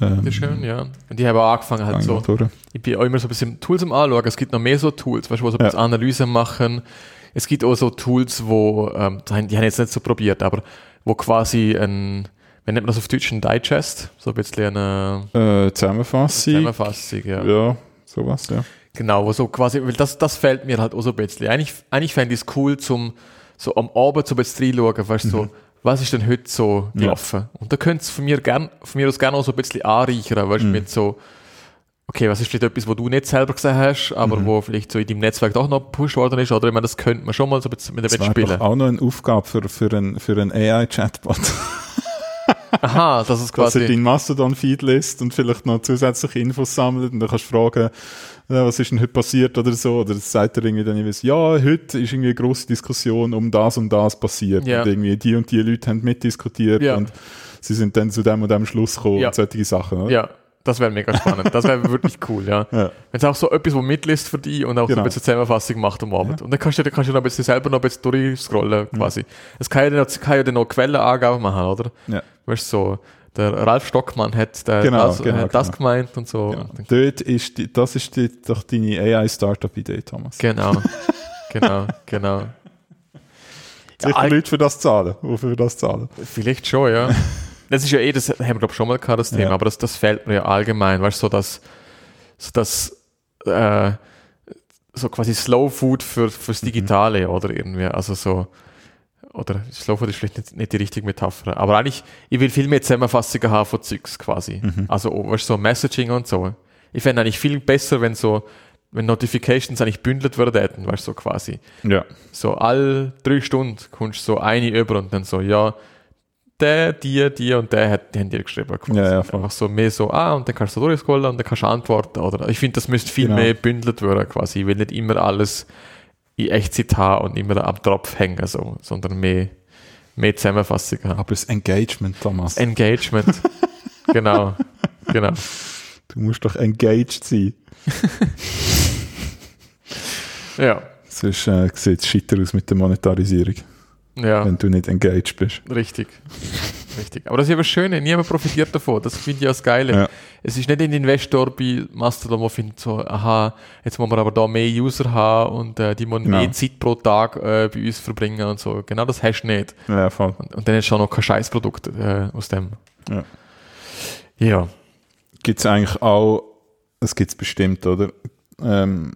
Ähm, schön, ja. Und ich habe auch angefangen halt so. Durch. Ich bin auch immer so ein bisschen Tools am Anschauen. Es gibt noch mehr so Tools, weißt du, wo so ein bisschen ja. Analyse machen. Es gibt auch so Tools, wo, ähm, die habe ich jetzt nicht so probiert, aber wo quasi ein, wie nennt man das auf Deutsch, ein Digest? So ein bisschen eine äh, Zusammenfassung. Zusammenfassung, ja. Ja, sowas, ja. Genau, wo so quasi, weil das, das fällt mir halt auch so ein bisschen. Eigentlich, eigentlich fände ich es cool, zum, so am Abend so ein bisschen reinschauen, weißt du, mhm. so, was ist denn heute so gelaufen? Ja. Und da könnte es von mir, gern, von mir aus gerne auch so ein bisschen anreichern, weißt du, mhm. mit so, okay, was ist vielleicht etwas, wo du nicht selber gesehen hast, aber mhm. wo vielleicht so in deinem Netzwerk doch noch gepusht worden ist, oder ich meine, das könnte man schon mal so ein bisschen mit dem spielen. Das auch noch eine Aufgabe für, für einen, für einen AI-Chatbot. Aha, das ist quasi. Dass er deinen Mastodon-Feed liest und vielleicht noch zusätzliche Infos sammelt und dann kannst du fragen, was ist denn heute passiert oder so. Oder sagt er irgendwie dann, weiß, ja, heute ist irgendwie eine grosse Diskussion um das und das passiert. Ja. Und irgendwie die und die Leute haben mitdiskutiert ja. und sie sind dann zu dem und dem Schluss gekommen ja. und solche Sachen. Oder? Ja. Das wäre mega spannend. Das wäre wirklich cool, ja. ja. Wenn es auch so etwas, wo mitliest für dich und auch genau. so ein bisschen Zusammenfassung macht am Abend. Ja. Und dann kannst du, dann kannst du noch ein bisschen selber noch ein bisschen durchscrollen, quasi. Es ja. kann ja, kann ja dann noch Quellenangaben machen, oder? Ja. Weißt du, so, der Ralf Stockmann hat, der, genau, das, genau, hat das genau. gemeint und so. Genau. Dort ist die, das ist die, doch deine AI-Startup-Idee, Thomas. Genau, genau, genau. Sicher ja, Leute für das zahlen, wofür wir das zahlen. Vielleicht schon, ja. Das ist ja eh, das haben wir glaube schon mal gehabt, das Thema, ja. aber das, das fällt mir ja allgemein, weißt du, so dass, so dass äh, so quasi Slow Food für, fürs mhm. Digitale mhm. oder irgendwie, also so, oder Slow Food ist vielleicht nicht, nicht die richtige Metapher, aber eigentlich, ich will viel mehr Zusammenfassungen haben von Zeugs quasi. Mhm. Also, weißt du, so Messaging und so. Ich fände eigentlich viel besser, wenn so, wenn Notifications eigentlich bündelt würden, weißt du, so quasi. Ja. So all drei Stunden kommst du so eine über und dann so, ja, der, die, die und der hat, die haben dir geschrieben. Quasi. Ja, ja, Einfach so mehr so, ah, und dann kannst du durchscrollen und dann kannst du antworten. Oder ich finde, das müsste viel genau. mehr bündelt werden quasi. Ich will nicht immer alles in Echtzeit haben und immer am Tropf hängen, so, sondern mehr, mehr Zusammenfassung haben. Aber das Engagement, Thomas. Engagement. genau. Genau. du musst doch engaged sein. Ja. Sonst äh, sieht es scheiter aus mit der Monetarisierung, Ja. wenn du nicht engaged bist. Richtig. Richtig. Aber das ist eben das Schöne, niemand profitiert davon. Das finde ich auch das Geile. Ja. Es ist nicht ein Investor bei Mastodon, der findet so, aha, jetzt wollen wir aber da mehr User haben und äh, die müssen Genau. mehr Zeit pro Tag äh, bei uns verbringen und so. Genau das hast du nicht. Ja, voll. Und, und dann hast du auch noch kein Scheißprodukt äh, aus dem. Ja. Ja. Gibt es eigentlich auch, es gibt es bestimmt, oder? Ähm,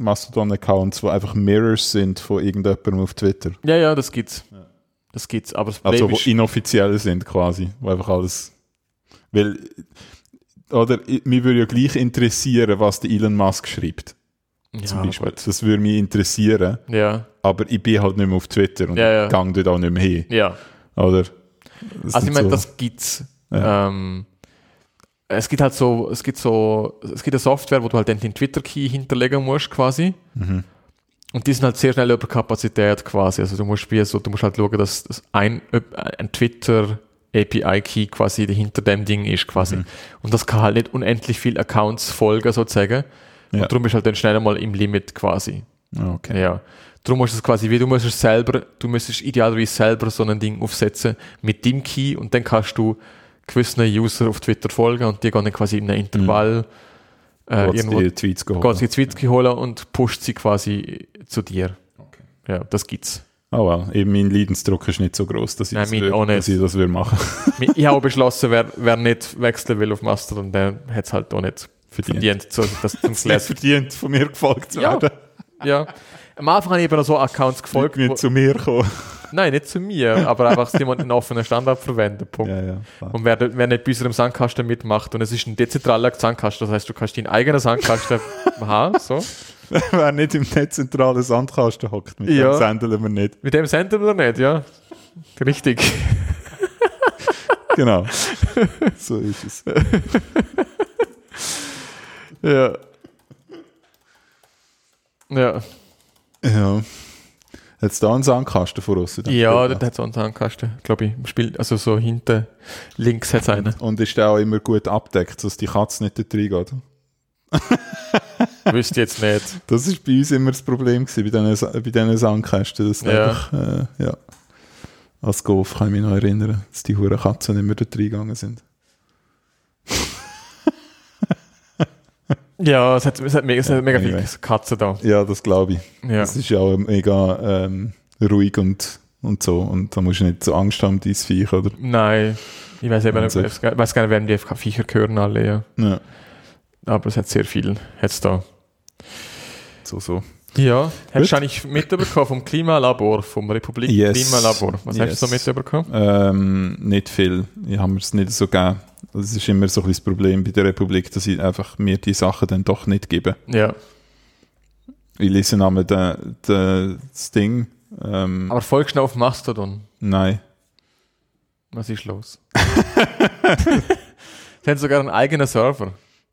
Mastodon-Accounts, die einfach Mirrors sind von irgendjemandem auf Twitter. Ja, ja, das gibt's. Das gibt's. Aber das Also, wo inoffiziell sind quasi, wo einfach alles. Weil, oder, mich würde ja gleich interessieren, was der Elon Musk schreibt, zum ja, Beispiel. gut. Das würde mich interessieren, Ja, aber ich bin halt nicht mehr auf Twitter und Ja, ja. gang dort auch nicht mehr hin, ja. oder? Das Also ich meine, so- das gibt's. Ja. Ähm, es gibt halt so, es gibt so, es gibt eine Software, wo du halt den Twitter-Key hinterlegen musst quasi. Mhm. Und die sind halt sehr schnell über Kapazität quasi. Also du musst wie so, du musst halt schauen, dass, dass ein, ein Twitter API-Key quasi hinter dem Ding ist quasi. Mhm. Und das kann halt nicht unendlich viele Accounts folgen sozusagen. Ja. Und darum ist halt dann schnell mal im Limit quasi. Ah, Okay. Ja. Darum musst du es quasi, wie du musst es selber, du müsstest idealerweise selber so ein Ding aufsetzen mit dem Key und dann kannst du gewissen User auf Twitter folgen und die gehen dann quasi in einem Intervall äh, Wo irgendwo die Tweets geholt. geht sie Tweets holen und pusht sie quasi zu dir. Okay. Ja, das gibt's. Oh well, eben mein Leidensdruck ist nicht so groß, dass ich, Nein, das, mein würde, dass ich das würde machen. ich habe auch beschlossen, wer, wer nicht wechseln will auf Mastodon, der hat es halt auch nicht Verdient. verdient, so, das zum verdient, von mir gefolgt zu Ja. werden. Ja. Am Anfang habe ich eben noch so Accounts Folgt gefolgt. mir Wo, zu mir kommen. nein, nicht zu mir, aber einfach jemand einen offenen Standard verwenden. Punkt. Ja, ja. Und wer, wer nicht bei unserem Sandkasten mitmacht, und es ist ein dezentraler Sandkasten, das heißt, du kannst deinen eigenen Sandkasten haben, so. Wer nicht im dezentralen Sandkasten hockt, mit Ja. dem sendeln wir nicht. Mit dem senden wir nicht, ja. Richtig. Genau. so ist es. Ja. Ja, Ja. Hat es da einen Sandkasten vor uns? ja dort hat es auch einen Sandkasten, glaube ich. im Spiel, also so hinten links hat es einen. Und ist der auch immer gut abdeckt, dass die Katze nicht dort reingeht? Wüsste ich jetzt nicht. Das ist bei uns immer das Problem gewesen, bei diesen, bei diesen Sandkästen. Dass Ja. einfach, äh, ja. Als Golf kann ich mich noch erinnern, dass die huren Katzen nicht mehr dort reingegangen sind. Ja, es hat, es hat mega, es hat mega Anyway. viele Katzen da. Ja, das glaube ich. Ja. Das ist ja auch mega ähm, ruhig und, und so. Und da musst du nicht so Angst haben, dieses Viech, oder? Nein, ich weiß eben nicht, ich weiß gar nicht, wer die Viecher gehören alle, ja. Ja, Aber es hat sehr viel, hat's da. so, so. Ja, hast du eigentlich mitbekommen vom Klimalabor, vom Republik Yes. Klimalabor? Was hast du so Yes. mitbekommen? Ähm, nicht viel. Ich habe mir es nicht so gegeben. Das ist immer so ein das Problem bei der Republik, dass ich einfach mir die Sachen dann doch nicht gebe. Ja. Ich lese den, das Ding. Ähm, Aber folgst du auf Mastodon? nein. Was ist los? Sie haben sogar einen eigenen Server.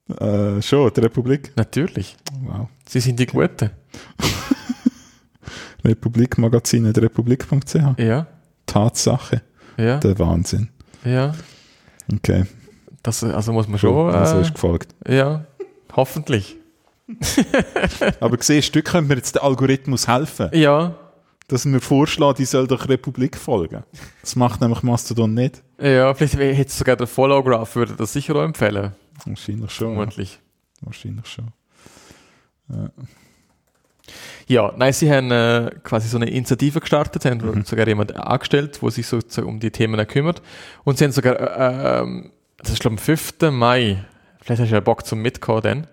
Äh, schon, die Republik. Natürlich. Wow. Sie sind die Guten. Republikmagazin at republik.ch. Ja. Tatsache. Ja. Der Wahnsinn. Ja. Okay. Das, also muss man schon. also Äh, ist gefolgt. ja. Hoffentlich. Aber siehst du, könnte mir jetzt der Algorithmus helfen, Ja. dass mir vorschlägt, ich soll doch Republik folgen. Das macht nämlich Mastodon nicht. Ja, vielleicht hätte sogar der Follow-Graph, würde das sicher auch empfehlen. Wahrscheinlich schon. Ja. Vermutlich. Wahrscheinlich schon. Ja, nein, sie haben äh, quasi so eine Initiative gestartet, sie haben Mhm. sogar jemanden angestellt, wo sich sozusagen um die Themen kümmert. Und sie haben sogar, äh, ähm, das ist glaube ich am 5. Mai, vielleicht hast du ja Bock zum Mitkommen dann,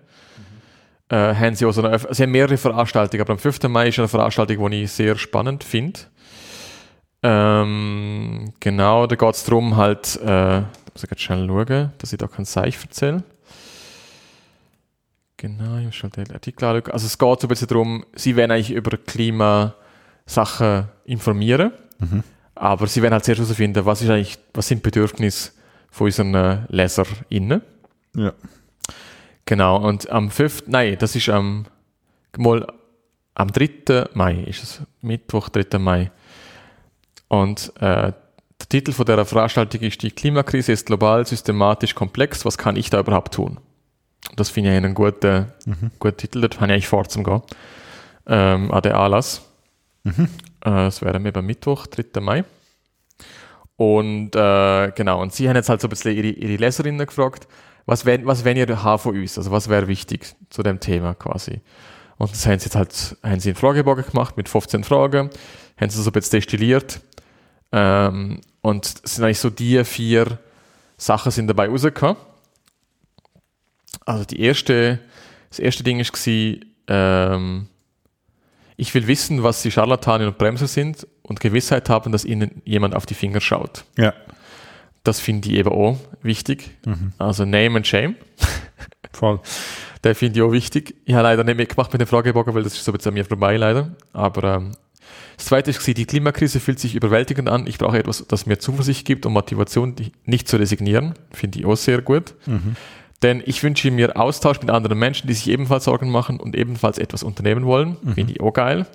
äh, haben sie auch so eine, sie haben mehrere Veranstaltungen, aber am 5. Mai ist eine Veranstaltung, die ich sehr spannend finde. Ähm, genau, da geht es darum halt, äh, muss ich jetzt schnell schauen, dass ich da kein Seich erzähle. Genau, ich muss schon den Artikel anschauen. Also es geht so ein bisschen darum, sie wollen eigentlich über Klimasachen informieren, Mhm. aber sie wollen halt zuerst herausfinden, was ist eigentlich, was sind die Bedürfnisse von unseren äh, LeserInnen. Ja. Genau, und am 5., nein, das ist am, mal, am 3. Mai, ist es Mittwoch, 3. Mai. Und äh, der Titel von der Veranstaltung ist Die Klimakrise ist global, systematisch, komplex. Was kann ich da überhaupt tun? Das finde ich einen guten, mhm. guten Titel. Dort habe ich eigentlich vor zum Gehen. Ähm, an den Anlass. Mhm. Äh, das wäre mir beim Mittwoch, 3. Mai. Und äh, genau, und sie haben jetzt halt so ein bisschen ihre, ihre Leserinnen gefragt, was wenn, was wenn ihr haben von uns? Also was wäre wichtig zu dem Thema quasi? Und das haben sie jetzt halt, haben sie einen Fragebogen gemacht mit 15 Fragen, haben sie so ein bisschen destilliert. Ähm, und es sind eigentlich so die vier Sachen sind dabei rausgekommen. Also die erste, das erste Ding war, ähm, ich will wissen, was die Scharlatane und Bremser sind und Gewissheit haben, dass ihnen jemand auf die Finger schaut. Ja. Das finde ich eben auch wichtig. Mhm. Also Name and Shame. Voll. Der finde ich auch wichtig. Ich habe leider nicht mitgemacht mit dem Fragebogen, weil das ist so ein bisschen an mir vorbei, leider. Aber ähm, das zweite ist, die Klimakrise fühlt sich überwältigend an. Ich brauche etwas, das mir Zuversicht gibt und Motivation, nicht zu resignieren. Finde ich auch sehr gut. Mhm. Denn ich wünsche mir Austausch mit anderen Menschen, die sich ebenfalls Sorgen machen und ebenfalls etwas unternehmen wollen. Mhm. Finde ich auch geil.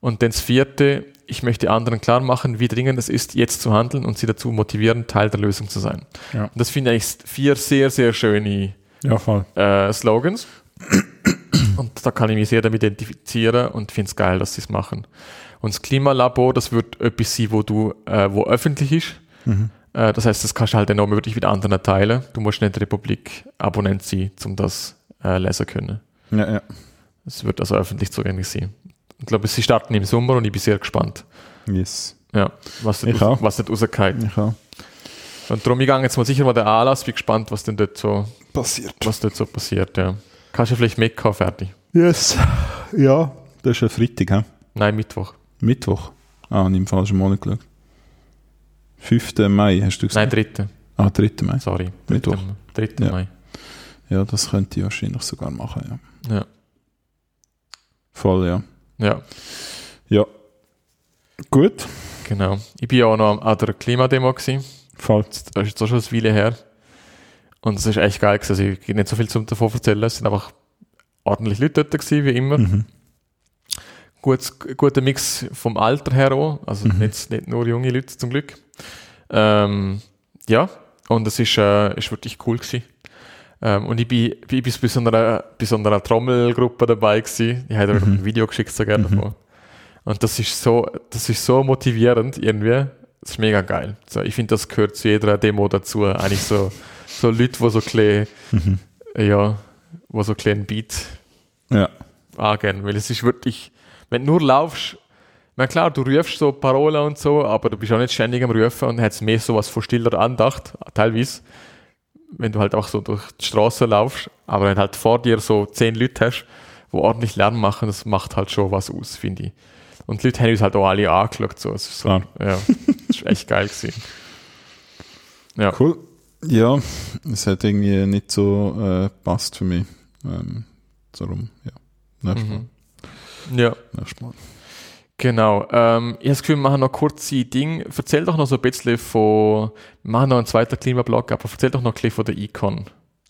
Und dann das vierte, ich möchte anderen klar machen, wie dringend es ist, jetzt zu handeln und sie dazu motivieren, Teil der Lösung zu sein. Ja. Und das finde ich vier sehr, sehr schöne ja, äh, Slogans. Und da kann ich mich sehr damit identifizieren und finde es geil, dass sie es machen. Und das Klimalabor, das wird etwas sein, wo du, äh, wo öffentlich ist. Mhm. Äh, das heißt, das kannst du halt auch wirklich mit anderen teilen. Du musst nicht Republik-Abonnent sein, um das äh, lesen können. Ja, ja. Es wird also öffentlich zugänglich sein. Ich glaube, sie starten im Sommer und ich bin sehr gespannt. Yes. Ja, was nicht, aus, was nicht rausgeht. Ich auch. Und darum, ich gehe jetzt mal sicher mal den Anlass, bin gespannt, was denn dort so passiert. Was dort so passiert, ja. Kannst du vielleicht mitkommen, fertig? Yes. Ja, das ist ein Freitag, hä? Nein, Mittwoch. Mittwoch? Ah, ich im falschen Monat geschaut. 5. Mai, hast du gesagt? Nein, 3. Ah, 3. Mai. Sorry. Mittwoch. 3. Ja. Mai. Ja, das könnte ich wahrscheinlich sogar machen, ja. Ja. Voll, ja. Ja. Ja. Gut. Genau. Ich bin ja auch noch an der Klimademo gewesen. Voll. Das ist auch schon eine Weile her. Und es ist echt geil gewesen. Also ich kann nicht so viel zum davon erzählen. Es sind einfach ordentlich Leute dort gewesen, wie immer. Mhm. Gut, guter Mix vom Alter her auch. Also mhm. nicht, nicht nur junge Leute zum Glück. Ähm, ja, und es ist, äh, ist wirklich cool gewesen. Ähm, und ich bin, ich bin bei, so einer, bei so einer Trommelgruppe dabei gewesen. Ich habe mhm. ein Video geschickt, so gerne mhm. davon. Und das ist so, das ist so motivierend irgendwie. Das ist mega geil. So, ich finde, das gehört zu jeder Demo dazu. Eigentlich so, so Leute, die so klein, mhm. ja, wo so kleinen Beat ja. angehen. Weil es ist wirklich, wenn du nur laufst, na klar, du rufst so Parolen und so, aber du bist auch nicht ständig am Rufen und hast mehr so was von stiller Andacht, teilweise. Wenn du halt auch so durch die Straße laufst, aber wenn halt vor dir so zehn Leute hast, die ordentlich Lärm machen, das macht halt schon was aus, finde ich. Und die Leute haben uns halt auch alle angeschaut, so. Es ist so, ah. ja, das ist echt geil gewesen. Ja. Cool. Ja, es hat irgendwie nicht so äh, passt für mich. Ähm, darum, ja. Nächstes mhm. Mal. Ja. Nächstes Mal. Genau. Ähm, ich habe das Gefühl, wir machen noch kurz die Ding. Erzähl doch noch so ein bisschen von, wir machen noch einen zweiten Klimablog, aber erzähl doch noch ein bisschen von der Econ.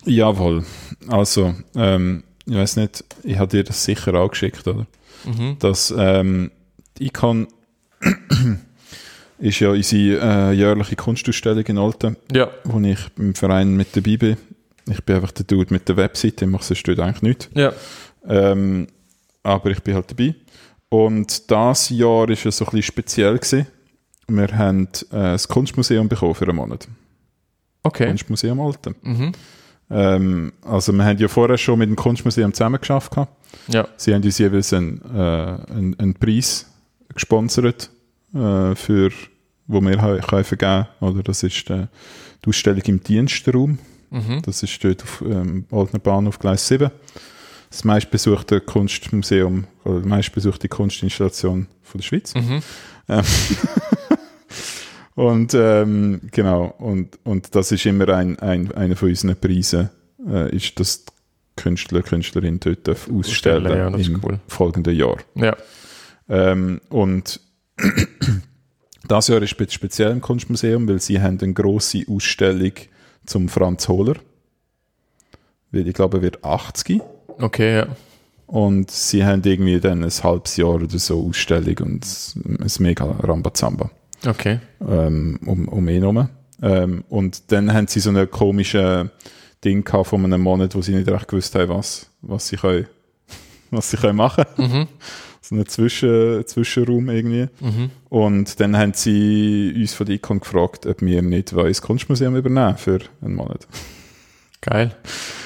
Jawohl. Also, ähm, ich weiß nicht, ich habe dir das sicher auch geschickt, oder? Mhm. Dass ähm, die Econ ist ja unsere äh, jährliche Kunstausstellung in Alten, ja. wo ich im Verein mit dabei bin. Ich bin einfach der Dude mit der Webseite, ich mache sonst eigentlich nichts. Ja. Ähm, aber ich bin halt dabei. Und das Jahr war es so ein bisschen speziell. Gewesen. Wir haben äh, das Kunstmuseum bekommen für einen Monat. Okay. Kunstmuseum Alten. Mhm. Ähm, also wir haben ja vorher schon mit dem Kunstmuseum zusammengearbeitet. Ja. Sie haben uns jeweils einen, äh, einen, einen Preis gesponsert, äh, für, wo wir können vergeben Oder das ist äh, die Ausstellung im Dienstraum. Mhm. Das ist dort auf ähm, Altner Bahnhof Gleis 7 das meistbesuchte Kunstmuseum oder die meistbesuchte Kunstinstallation von der Schweiz. Mhm. Ähm, und ähm, genau, und, und das ist immer ein, ein, einer von unseren Preisen, äh, ist, dass Künstler, Künstlerin dort ausstellen ja, im cool. folgenden Jahr. Ja. Ähm, und das Jahr ist speziell im Kunstmuseum, weil sie haben eine grosse Ausstellung zum Franz Hohler. Weil ich glaube, er wird 80. Okay, ja. Und sie haben irgendwie dann ein halbes Jahr oder so Ausstellung und ein mega Rambazamba. Okay. ähm, um, um ihn herum. Ähm, und dann haben sie so eine komische Ding gehabt von einem Monat, wo sie nicht recht gewusst haben, was, was sie können, was sie können machen. Mhm. So einen Zwischen, Zwischenraum irgendwie. Mhm. Und dann haben sie uns von der Icon gefragt, ob wir nicht das Kunstmuseum übernehmen für einen Monat. Geil.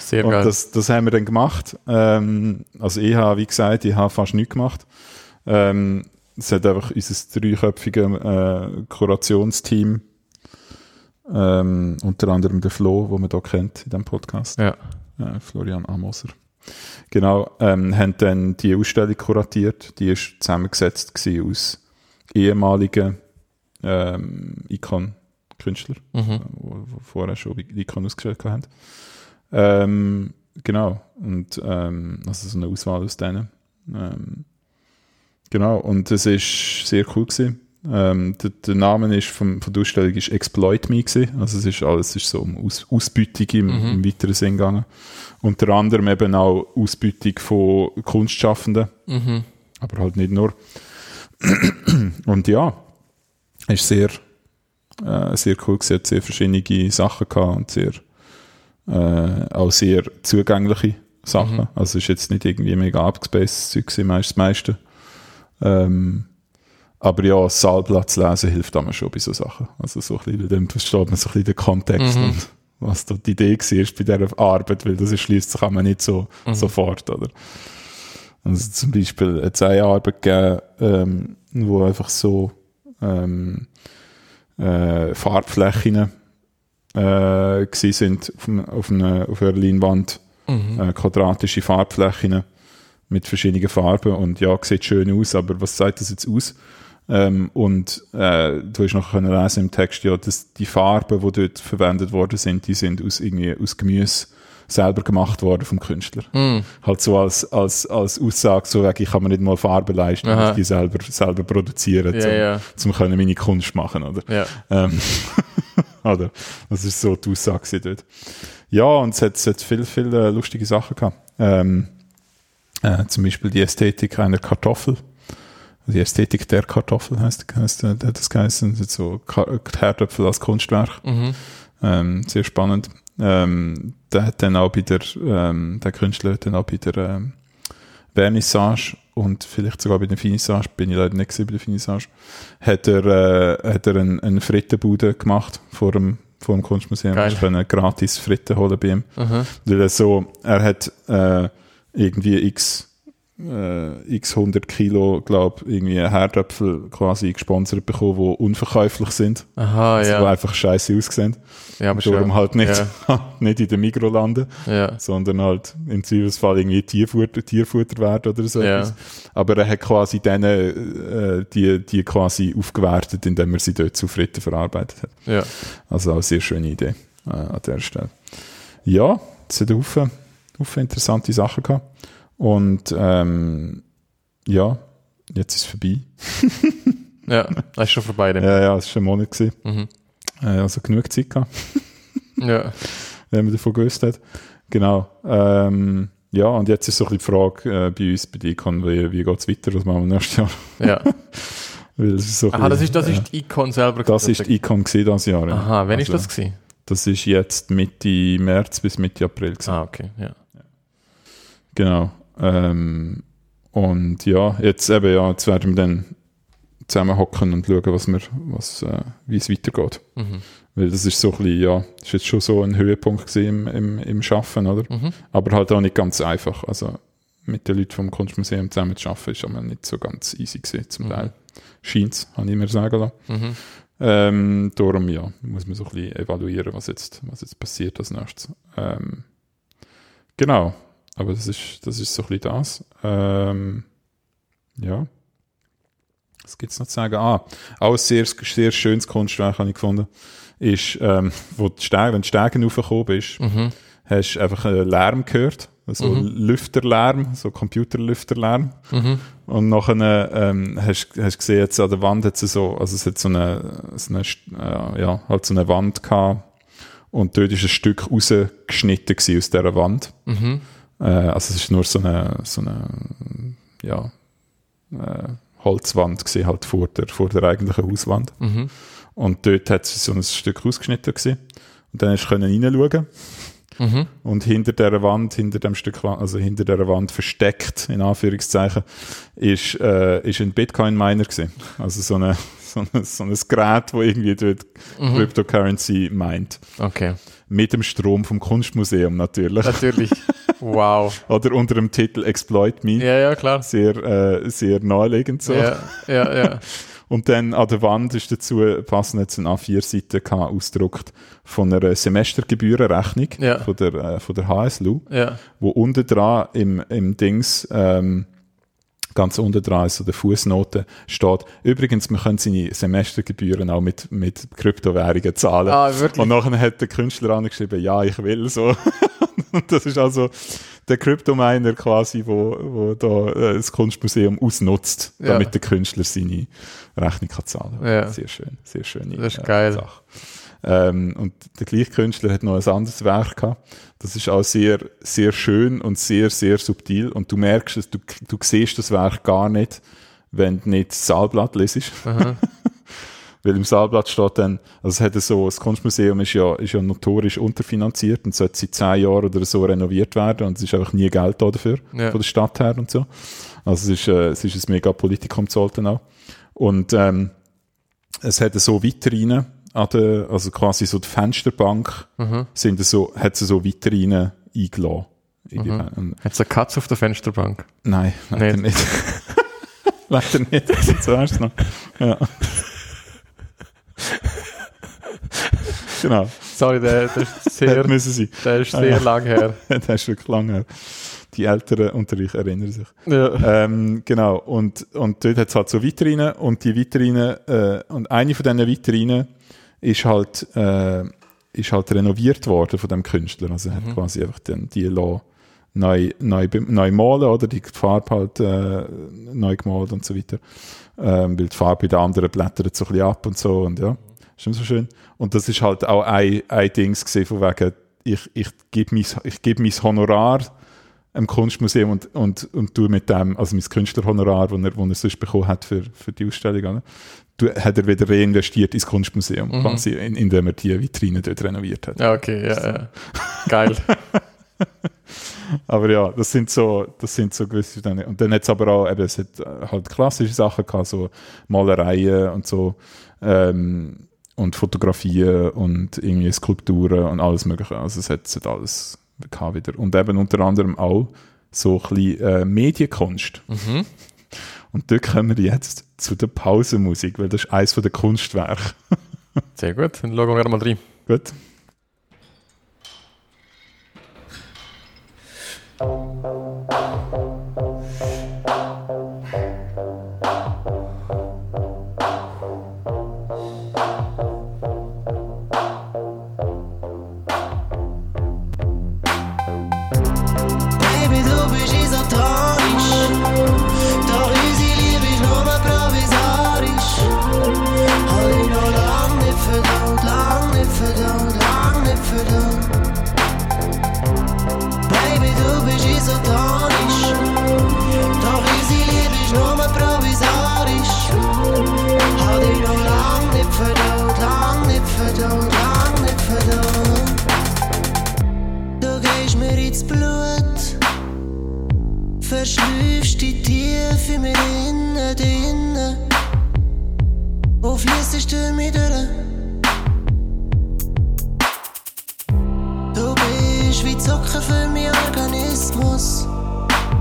Sehr Und geil. das, das haben wir dann gemacht. Ähm, also ich habe, wie gesagt, ich habe fast nichts gemacht. Ähm, es hat einfach unser dreiköpfiges äh, Kurationsteam, ähm, unter anderem der Flo, wo man hier kennt in diesem Podcast, ja. äh, Florian Amoser. Genau, ähm, haben dann die Ausstellung kuratiert. Die ist zusammengesetzt aus ehemaligen ähm, Icon-Künstlern Mhm. wo, wo vorher schon die Icon ausgestellt haben. Ähm, genau, und ähm, also so eine Auswahl aus denen. Ähm, genau, und es ist sehr cool gewesen. Ähm, der, der Name ist vom, von der Ausstellung ist Exploit Me gewesen. Also es ist alles ist so um Aus, Ausbeutung im, Mhm. im weiteren Sinn gegangen. Unter anderem eben auch Ausbeutung von Kunstschaffenden Mhm. aber halt nicht nur. Und ja, ist sehr, äh, sehr cool gewesen, hat sehr verschiedene Sachen gehabt und sehr, äh, auch sehr zugängliche Sachen. Mhm. Also es ist jetzt nicht irgendwie mega abgespaced Zeug gewesen, meist das meiste. Ähm, aber ja, das Saalplatz lesen hilft immer schon bei so Sachen. Also so ein bisschen, dann versteht man so ein bisschen den Kontext Mhm. und was da die Idee war bei dieser Arbeit, weil das schließt sich man nicht so Mhm. sofort, oder? Also zum Beispiel hat es eine Arbeit gegeben, ähm, wo einfach so ähm, äh, Farbflächen äh, sind auf, einem- auf, einer, auf einer Leinwand, Mhm. äh, quadratische Farbflächen mit verschiedenen Farben und ja, sieht schön aus, aber was sagt das jetzt aus? Ähm, und äh, du hast noch können lesen im Text, ja, dass die Farben, die dort verwendet worden sind, die sind aus, irgendwie, aus Gemüse selber gemacht worden vom Künstler Mhm. halt so als, als, als Aussage, so ich kann mir nicht mal Farbe leisten, Aha. ich die selber, selber produzieren, Ja, zum, ja. zum können meine Kunst machen, oder? Ja. Ähm, oder? Das ist so die Aussage dort. Ja, und es hat, es hat viele, viele lustige Sachen gehabt. Ähm, äh, zum Beispiel die Ästhetik einer Kartoffel. Die Ästhetik der Kartoffel heißt, heißt äh, das geheißen. So Ka- Herdöpfel als Kunstwerk. Mhm. Ähm, sehr spannend. Ähm, der hat dann auch bei der, ähm, der Künstler hat dann auch bei der ähm, Vernissage und vielleicht sogar bei der Finissage, bin ich leider nicht bei der Finissage, hat er, äh, hat er eine, eine Frittenbude gemacht vor dem, vor dem Kunstmuseum. Geil. Ich konnte gratis Fritten holen bei ihm. Aha. Weil er so, er hat äh, irgendwie x, äh, x 100 Kilo, glaube irgendwie Herdöpfel quasi gesponsert bekommen, die unverkäuflich sind. Aha, Also, die ja. einfach scheiße aussehen. Ja, aber Darum schon. halt nicht, nicht in der Mikro landen, Ja. sondern halt im Zweifelsfall irgendwie Tierfutter, Tierfutter werden oder so Ja. etwas. Aber er hat quasi denen, äh, die, die quasi aufgewertet, indem er sie dort zu Fritten verarbeitet hat. Ja. Also auch eine sehr schöne Idee äh, an der Stelle. Ja, es hat Haufen, Haufen interessante Sachen gehabt. Und ähm, ja, jetzt ist es vorbei. Ja. Das ist schon vorbei dann. Ja, ja, es war schon ein Monat. Gewesen. Mhm. Äh, also genug Zeit gehabt. Ja. wenn man davon gewusst hat. Genau. Ähm, ja, und jetzt ist so ein bisschen die Frage äh, bei uns, bei Icon, wie, wie geht es weiter, was machen wir nächstes Jahr? Ja. Weil es ist so Aha, das bisschen, ist, das ist die Icon selber. das ist die Icon gewesen, das Jahr. ja. Aha, wann ist Also, das gewesen? Das ist jetzt Mitte März bis Mitte April. Gewesen. Ah, okay, ja. Genau. Ähm, und ja, jetzt eben, ja, jetzt werden wir dann zusammenhocken und schauen, was wir, was, äh, wie es weitergeht. Mhm. Weil das ist so ein bisschen, ja, ist jetzt schon so ein Höhepunkt im, im, im Schaffen, oder? Mhm. Aber halt auch nicht ganz einfach. Also mit den Leuten vom Kunstmuseum zusammen zu arbeiten, ist aber nicht so ganz easy gewesen, zum Mhm. Teil. Scheint's, habe ich mir sagen lassen. Mhm. Ähm, darum, ja, muss man so ein bisschen evaluieren, was jetzt, was jetzt passiert als nächstes. Ähm, genau. Aber das ist, das ist so ein bisschen das. Ähm, ja. Was gibt's noch zu sagen? Ah, auch ein sehr, sehr schönes Kunstwerk habe ich gefunden. Ist, ähm, wo die Stege, wenn du Stegen raufgekommen bist, Mhm. hast du einfach einen Lärm gehört. So Mhm. Lüfterlärm, so Computerlüfterlärm. Mhm. Und nachher ähm, hast du gesehen, jetzt an der Wand hat es so, also es hat so eine, so eine äh, ja, halt so eine Wand gehabt. Und dort ist ein Stück rausgeschnitten aus dieser Wand. Mhm. Äh, also es ist nur so eine, so eine, ja, äh, Holzwand gesehen, halt vor der, vor der eigentlichen Hauswand. Mhm. Und dort hat sie so ein Stück ausgeschnitten gesehen. Und dann du können reinschauen. Mhm. Und hinter der Wand, hinter dem Stück, also hinter der Wand versteckt, in Anführungszeichen, ist, äh, ist ein Bitcoin-Miner gewesen. Also so, eine, so, eine, so ein Gerät, wo irgendwie dort Mhm. Cryptocurrency meint. Okay. Mit dem Strom vom Kunstmuseum natürlich. Natürlich. wow. Oder unter dem Titel Exploit Me. Ja, ja, klar. Sehr, äh, sehr naheliegend so. Ja, ja, ja. Und dann an der Wand ist dazu passend jetzt eine A4-Seite ausgedruckt von einer Semestergebührenrechnung Ja. von, der, äh, von der HSLU, Ja. wo unten dran im, im Dings, ähm, ganz unten dran, also der Fußnote steht, übrigens, man kann seine Semestergebühren auch mit, mit Kryptowährungen zahlen. Ah, wirklich? Und nachher hat der Künstler angeschrieben, ja, ich will so. Und das ist also der Kryptominer quasi, wo, wo da äh, das Kunstmuseum ausnutzt, Ja. damit der Künstler seine Rechnung kann zahlen Ja. Sehr schön, sehr schöne Das ist geil. Sache. Ähm, und der gleiche Künstler hat noch ein anderes Werk gehabt. Das ist auch sehr, sehr schön und sehr, sehr subtil. Und du merkst es, du, du siehst das Werk gar nicht, wenn du nicht das Saalblatt lesest. Weil im Saalblatt steht dann, also es hat so, das Kunstmuseum ist ja, ist ja notorisch unterfinanziert und sollte seit zehn Jahren oder so renoviert werden und es ist einfach nie Geld da dafür, Ja. von der Stadt her und so. Also es ist, äh, es ist ein mega Politikum zu halten auch. Und ähm, es hat so Vitrinen an der, also quasi so die Fensterbank Mhm. sind so, hat sie so Vitrinen eingeladen. Und, Hat es eine Katze auf der Fensterbank? nein, leider Nicht. nicht. leider nicht, das ist zuerst noch. Ja. genau. Sorry, der, der ist sehr, der ist Ah, sehr ja. lang her. das ist wirklich lange her. Die Älteren unter euch erinnern sich. Ja. Ähm, genau. Und, und dort hat es halt so Vitrinen und die Vitrinen, äh, und eine von diesen Vitrinen ist halt, äh, ist halt renoviert worden von dem Künstler. Also er hat quasi einfach dann die lassen neu, neu, neu malen, oder? Die Farbe halt äh, neu gemalt und so weiter. Ähm, weil die Farbe bei den anderen blättert so ein bisschen ab und so und ja. Ist schon so schön. Und das ist halt auch ein, ein Dings gesehen von wegen, ich, ich gebe mein, ich gebe mein Honorar im Kunstmuseum und, und, und du mit dem, also mein Künstlerhonorar, das er, wo er sonst bekommen hat für, für die Ausstellung, oder? Du, hat er wieder reinvestiert ins Kunstmuseum, quasi, in, indem er die Vitrine dort renoviert hat. ja, okay, ja, ja. Geil. Aber ja, das sind so, das sind so gewisse Dinge. Und dann hat es aber auch, eben, es hat äh, halt klassische Sachen gehabt, so Malereien und so, ähm, und Fotografien und irgendwie Skulpturen und alles mögliche. Also es hat, es hat alles gehabt wieder. Und eben unter anderem auch so ein bisschen äh, Medienkunst. Mhm. Und dort kommen wir jetzt zu der Pausenmusik, weil das ist eins von der Kunstwerke. Sehr gut, dann schauen wir mal rein. Gut? Baby, Tiefe mit innen, drinnen. Wo fließt du mir durch? Du bist wie Zucker für meinen Organismus.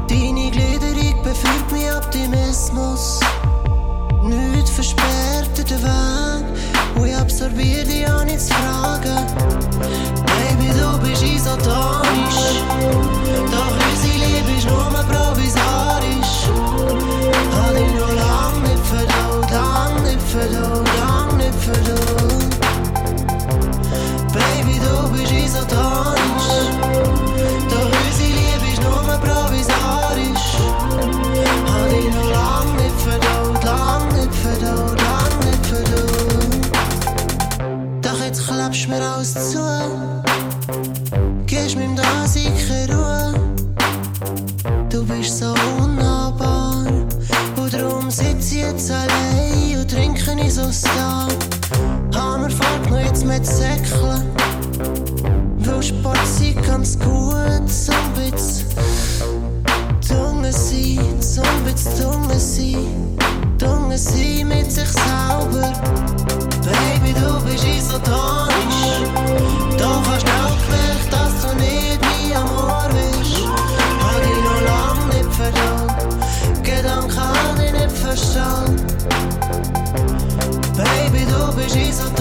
Deine Gliederung befüllt mich Optimismus. Nichts versperrt den Weg, wo ich absorbiere dich auch nicht zu fragen. Baby, du bist isotonisch. Doch unsere Liebe ist nur provisorisch. Lang nicht verdaut, lang nicht verdaut. Baby, du bist isotonisch. Jesus da. Hammer fällt noch jetzt mit Säckeln. Weil Sport sein ganz gut, so ein bisschen dunkel sein, so ein bisschen dunkel sein. Dunkel sein mit sich selber. Baby, du bist isotonisch. Du kannst auch she's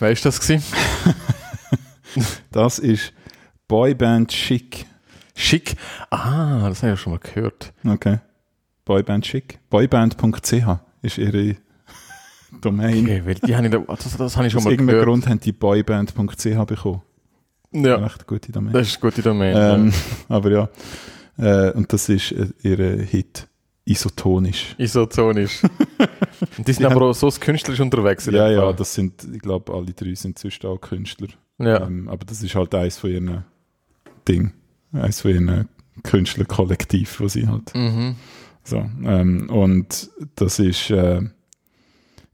wer ist das gewesen? Das ist Boyband Chic. Schick. Ah, das habe ich ja schon mal gehört. Okay. Boyband Chic. Boyband.ch ist ihre Domain. Okay, weil die habe ich, da- das, das habe ich schon Aus mal irgendeinem gehört. Grund haben die Boyband.ch bekommen. Ja, Recht gute Domain. das ist eine gute Domain. Ähm, aber ja. Äh, und das ist äh, ihre Hit. Isotonisch. ja. Isotonisch. Und die sind Die aber auch so künstlerisch unterwegs. Ja, ja, das sind, ich glaube, alle drei sind zwischen auch Künstler. ja. Ähm, aber das ist halt eins von ihren Ding. Eins von ihren Künstlerkollektiv, wo sie halt. Mhm. So. Ähm, und das ist, äh,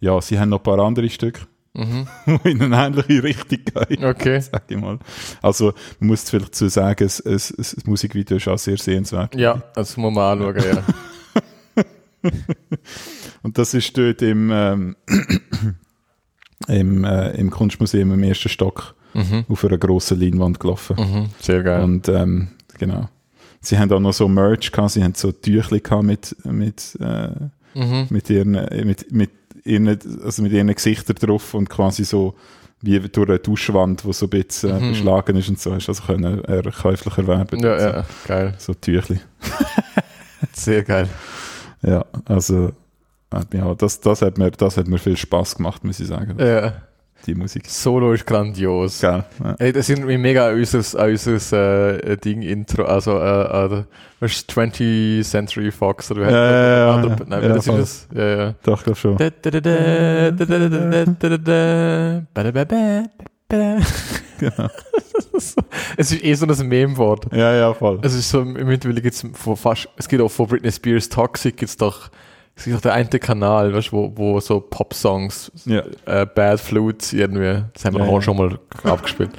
ja, sie haben noch ein paar andere Stücke, Mhm. die in eine ähnliche Richtung gehen. Okay. Sag ich mal. Also, man muss vielleicht dazu sagen, es, es, es, das Musikvideo ist auch sehr sehenswert. Ja, das muss man anschauen, ja. Und das ist dort im, ähm, im, äh, im Kunstmuseum im ersten Stock Mhm. auf einer grossen Leinwand gelaufen. Mhm. Sehr geil. Und ähm, genau. Sie haben auch noch so Merch gehabt, sie haben so Tüchli gehabt mit, mit, äh, Mhm. mit ihren, äh, mit, mit ihren, also mit ihren Gesichtern drauf und quasi so wie durch eine Duschwand, die so ein bisschen äh, Mhm. beschlagen ist und so, hast du also können er käuflich erwerben. Ja, so, ja, geil. so Tüchli. Sehr geil. Ja, also ja, das, das, hat mir, das hat mir viel Spaß gemacht, muss ich sagen. Ja. Die Musik. Solo ist grandios. Geil, ja. Ey, das sind mega unseres, unseres äh, Ding Intro, also äh, äh, 20th Century Fox oder wie heißt ja, ja, ja, Ja, ja. Doch, glaub schon. Es ist eh so ein Meme-Wort. Ja, ja, voll. Es ist so, mittlerweile gibt es fast, es gibt auch von Britney Spears Toxic, gibt es doch es gibt doch der eine Kanal, weißt, wo, wo so Pop-Songs, Ja. äh, Bad Flutes irgendwie, das haben wir Ja, auch ja. schon mal abgespielt.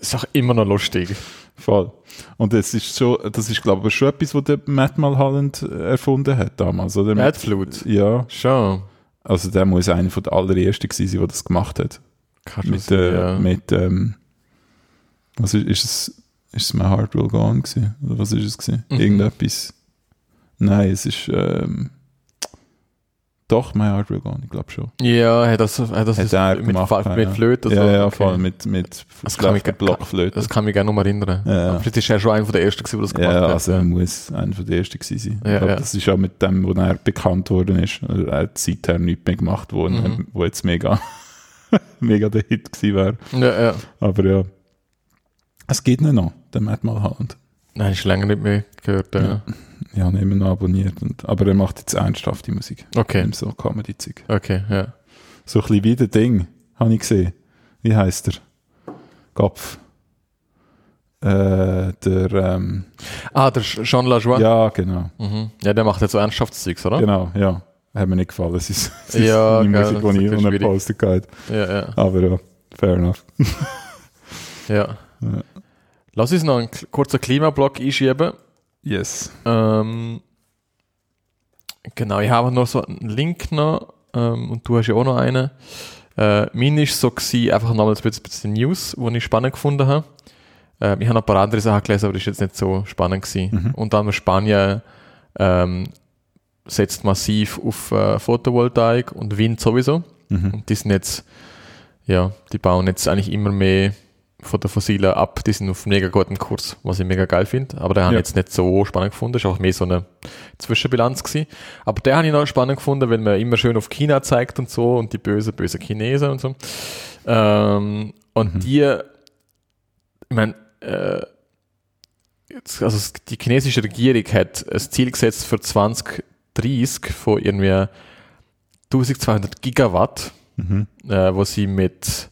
Ist auch immer noch lustig. Voll. Und das ist schon, das ist glaube ich schon etwas, was der Matt Mulholland äh, erfunden hat damals, oder? Bad Flute? Ja, Schon. also der muss einer von der allerersten gewesen sein, der das gemacht hat. Kann Mit, sein, äh, ja. mit ähm, was ist, ist es, ist es My Heart Will Go On gewesen? Oder was ist es gewesen? Mhm. Irgendetwas. Nein, es ist, ähm, doch, My Heart Will Go On, ich glaube schon. Ja, hat das, hat das Hat ist er mit, gemacht, ja, mit ja. Flöte? ja, so? ja, Okay. voll, mit, mit Das kann mich- Blockflöte. Das kann mich gerne noch mal erinnern. Ja, ja. Vielleicht ist er schon einer der ersten, der das gemacht Ja, hat. also er muss einer von der ersten gewesen sein. Ja, ich glaube, ja. das ist auch mit dem, wo er bekannt worden ist. Er hat seither nichts mehr gemacht, wo, Mhm. wo jetzt mega, mega der Hit gewesen wäre. ja, ja. Aber ja, es geht nicht noch, der Matt Mulholland. Nein, ich länger nicht mehr gehört. Ja. Ja. Ich habe ihn immer noch abonniert. Und, aber er macht jetzt ernsthafte Musik. Okay, So Comedy-Zeug. okay, ja. So ein bisschen wie der Ding, habe ich gesehen. Wie heißt er? Gopf. Äh, der, ähm, Ah, der Jean Lajoie? ja, genau. Mhm. Ja, der macht jetzt so Ernsthaftzeugs, oder? Genau, ja. Hat mir nicht gefallen. Es ist, es ist Ja, die gell, Musik, die ich unter. Poster Ja, ja, Aber ja, fair enough. ja. Ja. Lass uns noch einen kurzen Klimablock einschieben. Yes. Ähm, genau, ich habe noch so einen Link noch ähm, und du hast ja auch noch einen. Äh, mein ist so gewesen, einfach nochmal ein bisschen, bisschen News, die ich spannend gefunden habe. Äh, ich habe noch ein paar andere Sachen gelesen, aber das ist jetzt nicht so spannend gewesen. Mhm. Und dann Spanien ähm, setzt massiv auf äh, Photovoltaik und Wind sowieso. Mhm. Und die sind jetzt, ja, die bauen jetzt eigentlich immer mehr von der Fossilen ab. Die sind auf einem mega guten Kurs, was ich mega geil finde. Aber der habe Ja. ich jetzt nicht so spannend gefunden. Ist auch mehr so eine Zwischenbilanz gewesen. Aber der habe ich noch spannend gefunden, weil man immer schön auf China zeigt und so und die böse, böse Chinesen und so. Ähm, und Mhm. die, ich meine, äh, also die chinesische Regierung hat ein Ziel gesetzt für 2030 von irgendwie 1200 Gigawatt, Mhm. äh, wo sie mit,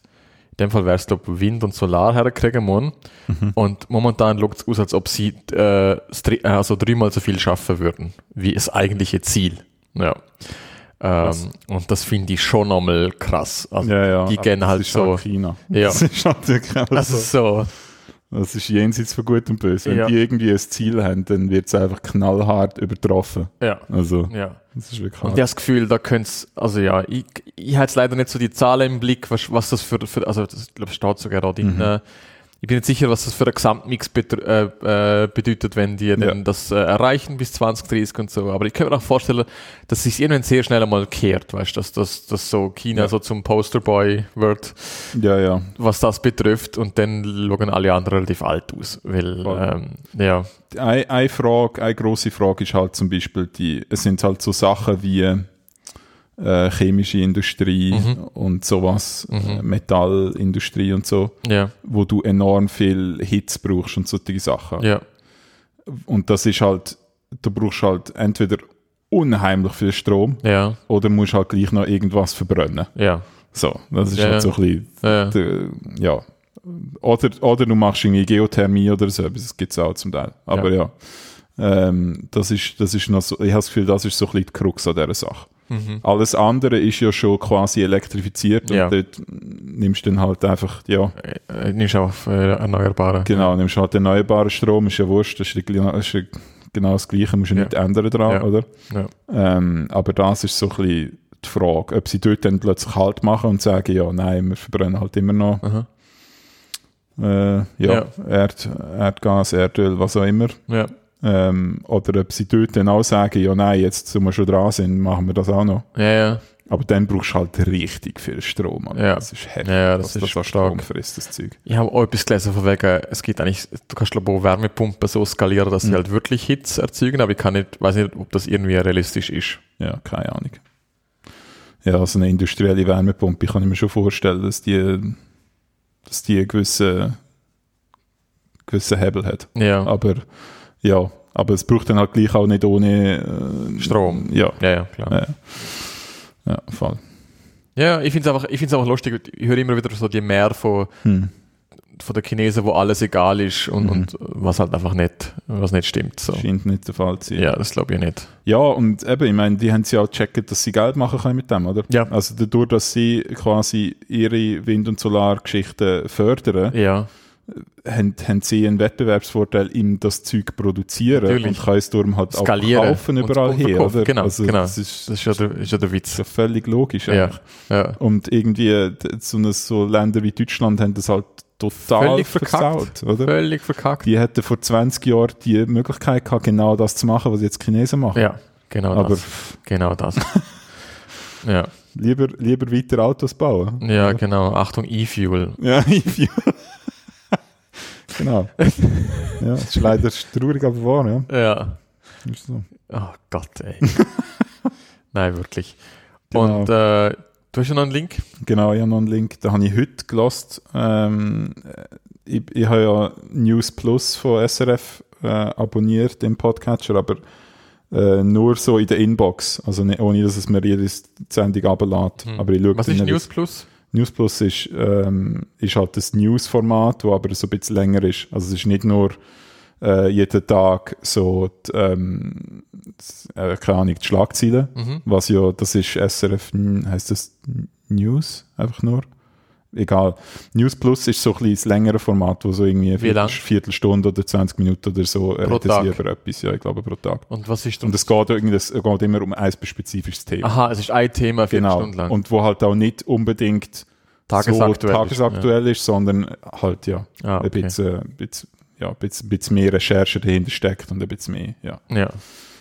in dem Fall wäre es glaube Wind und Solar herkriegen wollen. Mhm. Und momentan schaut es aus, als ob sie äh, äh, also dreimal so viel schaffen würden, wie das eigentliche Ziel. Ja. Krass. Ähm, und das finde ich schon nochmal krass. Also, Ja, ja. die gehen halt so. China. Ja. Das ist natürlich auch Das ist so. Das ist jenseits von Gut und Böse. Wenn Ja. die irgendwie ein Ziel haben, dann wird es einfach knallhart übertroffen. Ja. Also, Ja. das ist wirklich Und hart. ich habe das Gefühl, da könnte also ja, ich, ich habe jetzt leider nicht so die Zahlen im Blick, was, was das für, für also das, ich glaube, es steht sogar da drin. Äh, ich bin nicht sicher, was das für einen Gesamtmix äh, äh, bedeutet, wenn die dann das äh, erreichen bis 2030 und so. Aber ich kann mir auch vorstellen, dass sich irgendwann sehr schnell einmal kehrt, weißt du, dass, dass, dass so China Ja. so zum Posterboy wird, Ja, ja. was das betrifft, und dann schauen alle anderen relativ alt aus. Weil, ähm, ja, Eine, eine Frage, eine grosse Frage ist halt zum Beispiel die, es sind halt so Sachen wie äh, chemische Industrie Mhm. und sowas, äh, Metallindustrie und so, ja, wo du enorm viel Hitze brauchst und solche Sachen. ja, Und das ist halt, du brauchst halt entweder unheimlich viel Strom ja, oder musst halt gleich noch irgendwas verbrennen. ja, So, das ist Ja, halt ja. so ein bisschen, ja, der, ja. Oder, oder du machst irgendwie Geothermie oder so, das gibt es auch zum Teil. Aber ja, Ähm, das, ist, das ist noch so, ich habe das Gefühl, das ist so ein bisschen die Krux an dieser Sache. Mhm. Alles andere ist ja schon quasi elektrifiziert und Ja. dort nimmst du dann halt einfach, ja, Äh, nimmst auf äh, Erneuerbare. genau, nimmst halt erneuerbaren Strom, ist ja wurscht, das ist, ja genau das Gleiche, musst du Ja. nicht ändern dran, oder? Ja. Ähm, aber das ist so ein bisschen die Frage, ob sie dort dann plötzlich Halt machen und sagen, ja, nein, wir verbrennen halt immer noch Aha. äh, ja, Ja. Erd, Erdgas, Erdöl, was auch immer. Ja. Ähm, oder ob sie dort dann auch sagen, ja, nein, jetzt, wo wir schon dran sind, machen wir das auch noch. Ja, ja. Aber dann brauchst du halt richtig viel Strom. Mann. Ja. Das ist heftig. Ja, das ist das stark. Strom frisst, das Zeug. Ich habe auch etwas gelesen von wegen, es geht eigentlich, du kannst glaube auch Wärmepumpen so skalieren, dass sie Mhm. halt wirklich Hitze erzeugen, aber ich kann nicht, weiß nicht, ob das irgendwie realistisch ist. Ja, keine Ahnung. Ja, also eine industrielle Wärmepumpe kann ich mir schon vorstellen, dass die, dass die einen gewissen, gewissen Hebel hat. Ja. Aber ja, aber es braucht dann halt gleich auch nicht ohne äh, Strom. Ja, Ja, ja, klar. ja. ja voll. Ja, ich finde es einfach, ich find's einfach lustig, ich höre immer wieder so die mehr von, Hm. von den Chinesen, wo alles egal ist und, Mhm. und was halt einfach nicht, was nicht stimmt. So. Scheint nicht der Fall zu sein. Ja, das glaube ich nicht. Ja, und eben, ich meine, die haben sie auch gecheckt, dass sie Geld machen können mit dem, oder? Ja. Also dadurch, dass sie quasi ihre Wind- und Solargeschichten fördern, Ja, haben, haben sie einen Wettbewerbsvorteil in das Zeug produzieren Natürlich. und können es darum halt skalieren. auch kaufen überall her, oder? Genau, also, genau. Das ist, Das ist ja der, ist ja der Witz. ja völlig logisch Ja, eigentlich. ja. Und irgendwie d- so, eine, so Länder wie Deutschland haben das halt total Völlig verkackt. versaut, oder? Völlig verkackt. Die hätten vor 20 Jahren die Möglichkeit gehabt, genau das zu machen, was jetzt Chinesen machen. Ja, genau Aber das. Genau das. ja. lieber, lieber weiter Autos bauen. ja, genau. Achtung, E-Fuel. Ja, E-Fuel. Genau. ja, das ist leider traurig, aber wahr, ja. Ja. Ist so. Oh Gott, ey. Nein, wirklich. Genau. Und äh, du hast ja noch einen Link? Genau, ich habe noch einen Link, den habe ich heute gelost. Ähm, ich, ich habe ja News Plus von SRF äh, abonniert im Podcatcher, aber äh, nur so in der Inbox, also nicht, ohne dass es mir jede Sendung ablädt. Hm. Aber ich schaue Was ist News Plus? News Plus ist, ähm, ist halt das News-Format, das aber so ein bisschen länger ist. Also es ist nicht nur äh, jeden Tag so, die, ähm, äh, keine Ahnung, die Schlagzeilen, Mhm. was ja, das ist SRF, heißt das News einfach nur? Egal. News Plus ist so ein bisschen das längere Format, wo so irgendwie Wie lang? Viertel, Viertelstunde oder 20 Minuten oder so reden Tag? sie über etwas, ja, ich glaube pro Tag. Und was ist Und es geht, irgendwie, es geht immer um ein spezifisches Thema. Aha, es ist ein Thema vier Genau. Stunden lang. Und wo halt auch nicht unbedingt Tagesaktuell so ist, tagesaktuell ist, sondern halt ja, Ah, ein, okay. bisschen, ein, bisschen, ja ein, bisschen, ein bisschen mehr Recherche dahinter steckt und ein bisschen mehr ja, ja.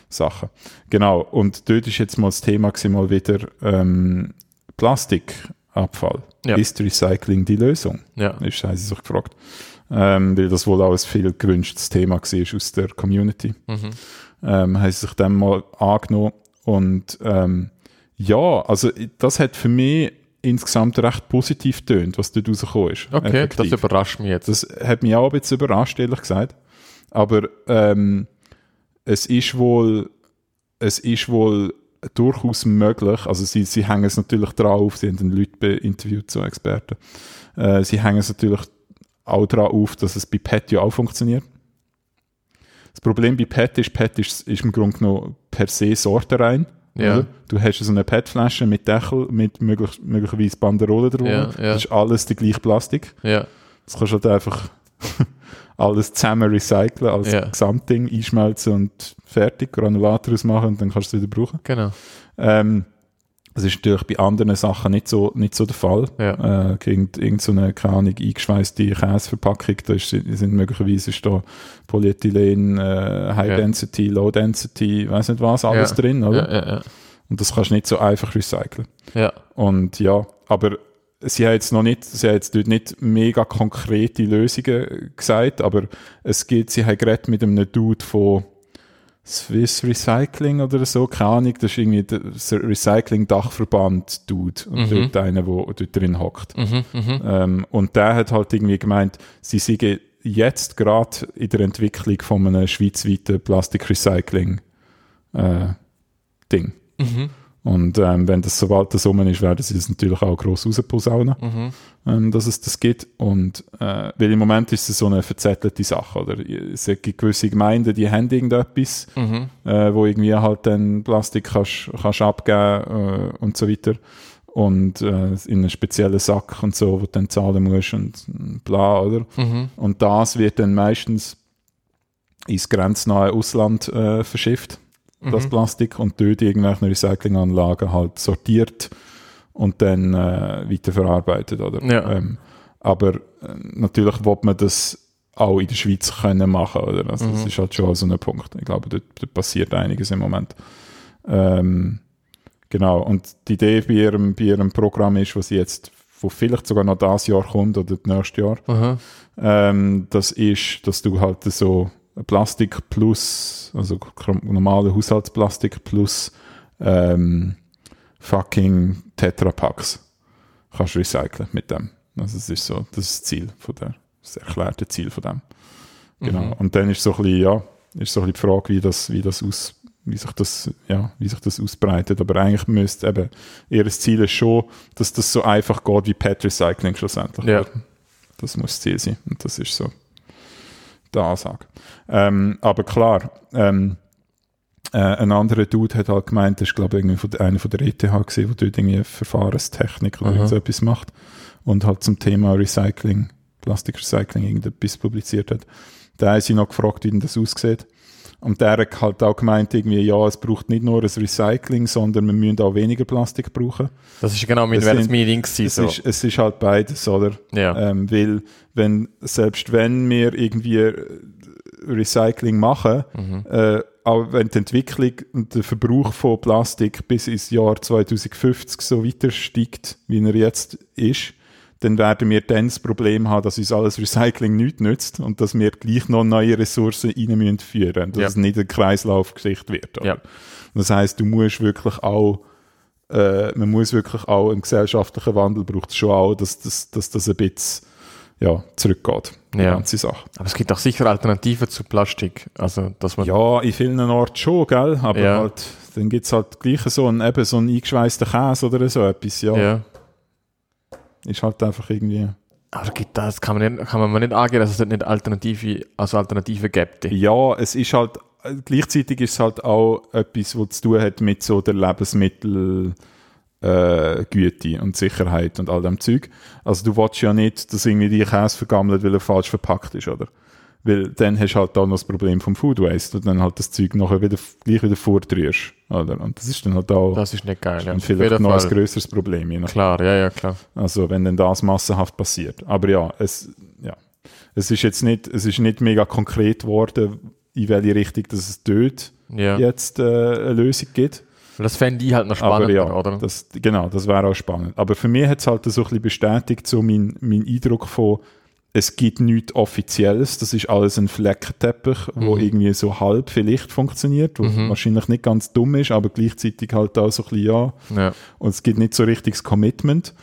Sachen. Genau, und dort ist jetzt mal das Thema gewesen, mal wieder ähm, Plastikabfall. Ja. Ist Recycling die Lösung? Ja. Ist, haben sie sich gefragt. Ähm, weil das wohl auch ein viel gewünschtes Thema war aus der Community Mhm. ähm, haben sie sich dem mal angenommen. Und ähm, ja, also das hat für mich insgesamt recht positiv tönt, was dort rausgekommen ist. Okay, effektiv. das überrascht mich jetzt. Das hat mich auch ein bisschen überrascht, ehrlich gesagt. Aber ähm, es ist wohl, es ist wohl durchaus möglich, also sie, sie hängen es natürlich drauf, sie haben dann Leute interviewt, so Experten, äh, sie hängen es natürlich auch dran auf, dass es bei PET ja auch funktioniert. Das Problem bei PET ist, PET ist, ist im Grunde genommen per se sortenrein. Ja. oder? Du hast so eine PET-Flasche mit Deckel, mit möglich, möglicherweise Banderole drauf. Ja, ja. Das ist alles die gleiche Plastik. ja. Das kannst du halt einfach alles zusammen recyceln, als Ja. Gesamtding einschmelzen und fertig, Granulat daraus machen und dann kannst du es wieder brauchen. Genau. Ähm, das ist natürlich bei anderen Sachen nicht so, nicht so der Fall. Ja. Äh, irgend, irgend so eine, keine Ahnung, eingeschweißte Käseverpackung, da ist, sind möglicherweise ist da Polyethylen, äh, High Ja. Density, Low Density, weiß nicht was, alles Ja. drin, oder? Und das kannst du nicht so einfach recyceln. ja. Und ja, aber sie hat jetzt noch nicht, sie hat jetzt dort nicht mega konkrete Lösungen gesagt, aber es gibt, sie hat geredet mit einem Dude von Swiss Recycling oder so, keine Ahnung, das ist irgendwie der Recycling-Dachverband-Dude und Mhm. dort einer, der dort drin hockt. Mhm, mhm. Ähm, und der hat halt irgendwie gemeint, sie seien jetzt gerade in der Entwicklung von einem schweizweiten Plastikrecycling äh. Und ähm, wenn das sobald das rum ist, werden sie das natürlich auch gross rausposaunen, Mhm. ähm, dass es das gibt. Und äh, weil im Moment ist es so eine verzettelte Sache, oder? Es gibt gewisse Gemeinden, die haben irgendetwas, Mhm. äh, wo irgendwie halt dann Plastik kannst, kannst abgeben äh, und so weiter. Und äh, in einen speziellen Sack und so, wo du dann zahlen musst und bla, oder? Mhm. Und das wird dann meistens ins grenznahe Ausland äh, verschifft, das Mhm. Plastik, und dort irgendwelchen Recyclinganlagen halt sortiert und dann äh, weiterverarbeitet, oder? Ja. Ähm, aber äh, natürlich will man das auch in der Schweiz können machen, oder? Also das Mhm. ist halt schon so ein Punkt. Ich glaube, dort, dort passiert einiges im Moment. Ähm, genau, und die Idee bei ihrem, bei ihrem Programm ist, was jetzt, wo vielleicht sogar noch das Jahr kommt oder das nächste Jahr, ähm, das ist, dass du halt so Plastik plus, also normale Haushaltsplastik plus ähm, fucking Tetrapacks kannst recyceln mit dem. Also das ist so das, ist das Ziel von der, das erklärte Ziel von dem. Genau. Mhm. Und dann ist so ein bisschen, ja, ist so ein bisschen die Frage, wie das, wie das aus, wie sich das, ja, wie sich das ausbreitet. Aber eigentlich müsste eben, ihr Ziel ist schon, dass das so einfach geht wie Pet Recycling schlussendlich. Ja. Das muss das Ziel sein. Und das ist so die Ansage. Ähm, aber klar, ähm, äh, ein anderer Dude hat halt gemeint, das ist glaube ich irgendwie von einer von der ETH gesehen, der dort irgendwie Verfahrenstechnik oder Aha. so etwas macht und halt zum Thema Recycling, Plastikrecycling irgendetwas publiziert hat. Da haben sie noch gefragt, wie denn das aussieht. Und der hat halt auch gemeint, irgendwie, ja, es braucht nicht nur ein Recycling, sondern wir müssen auch weniger Plastik brauchen. Das ist genau mein, Ding gewesen. Es, So. ist, es ist halt beides, oder? Ja. Ähm, weil, wenn, selbst wenn wir irgendwie äh, Recycling machen, Mhm. äh, auch wenn die Entwicklung und der Verbrauch von Plastik bis ins Jahr 2050 so weiter steigt, wie er jetzt ist, dann werden wir dann das Problem haben, dass uns alles Recycling nichts nützt und dass wir gleich noch neue Ressourcen rein müssen führen, dass Ja. es nicht eine Kreislaufgeschichte wird. oder? Ja. Das heißt, du musst wirklich auch äh, man muss wirklich auch einen gesellschaftlichen Wandel braucht es schon auch, dass, das- dass das ein bisschen ja, zurückgeht, die Ja. ganze Sache. Aber es gibt auch sicher Alternativen zu Plastik. Also, dass man. Ja, in vielen Orten schon, gell? Aber Ja. halt, dann gibt es halt gleich so einen, eben so einen eingeschweißten Käse oder so etwas, ja. ja. Ist halt einfach irgendwie. Aber gibt das kann man nicht, kann man nicht angehen, dass es nicht Alternative, also Alternative gibt. Ja, es ist halt, gleichzeitig ist es halt auch etwas, was zu tun hat mit so der Lebensmittel, äh, Güte und Sicherheit und all dem Zeug. Also du willst ja nicht, dass irgendwie die Käse vergammelt, weil er falsch verpackt ist, oder? Weil dann hast du halt auch noch das Problem vom Food Waste und dann halt das Zeug nachher wieder, gleich wieder vordrührst, oder? Und das ist dann halt auch Das ist nicht geil. Ja. dann vielleicht noch ein Fall. größeres Problem, je nach Klar, ja, ja, klar. also wenn denn das massenhaft passiert. Aber ja, es, ja, es ist jetzt nicht, es ist nicht mega konkret geworden, in welche Richtung dass es dort Ja. jetzt äh, eine Lösung gibt. Das fände ich halt noch spannender, Aber ja, oder? Das, genau, das wäre auch spannend. Aber für mich hat es halt so ein bisschen bestätigt, so mein, mein Eindruck von, es gibt nichts Offizielles, das ist alles ein Fleckenteppich, wo Mhm. irgendwie so halb vielleicht funktioniert, wo Mhm. wahrscheinlich nicht ganz dumm ist, aber gleichzeitig halt auch so ein bisschen, ja, Ja. und es gibt nicht so richtiges Commitment.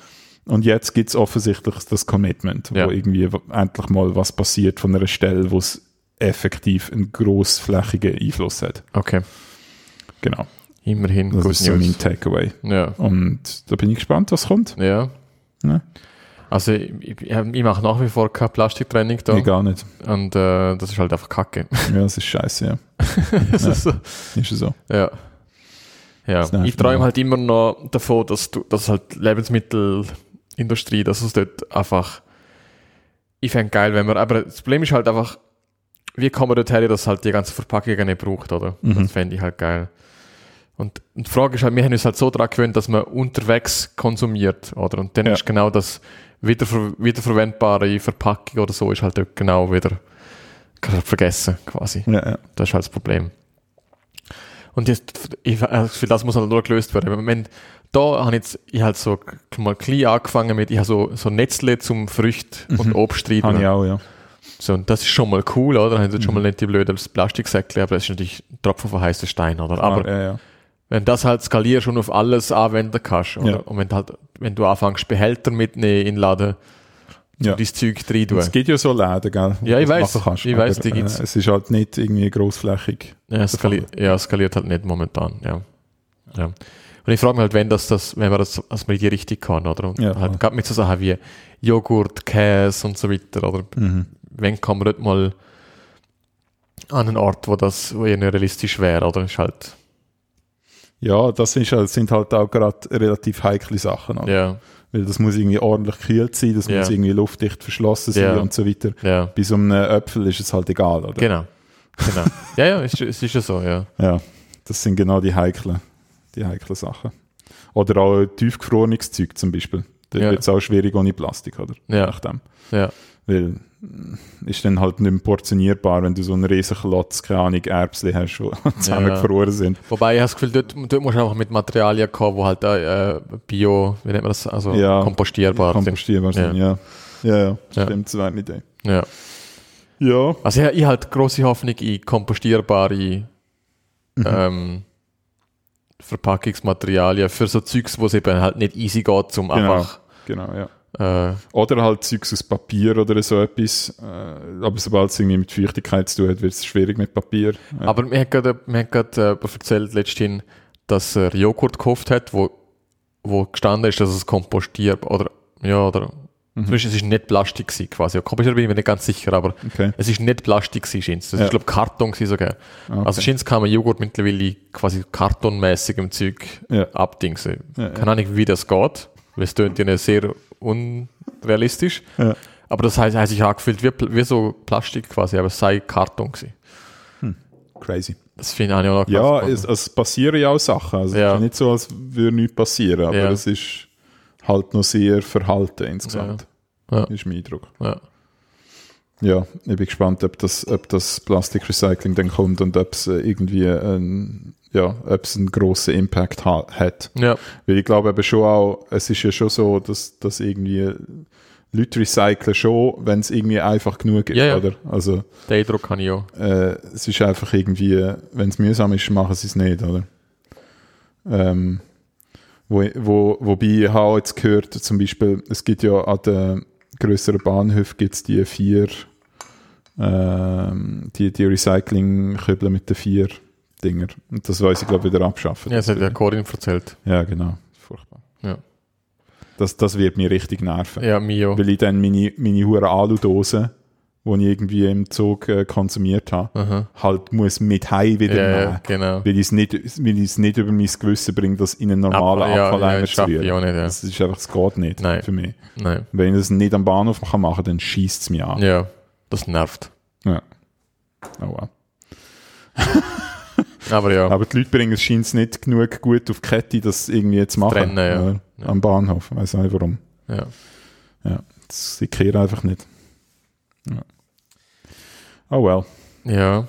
Und jetzt gibt es offensichtlich das Commitment, Ja. wo irgendwie endlich mal was passiert von einer Stelle, wo es effektiv einen grossflächigen Einfluss hat. Okay. Genau. Immerhin. Das ist so mein. Takeaway. Ja. Und da bin ich gespannt, was kommt. Ja. Ja. Also ich, ich, ich mache nach wie vor keine Plastiktrennung da. Nee, gar nicht. Und äh, das ist halt einfach Kacke. Ja, das ist scheiße, ja. Das ist so. Ist so. Ja. Ja, ich träume halt immer noch davon, dass du, dass halt Lebensmittelindustrie, dass es dort einfach ich fände geil, wenn man, aber das Problem ist halt einfach, wie kann man dort her, dass halt die ganze Verpackung nicht braucht, oder? Mhm. Das fände ich halt geil. Und, und die Frage ist halt, wir haben uns halt so daran gewöhnt, dass man unterwegs konsumiert, oder? Und dann Ja. ist genau das wiederver wiederverwendbare Verpackung oder so ist halt dort genau wieder vergessen, quasi. Ja, ja. Das ist halt das Problem. Und jetzt, ich, äh, für das muss halt nur gelöst werden. Wenn, da habe ich jetzt, ich halt so mal klein angefangen mit, ich habe so, so Netzle zum Früchte und. Mhm. Habe ich auch, ja. So, und das ist schon mal cool, oder? Dann haben sie jetzt schon Mhm. mal nicht die blöden Plastiksäckchen, aber das ist natürlich ein Tropfen von heißen Stein, oder? Aber ja, ja. wenn das halt skalierst und auf alles anwenden kannst, oder? Ja. Und wenn du halt, wenn du anfängst, Behälter mitnehmen in den Laden, Ja. ja. dein Zeug rein tun. Es gibt ja so Läden, gell? Ja, ich kannst, Ich aber, die gibt's. Äh, es ist halt nicht irgendwie grossflächig. Ja, es skaliert, ja, skaliert halt nicht momentan, ja. ja. Und ich frage mich halt, wenn das, das, wenn man das, dass man die Richtung kann, oder? Und Ja, halt gerade mit so Sachen wie Joghurt, Käse und so weiter, oder? Mhm. Wenn kann man dort mal an einen Ort, wo das, wo realistisch wäre, oder? Ist halt, Ja, das ist, halt- sind halt auch gerade relativ heikle Sachen. Oder? ja, Weil das muss irgendwie ordentlich gekühlt sein, das Ja. muss irgendwie luftdicht verschlossen sein Ja. und so weiter. ja, Bei so einem Äpfel ist es halt egal, oder? genau. genau. ja, ja, es ist, es ist ja so, ja. Ja, das sind genau die heiklen, die heiklen Sachen. Oder auch tiefgefrorenes Zeug zum Beispiel. Da Ja. wird es auch schwierig ohne Plastik, oder? Ja. Nachdem. Ja, Weil mm, ist dann halt nicht mehr portionierbar, wenn du so einen riesen Klotz, keine Ahnung, Erbsli hast, die zusammengefroren sind. Wobei ich habe das Gefühl, dort, dort musst du einfach mit Materialien kommen, wo halt äh, Bio, wie nennt man das, also Ja. kompostierbar sind. Kompostierbar sind, ja. Ja, ja, Ja. stimmt, das wäre eine Idee. Ja. Ja, Also ich, ich halt große Hoffnung in kompostierbare Mhm. ähm, Verpackungsmaterialien für so Zeugs, wo es eben halt nicht easy geht, zum Genau. einfach genau, ja. Äh, Oder halt Zeugs aus Papier oder so etwas. Äh, aber sobald es irgendwie mit Feuchtigkeit zu tun hat, wird es schwierig mit Papier. Ja. Aber mir hat gerade, mir hat gerade äh, erzählt letztens, dass er Joghurt gekauft hat, wo, wo gestanden ist, dass es kompostierbar oder ja oder Mhm. zumindest es ist nicht Plastik gewesen, quasi. Kompostierbar bin ich mir nicht ganz sicher, aber Okay. es ist nicht Plastik gewesen, scheint's. Das Ja. ist glaube Karton gewesen sogar. Okay. Also scheint kann man Joghurt mittlerweile quasi kartonmäßig im Zeug Ja. abdingsen. Ja, Keine Ahnung, wie das geht, weil es tönt ja sehr unrealistisch. Ja. Aber das heißt, hat sich angefühlt wie, wie so Plastik quasi, aber es sei Karton gewesen. Crazy. Das finde ich auch noch Ja, es, es passieren ja auch Sachen. Also Ja. Es ist nicht so, als würde nichts passieren, aber Ja. es ist halt noch sehr verhalten insgesamt. Ja. Ist mein Eindruck. Ja. Ja, ich bin gespannt, ob das, ob das Plastikrecycling dann kommt und ob es äh, irgendwie ein, ja, ob es einen grossen Impact ha hat. ja, Weil ich glaube eben schon auch, es ist ja schon so, dass, dass irgendwie Leute recyceln schon, wenn es irgendwie einfach genug ist, Ja, ja. oder? Also den Eindruck habe ich auch. äh, es ist einfach irgendwie, wenn es mühsam ist, machen sie es nicht, oder? Ähm, wo, wo, wobei ich habe auch jetzt gehört, zum Beispiel, es gibt ja an den grösseren Bahnhöfen gibt's die vier, ähm, die, die Recycling-Kübel mit den vier Dinger. Und das weiß ich, glaube ich, wieder abschaffen. Ja, das hat ja Corinne erzählt. Ja, genau. Furchtbar. Ja, Das, das wird mich richtig nerven. ja auch. Weil ich dann meine, meine hure Alu-Dose, die ich irgendwie im Zug äh, konsumiert habe, Aha. halt muss mit heim wieder Ja, nehmen. genau. Weil ich es nicht, weil ich es nicht über mein Gewissen bringe, das in einen normalen Ab- ja, Abfalleimer ja, das zu ich rühren. nicht, ja. Das ist einfach, das geht nicht Nein. für mich. Nein. Wenn ich das nicht am Bahnhof kann machen dann schießt es mich an. Ja, das nervt. Ja. Oh, wow. Aber ja, Aber die Leute bringen es scheint nicht genug gut auf die Kette, das irgendwie zu machen. Trennen, ja. Ja, Am Bahnhof. Weiß nicht warum. ja. Ja. Das, sie kehren einfach nicht. Oh well. Ja.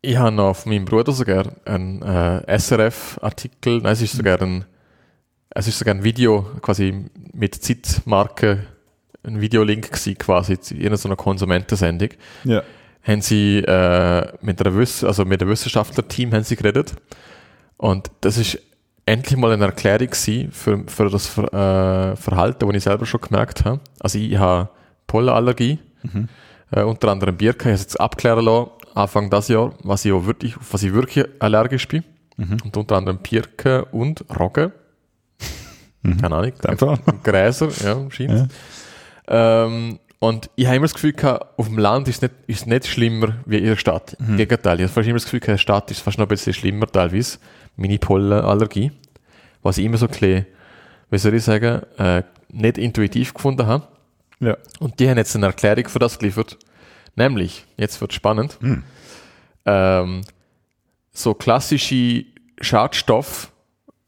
Ich habe noch von meinem Bruder sogar einen äh, SRF-Artikel, nein, es ist sogar ein, es ist sogar ein Video, quasi mit Zeitmarke, ein Videolink gewesen, quasi, in irgendeiner Konsumentensendung. Ja. haben sie äh, mit, einer Wiss also mit einem Wissenschaftlerteam haben sie geredet. Und das ist endlich mal eine Erklärung für, für das Ver, äh, Verhalten, das ich selber schon gemerkt habe. Also ich habe Pollenallergie, äh, unter anderem Birke. Ich habe jetzt abklären lassen, Anfang des Jahr, was ich auch wirklich, was ich wirklich allergisch bin. Und unter anderem Birke und Roggen. Keine Ahnung. Fall. Gräser, ja, scheint. Ähm, und ich habe immer das Gefühl gehabt, auf dem Land ist es nicht, ist nicht schlimmer wie in der Stadt. Im Gegenteil, ich habe fast immer das Gefühl gehabt, in der Stadt ist fast noch ein bisschen schlimmer teilweise. Meine Pollenallergie. Was ich immer so ein bisschen, wie soll ich sagen, äh, nicht intuitiv gefunden habe. Ja. Und die haben jetzt eine Erklärung für das geliefert. Nämlich, jetzt wird spannend, Hm. ähm, so klassische Schadstoff,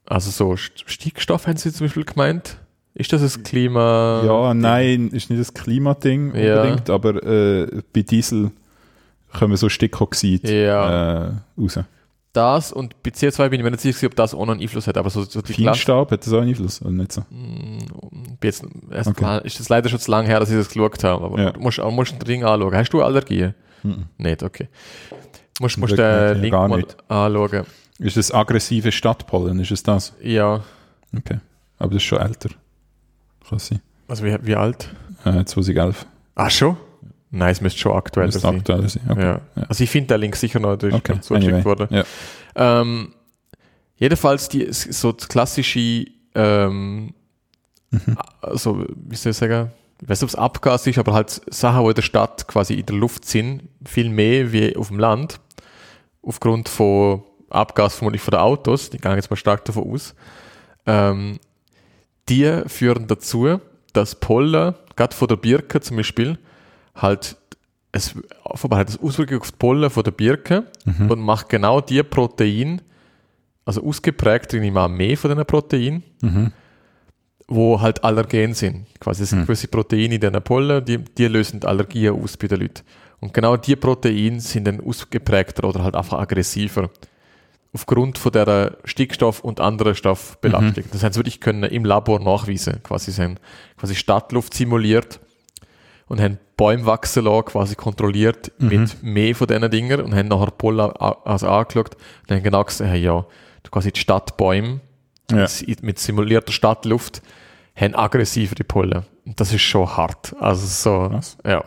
also so St- Stickstoff haben sie zum Beispiel gemeint. Ist das das Klima? Ja, nein, ist nicht das Klimading Ja. unbedingt, aber äh, bei Diesel kommen so Stickoxid Ja. äh, raus. Das und bei CO2 bin ich mir nicht sicher, ob das auch noch einen Einfluss hat, aber so, so die Klasse. Feinstaub, hat das auch einen Einfluss? Oder nicht so? Jetzt, erst Okay. ist das leider schon zu lange her, dass ich das geschaut habe, aber Ja. du musst, du musst ein Ding anschauen. Hast du Allergien? Nicht, okay. Musst, musst Glück den Link mal nicht. anschauen. Ist das aggressive Stadtpollen? Ist es das? Ja, Okay. Aber das ist schon älter. Kann sein. also wie, wie alt? Äh, 2011. Ach schon? Nein, es müsste schon aktuell Müsste sein. aktuell sein. Okay. Ja. Ja. Also ich finde den Link sicher noch, der ist Okay. zugeschickt Anyway. worden. Ja. Ähm, jedenfalls die so die klassische, ähm, Mhm. also wie soll ich sagen, ich weiß nicht, ob es Abgas ist, aber halt Sachen, die in der Stadt quasi in der Luft sind, viel mehr wie auf dem Land, aufgrund von Abgas vermutlich von den Autos, die gehen jetzt mal stark davon aus, ähm, die führen dazu, dass Pollen, gerade von der Birke zum Beispiel, halt es offenbar hat es Auswirkungen auf die Pollen von der Birke und macht genau die Protein, also ausgeprägt drin immer mehr von diesen Proteinen, Mhm. Wo halt Allergen sind. Quasi es sind gewisse Proteine in diesen Pollen, die, die lösen Allergien aus bei den Leuten. Und genau die Proteine sind dann ausgeprägter oder halt einfach aggressiver. Aufgrund von der Stickstoff- und anderen Stoffbelastung. Das haben sie wirklich können im Labor nachweisen. Quasi sie haben quasi Stadtluft simuliert und haben Bäume wachsen lassen, quasi kontrolliert mit mehr von diesen Dingen und haben nachher Pollen also angeschaut und haben genau gesehen, hey, ja, quasi die Stadtbäume Ja. mit, simulierter Stadtluft haben aggressivere Pollen. Und das ist schon hart. Also so, Was? ja.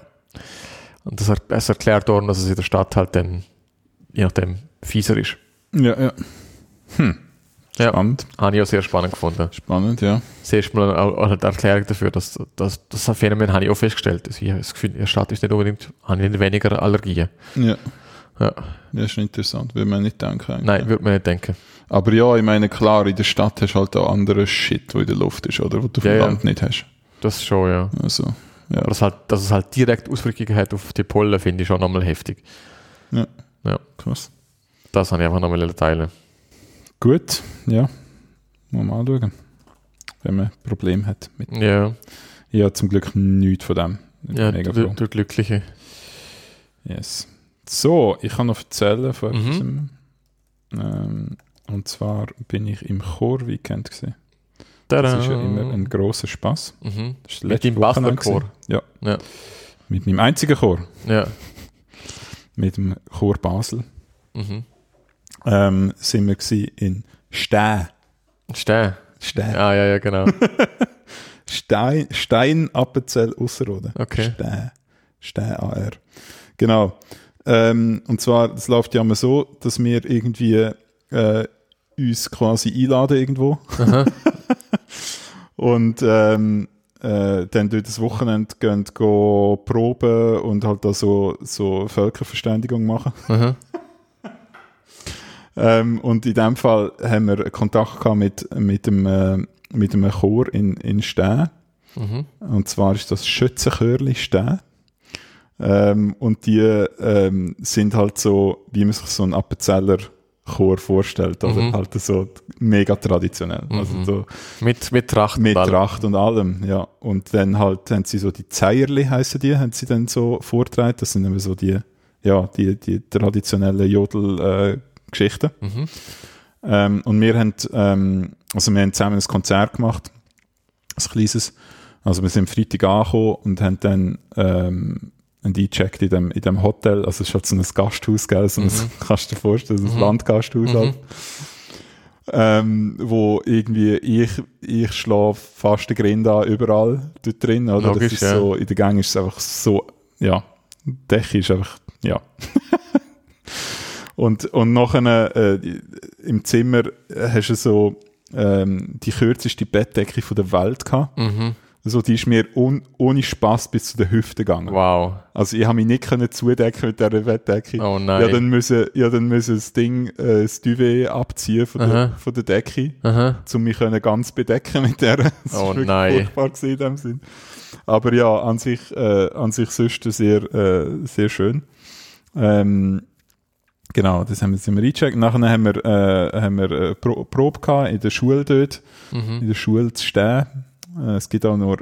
Und das, es erklärt worden, dass es in der Stadt halt dann, je nachdem, fieser ist. Ja, ja. Ja, Spannend. habe ich auch sehr spannend gefunden. Spannend, ja. Das erste Mal auch auch eine Erklärung dafür, dass, dass das Phänomen habe ich auch festgestellt. Also ich habe das Gefühl, in der Stadt ist nicht unbedingt, habe ich weniger Allergien. Ja. Ja. Das ist interessant, würde man nicht denken. eigentlich. Nein, würde man nicht denken. Aber ja, ich meine, klar, in der Stadt hast du halt auch andere Shit, wo in der Luft ist, oder? Wo du Ja, dem ja. Land nicht hast. Das schon, ja. Also, ja. Aber dass, halt, dass es halt direkt Auswirkungen hat auf die Pollen, finde ich schon nochmal heftig. ja. Ja. Krass. Das habe ich einfach nochmal teilen. Gut, ja. Mal mal anschauen. Wenn man ein Problem hat. Mit. Ja, Ich habe zum Glück nichts von dem. Ja du, du Glückliche. Yes. So, ich kann noch erzählen von Mhm. etwas. Ähm, und zwar bin ich im Chor-Weekend gesehen. Das ist ja immer ein grosser Spaß. Mhm. Mit Basler-Chor? gewesen. Ja. Ja. Mit meinem einzigen Chor. Ja. Mit dem Chor Basel. Mhm. Ähm, sind wir in Stein. Stein. Stein. Ah, ja, ja, genau. Stein, Stein Appenzell Ausserrhoden. Okay. Stein. Stein AR. Genau. Ähm, und zwar, das läuft ja immer so, dass wir irgendwie äh, uns quasi einladen irgendwo. und ähm, äh, dann durch das Wochenende gehen, gehen proben und halt da so, so Völkerverständigung machen. Ähm, und in dem Fall haben wir Kontakt gehabt mit, mit, dem, äh, mit einem Chor in, in Stein. Mhm. Und zwar ist das Schützenchörli Stein. Ähm, und die ähm, sind halt so, wie man sich so einen Appenzeller Chor vorstellt, aber Mhm. halt so mega traditionell. Also so Mit, mit Tracht. und mit allem. Tracht und allem, ja. Und dann halt haben sie so die Zeierli heißen die, haben sie dann so vortragen. Das sind immer so die, ja, die, die traditionellen Jodel-Geschichten. Mhm. Ähm, und wir haben, ähm, also wir haben zusammen ein Konzert gemacht, ein kleines. Also wir sind Freitag angekommen und haben dann ähm, eingecheckt in dem, in dem Hotel. Also es ist halt so ein Gasthaus, gell? So ein, kannst du dir vorstellen, so ein Landgasthaus halt. Ähm, wo irgendwie ich, ich schlafe fast den Grind an, überall dort drin. Oder? Logisch, das ist ja. so, in der Gang ist es einfach so, ja, Decke ist einfach, ja. Und, und nachher äh, im Zimmer hast du so ähm, die kürzeste Bettdecke von der Welt gehabt. Mhm. So, die ist mir un, ohne Spaß bis zu den Hüften gegangen. Wow. Also ich habe mich nicht können zudecken mit dieser Bettdecke. Oh nein. habe dann müssen, habe dann müssen das Ding, äh, das Duvet abziehen von der, Aha. von der Decke, Aha. um mich können ganz bedecken mit der. Das Oh nein. furchtbar gewesen in dem Sinn. Aber ja, an sich, äh, an sich sonst sehr, äh, sehr schön. Ähm, genau, das haben wir, sind wir eingecheckt. Nachher haben wir, äh, haben wir äh, Pro Probe gehabt in der Schule dort, Mhm. in der Schule zu stehen. Äh, es gibt auch nur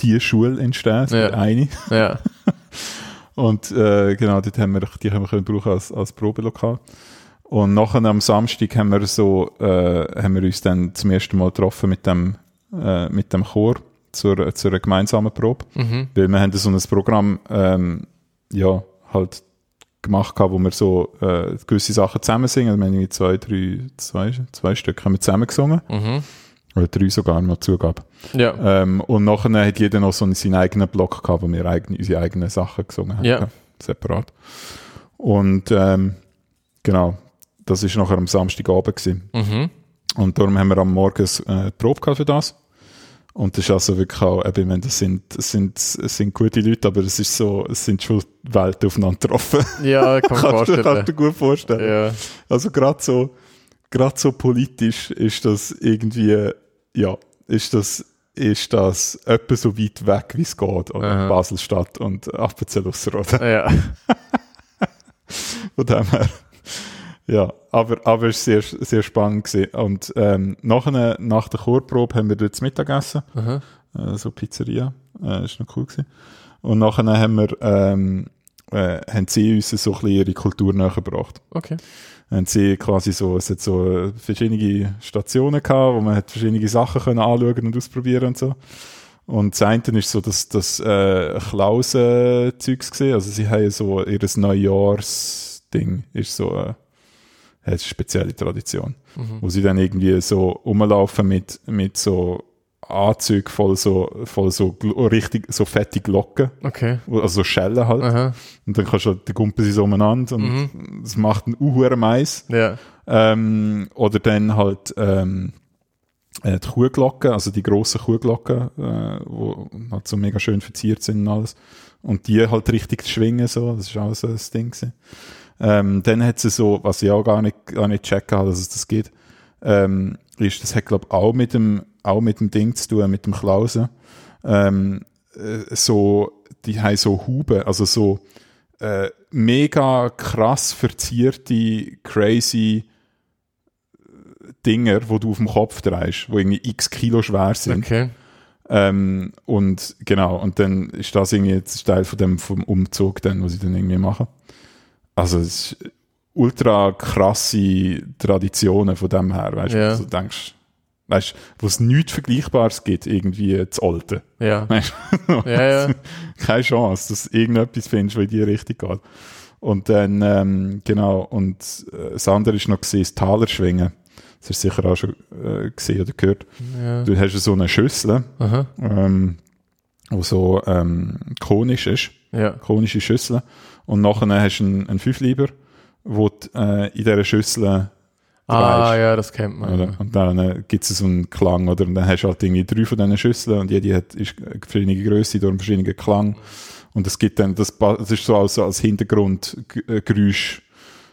die Schule in es Ja. eine. Ja. Und äh, genau, dort haben wir, die haben wir können brauchen als, als Probelokal. Und nachher am Samstag haben wir so, äh, haben wir uns dann zum ersten Mal getroffen mit dem, äh, mit dem Chor zur, zur gemeinsamen Probe. Mhm. Weil wir haben so ein Programm, ähm, ja, halt gemacht gehabt, wo wir so äh, gewisse Sachen zusammen singen. Wir haben irgendwie zwei, drei, zwei, zwei Stück haben wir zusammen gesungen. Mhm. Oder drei sogar, mal Zugabe. Ja. Ähm, und nachher hat jeder noch so einen- seinen eigenen Block gehabt, wo wir eigene, unsere eigenen Sachen gesungen haben. Ja. Separat. Und ähm, genau, das ist nachher am Samstagabend gewesen. Mhm. Und darum haben wir am Morgen äh, Probe gehabt für das. Und das ist also wirklich auch, eben, ich meine, das sind, das sind, es sind gute Leute, aber es ist so, es sind schon Welten aufeinander getroffen. Ja, kann man kannst, du, kannst du vorstellen. dir gut vorstellen. Ja. Also gerade so, gerade so politisch ist das irgendwie, ja, ist das, ist das etwa so weit weg, wie es geht, oder. Basel-Stadt und Appenzell-Ausserrhoden. Ja. Von dem her. Ja, aber, aber es war sehr, sehr spannend gewesen. Und, ähm, nachher, nach der Chorprobe haben wir dort zu Mittag gegessen. Äh, so Pizzeria. Äh, ist noch cool gewesen. Und nachher haben wir, ähm, äh, haben sie uns so ein bisschen ihre Kultur näher gebracht. Okay. Haben sie quasi so, es hat so äh, verschiedene Stationen gehabt, wo man hat verschiedene Sachen können anschauen und ausprobieren und so. Und das eine ist so das, das äh, Klausen-Zeugs gesehen. Also sie haben so ihr Neujahrs-Ding ist so äh, hat eine spezielle Tradition. Wo sie dann irgendwie so rumlaufen mit, mit so Anzügen voll so, voll so richtig, so fette Glocken. Okay. Also so Schellen halt. Aha. Und dann kannst du halt, die Gumpen sie so umeinander und das macht einen uhuere Mais. Ja. Ähm, oder dann halt ähm, äh, die Kuhglocken, also die grossen Kuhglocken, äh, wo halt so mega schön verziert sind und alles. Und die halt richtig schwingen, so, das ist auch so ein Ding gewesen. Ähm, dann hat sie so, was ich auch gar nicht, gar nicht checken habe, dass es das geht, ähm, ist, das hat glaube ich auch mit dem, auch mit dem Ding zu tun, mit dem Klausen. Ähm, äh, so, die haben so Huben, also so äh, mega krass verzierte, crazy Dinger, wo du auf dem Kopf drehst, wo irgendwie x Kilo schwer sind. Okay. Ähm, und genau, und dann ist das irgendwie jetzt Teil von dem vom Umzug, dann, was sie dann irgendwie machen. Also es ist ultra krasse Traditionen von dem her, weißt also du denkst, weißt wo es nichts Vergleichbares gibt, irgendwie das Alte. Ja. Weißt Ja, ja. keine Chance, dass du irgendetwas findest, was in die Richtung geht. Und dann, ähm, genau, und äh, das andere ist noch gesehen, das Talerschwingen. Das hast du sicher auch schon äh, gesehen oder gehört. ja. Du hast so eine Schüssel, Aha. ähm, wo so ähm, konisch ist, Ja. konische Schüssel. Und nachher hast du einen, einen Fünfliber, wo du äh, in dieser Schüssel Ah, ja, das kennt man. Oder? Und dann äh, gibt es so einen Klang, oder? Und dann hast du halt irgendwie drei von diesen Schüsseln und jede hat ist eine verschiedene Größe, durch einen verschiedenen Klang. Und es gibt dann, das, das ist so als, als Hintergrundgeräusch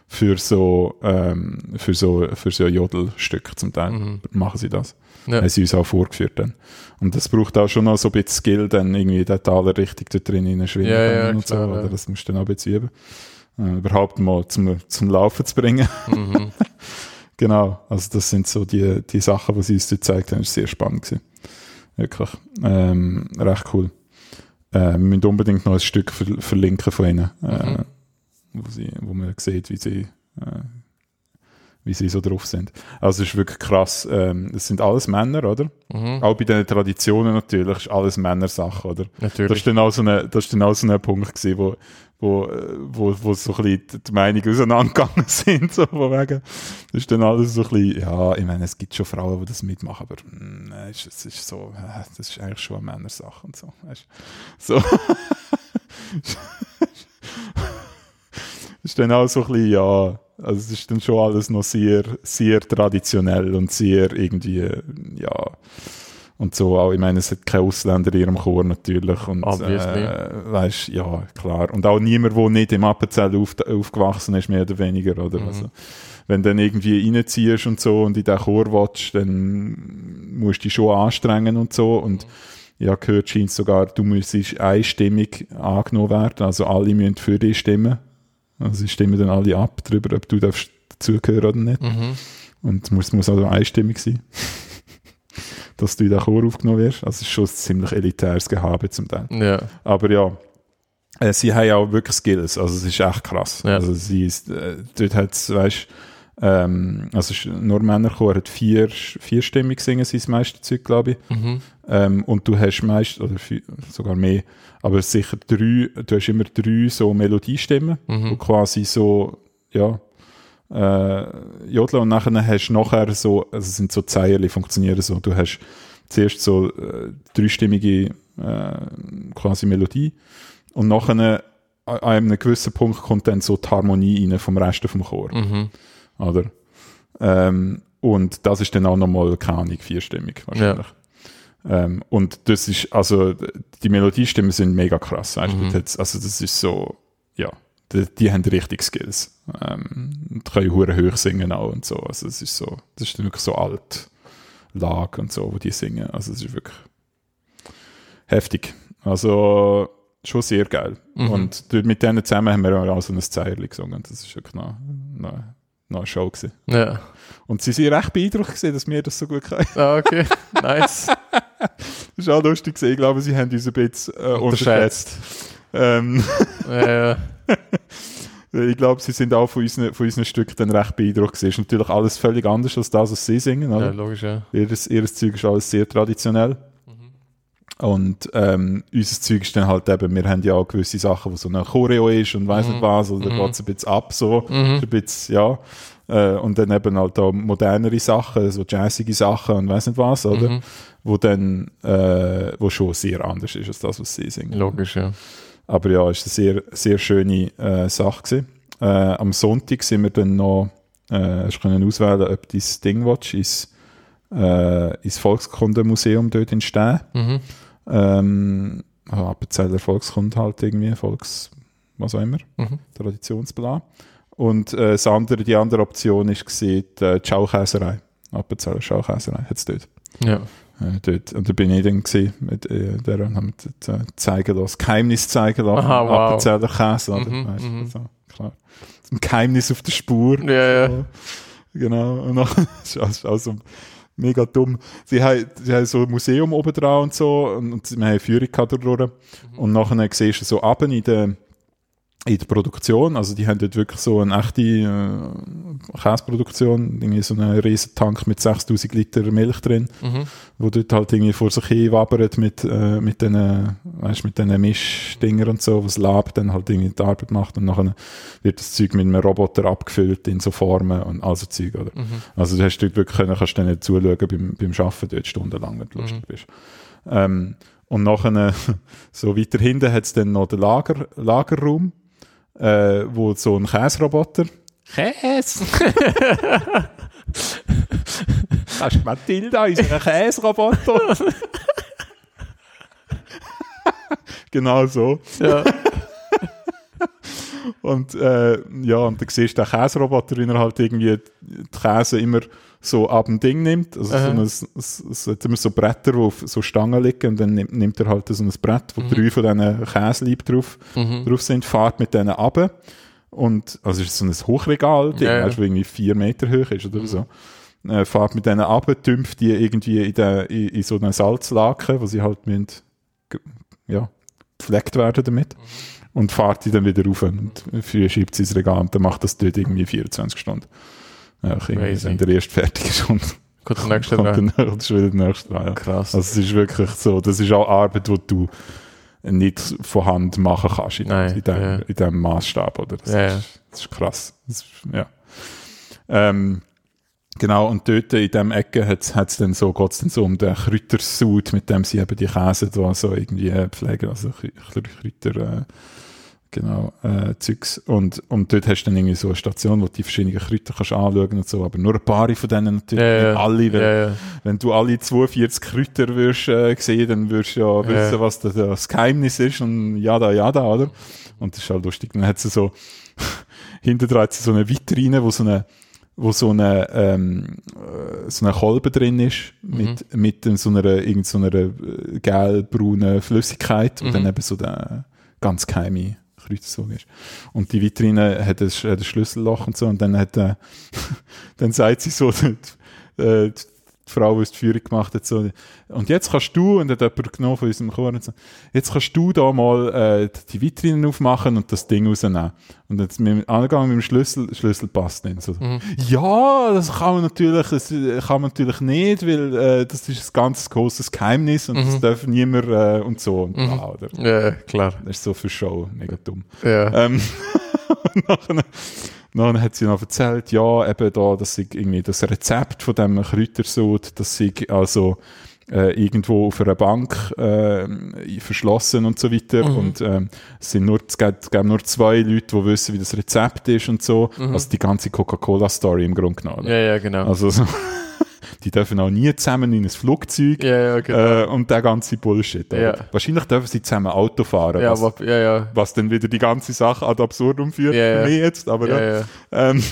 für so, ähm, für so, für so Jodelstücke zum Teil. Mhm. Machen sie das. Ja. Haben sie uns auch vorgeführt dann. Und das braucht auch schon noch so ein bisschen Skill, dann irgendwie den Taler richtig da drin schwingen Ja, ja, und klar, so. ja. Oder das musst du dann auch ein bisschen üben. Äh, überhaupt mal zum, zum Laufen zu bringen. Mhm. Genau, also das sind so die, die Sachen, die sie uns dort gezeigt haben, das ist sehr spannend gewesen. Wirklich. Ähm, recht cool. Äh, wir müssen unbedingt noch ein Stück ver verlinken von ihnen, äh, Mhm. wo, sie, wo man sieht, wie sie, äh, wie sie so drauf sind. Also es ist wirklich krass. Ähm, das sind alles Männer, oder? Mhm. Auch bei den Traditionen natürlich, ist alles Männersache, oder? Das Natürlich. ist dann auch so ein, das ist dann auch so ein Punkt gewesen, wo, wo, äh, wo, wo so ein bisschen die Meinungen auseinandergegangen sind, so von wegen. Das ist dann alles so ein bisschen, ja, ich meine, es gibt schon Frauen, die das mitmachen, aber, mm, nein, es ist, ist so, äh, das ist eigentlich schon eine Männersache und so, weißt. So. ist dann auch so ein bisschen, ja, also es ist dann schon alles noch sehr, sehr traditionell und sehr irgendwie, ja, Und so auch, ich meine, es hat keine Ausländer in ihrem Chor natürlich. Und, Obviously. äh, weißt, ja, klar. Und auch niemand, der nicht im Appenzell auf, aufgewachsen ist, mehr oder weniger, oder? Mhm. Also, wenn du dann irgendwie reinziehst und so und in den Chor willst, dann musst du dich schon anstrengen und so. Und ich habe gehört, scheint sogar, du müsstest einstimmig angenommen werden. Also alle müssen für dich stimmen. Also sie stimmen dann alle ab darüber, ob du darfst dazugehören oder nicht. Mhm. Und es muss, muss also einstimmig sein, dass du in den Chor aufgenommen wirst. Also es ist schon ein ziemlich elitäres Gehabe zum Teil. Ja. Aber ja, äh, sie haben ja auch wirklich Skills. Also es ist echt krass. Ja. Also sie ist, äh, dort hat es, weißt ähm, also nur Männerchor hat vier, vierstimmig singen sie das meiste Zeug, glaube ich. Mhm. Ähm, und du hast meist, oder vier, sogar mehr, aber sicher drei, du hast immer drei so Melodiestimmen, Mhm. wo quasi so, ja, äh, jodeln und nachher hast du nachher so, also es sind so Zeilen, funktionieren so, du hast zuerst so äh, dreistimmige äh, quasi Melodie und nachher an einem gewissen Punkt kommt dann so die Harmonie rein vom Rest vom Chor, Mhm. oder? Ähm, und das ist dann auch nochmal, keine Ahnung, vierstimmig wahrscheinlich. Ähm, und das ist, also, die Melodiestimmen sind mega krass. Weißt? Mhm. Also, das ist so, ja, die, die haben richtig Skills. Ähm, und können hure hoch singen auch und so. Also, es ist so, das ist wirklich so alt Lag und so, wo die singen. Also, es ist wirklich heftig. Also, schon sehr geil. Mhm. Und mit denen zusammen haben wir auch so ein Zeirli gesungen. Das ist wirklich noch, noch, noch eine Show gewesen. Ja. Und sie sind recht beeindruckt gewesen, dass wir das so gut können. Ah, okay. Nice. Das ist auch lustig gewesen. Ich glaube, sie haben uns ein bisschen äh, unterschätzt. Ähm, ja, ja. ich glaube, sie sind auch von unseren, von unseren Stücken dann recht beeindruckt gewesen. Ist natürlich alles völlig anders als das, was sie singen. ja, Oder? logisch, ja. Ihres, ihres Zeug ist alles sehr traditionell. Und ähm, unser Zeug ist dann halt eben, wir haben ja auch gewisse Sachen, wo so eine Choreo ist und weiss nicht was, oder Mhm. geht es ein bisschen ab so, Mhm. Ein bisschen, ja. Äh, und dann eben halt auch modernere Sachen, so jazzige Sachen und weiss nicht was, oder? Mhm. Wo dann, äh, wo schon sehr anders ist als das, was sie singen. Logisch, ja. Aber ja, es war eine sehr, sehr schöne äh, Sache. Gewesen. Äh, am Sonntag sind wir dann noch, äh, hast können auswählen, ob du das Ding willst, ins, äh, ins Volkskundemuseum dort in Stehen. Mhm. Ähm, Appenzeller Volkskunde halt irgendwie, Volks, was auch immer, Mhm. Traditionsbla. Und äh, das andere, die andere Option ist gesehen, die Schaukäserei. Appenzeller Schaukäserei hat es dort. Ja. Äh, dort. Und da bin ich dann gewesen, mit äh, der und haben wir äh, zeigen lassen, Geheimnis zeigen lassen, Aha, wow. Appenzeller Käse, oder? Mhm, Weißt mhm. so, klar. Ein Geheimnis auf der Spur. Ja, ja. Genau. Und dann, also, also mega dumm. Sie haben, sie haben so ein Museum oben dran und so, und, und wir haben eine Führung dadurch. Mhm. Und nachher siehst du so ab in der, in der Produktion, also die haben dort wirklich so eine echte äh, Käseproduktion, irgendwie so einen riesen Tank mit 6000 Liter Milch drin, Mhm. wo dort halt irgendwie vor sich hin wabbert mit, äh, mit diesen, weißt, mit diesen Mischdinger und so, was Lab dann halt irgendwie die Arbeit macht und nachher wird das Zeug mit einem Roboter abgefüllt in so Formen und all so Zeug, oder? Mhm. Also du hast dort wirklich können, kannst du dann nicht zuschauen beim, beim Arbeiten dort stundenlang, wenn du Mhm. lustig bist. Ähm, und nachher, so weiter hinten hat es dann noch den Lager, Lagerraum, äh, wo so ein Käseroboter Käse! Das ist Matilda, unser Käseroboter. genau so. ja. Und äh, ja, und dann siehst du den Käseroboter, wie er halt irgendwie die Käse immer so ab dem Ding nimmt. Also so Aha. ein, es, hat immer so Bretter, auf so Stangen liegen und dann nimmt, nimmt er halt so ein Brett, wo drei von diesen Käselieb drauf, Mhm. drauf sind, fährt mit denen runter. Und, also es ist so ein Hochregal, Ding, Ja, ja. weißt wo irgendwie vier Meter hoch ist oder so. Äh, fährt mit denen runter, tümpft die irgendwie in, der, in, in so einen Salzlaken, wo sie halt müssen, ja, gepflegt werden damit. Und fährt die dann wieder rauf und früher schiebt sie ins Regal und dann macht das dort irgendwie 24 Stunden. Ja, wenn der erste fertig ist und Gut, der nächste kommt dann das ist wieder der nächste dran. Ja. Krass. Also es ist wirklich so, das ist auch Arbeit, die du nicht von Hand machen kannst in, Nein, in, dem, ja. in dem Maßstab, oder? Das, Ja, ist, das ist krass. Das ist, ja. Ähm, genau, und dort in dem Ecke hat's hat's dann so, geht's dann so um den Kräutersud, mit dem sie eben die Käse da so irgendwie pflegen, also Krä- Krä- Kräuter, äh, Genau, äh, Zeugs. Und, und dort hast du dann irgendwie so eine Station, wo du die verschiedenen Kräuter kannst anschauen und so, aber nur ein paar von denen natürlich, Ja, ja. nicht alle, weil Ja, ja. wenn du alle 42 Kräuter würdest, äh, sehen, dann würdest du ja wissen, was das, das Geheimnis ist und jada, jada, oder? Und das ist halt lustig. Dann hat sie so, hinter dran hat sie so eine Vitrine, wo so eine, wo so eine, ähm, äh, so eine Kolbe drin ist, mit, mit dem- so einer, irgend so einer äh, gelb-braunen Flüssigkeit und dann eben so der ganz geheime Kreuzzug ist. Und die Vitrine hat ein, hat ein Schlüsselloch und so und dann hat, äh, dann sagt sie so, äh, Frau, die die Führung gemacht hat, so, und jetzt kannst du, und hat jemand genommen von unserem Chor, und so, jetzt kannst du da mal äh, die Vitrine aufmachen und das Ding rausnehmen. Und jetzt mit dem Angang mit dem Schlüssel, Schlüssel passt nicht. So, Ja, das kann man natürlich, das kann man natürlich nicht, weil äh, das ist ein ganz großes Geheimnis und das darf niemand äh, und so. Und bla, oder? Ja, klar. Das ist so für Show, mega dumm. Ja. Ähm, nachher, nachher hat sie noch erzählt, ja, eben da, dass sie irgendwie das Rezept von dem Kräutersud, dass sie also äh, irgendwo auf einer Bank äh, verschlossen und so weiter. Und ähm, es sind nur, es gibt, gibt nur zwei Leute, die wissen, wie das Rezept ist und so. Also die ganze Coca-Cola-Story im Grunde genommen. ja, ja, genau. Also so, die dürfen auch nie zusammen in ein Flugzeug. ja, genau. Äh, und der ganze Bullshit. Ja. Wahrscheinlich dürfen sie zusammen Auto fahren. was, was dann wieder die ganze Sache ad absurdum führt ja. für mich jetzt, aber Ja. Ähm,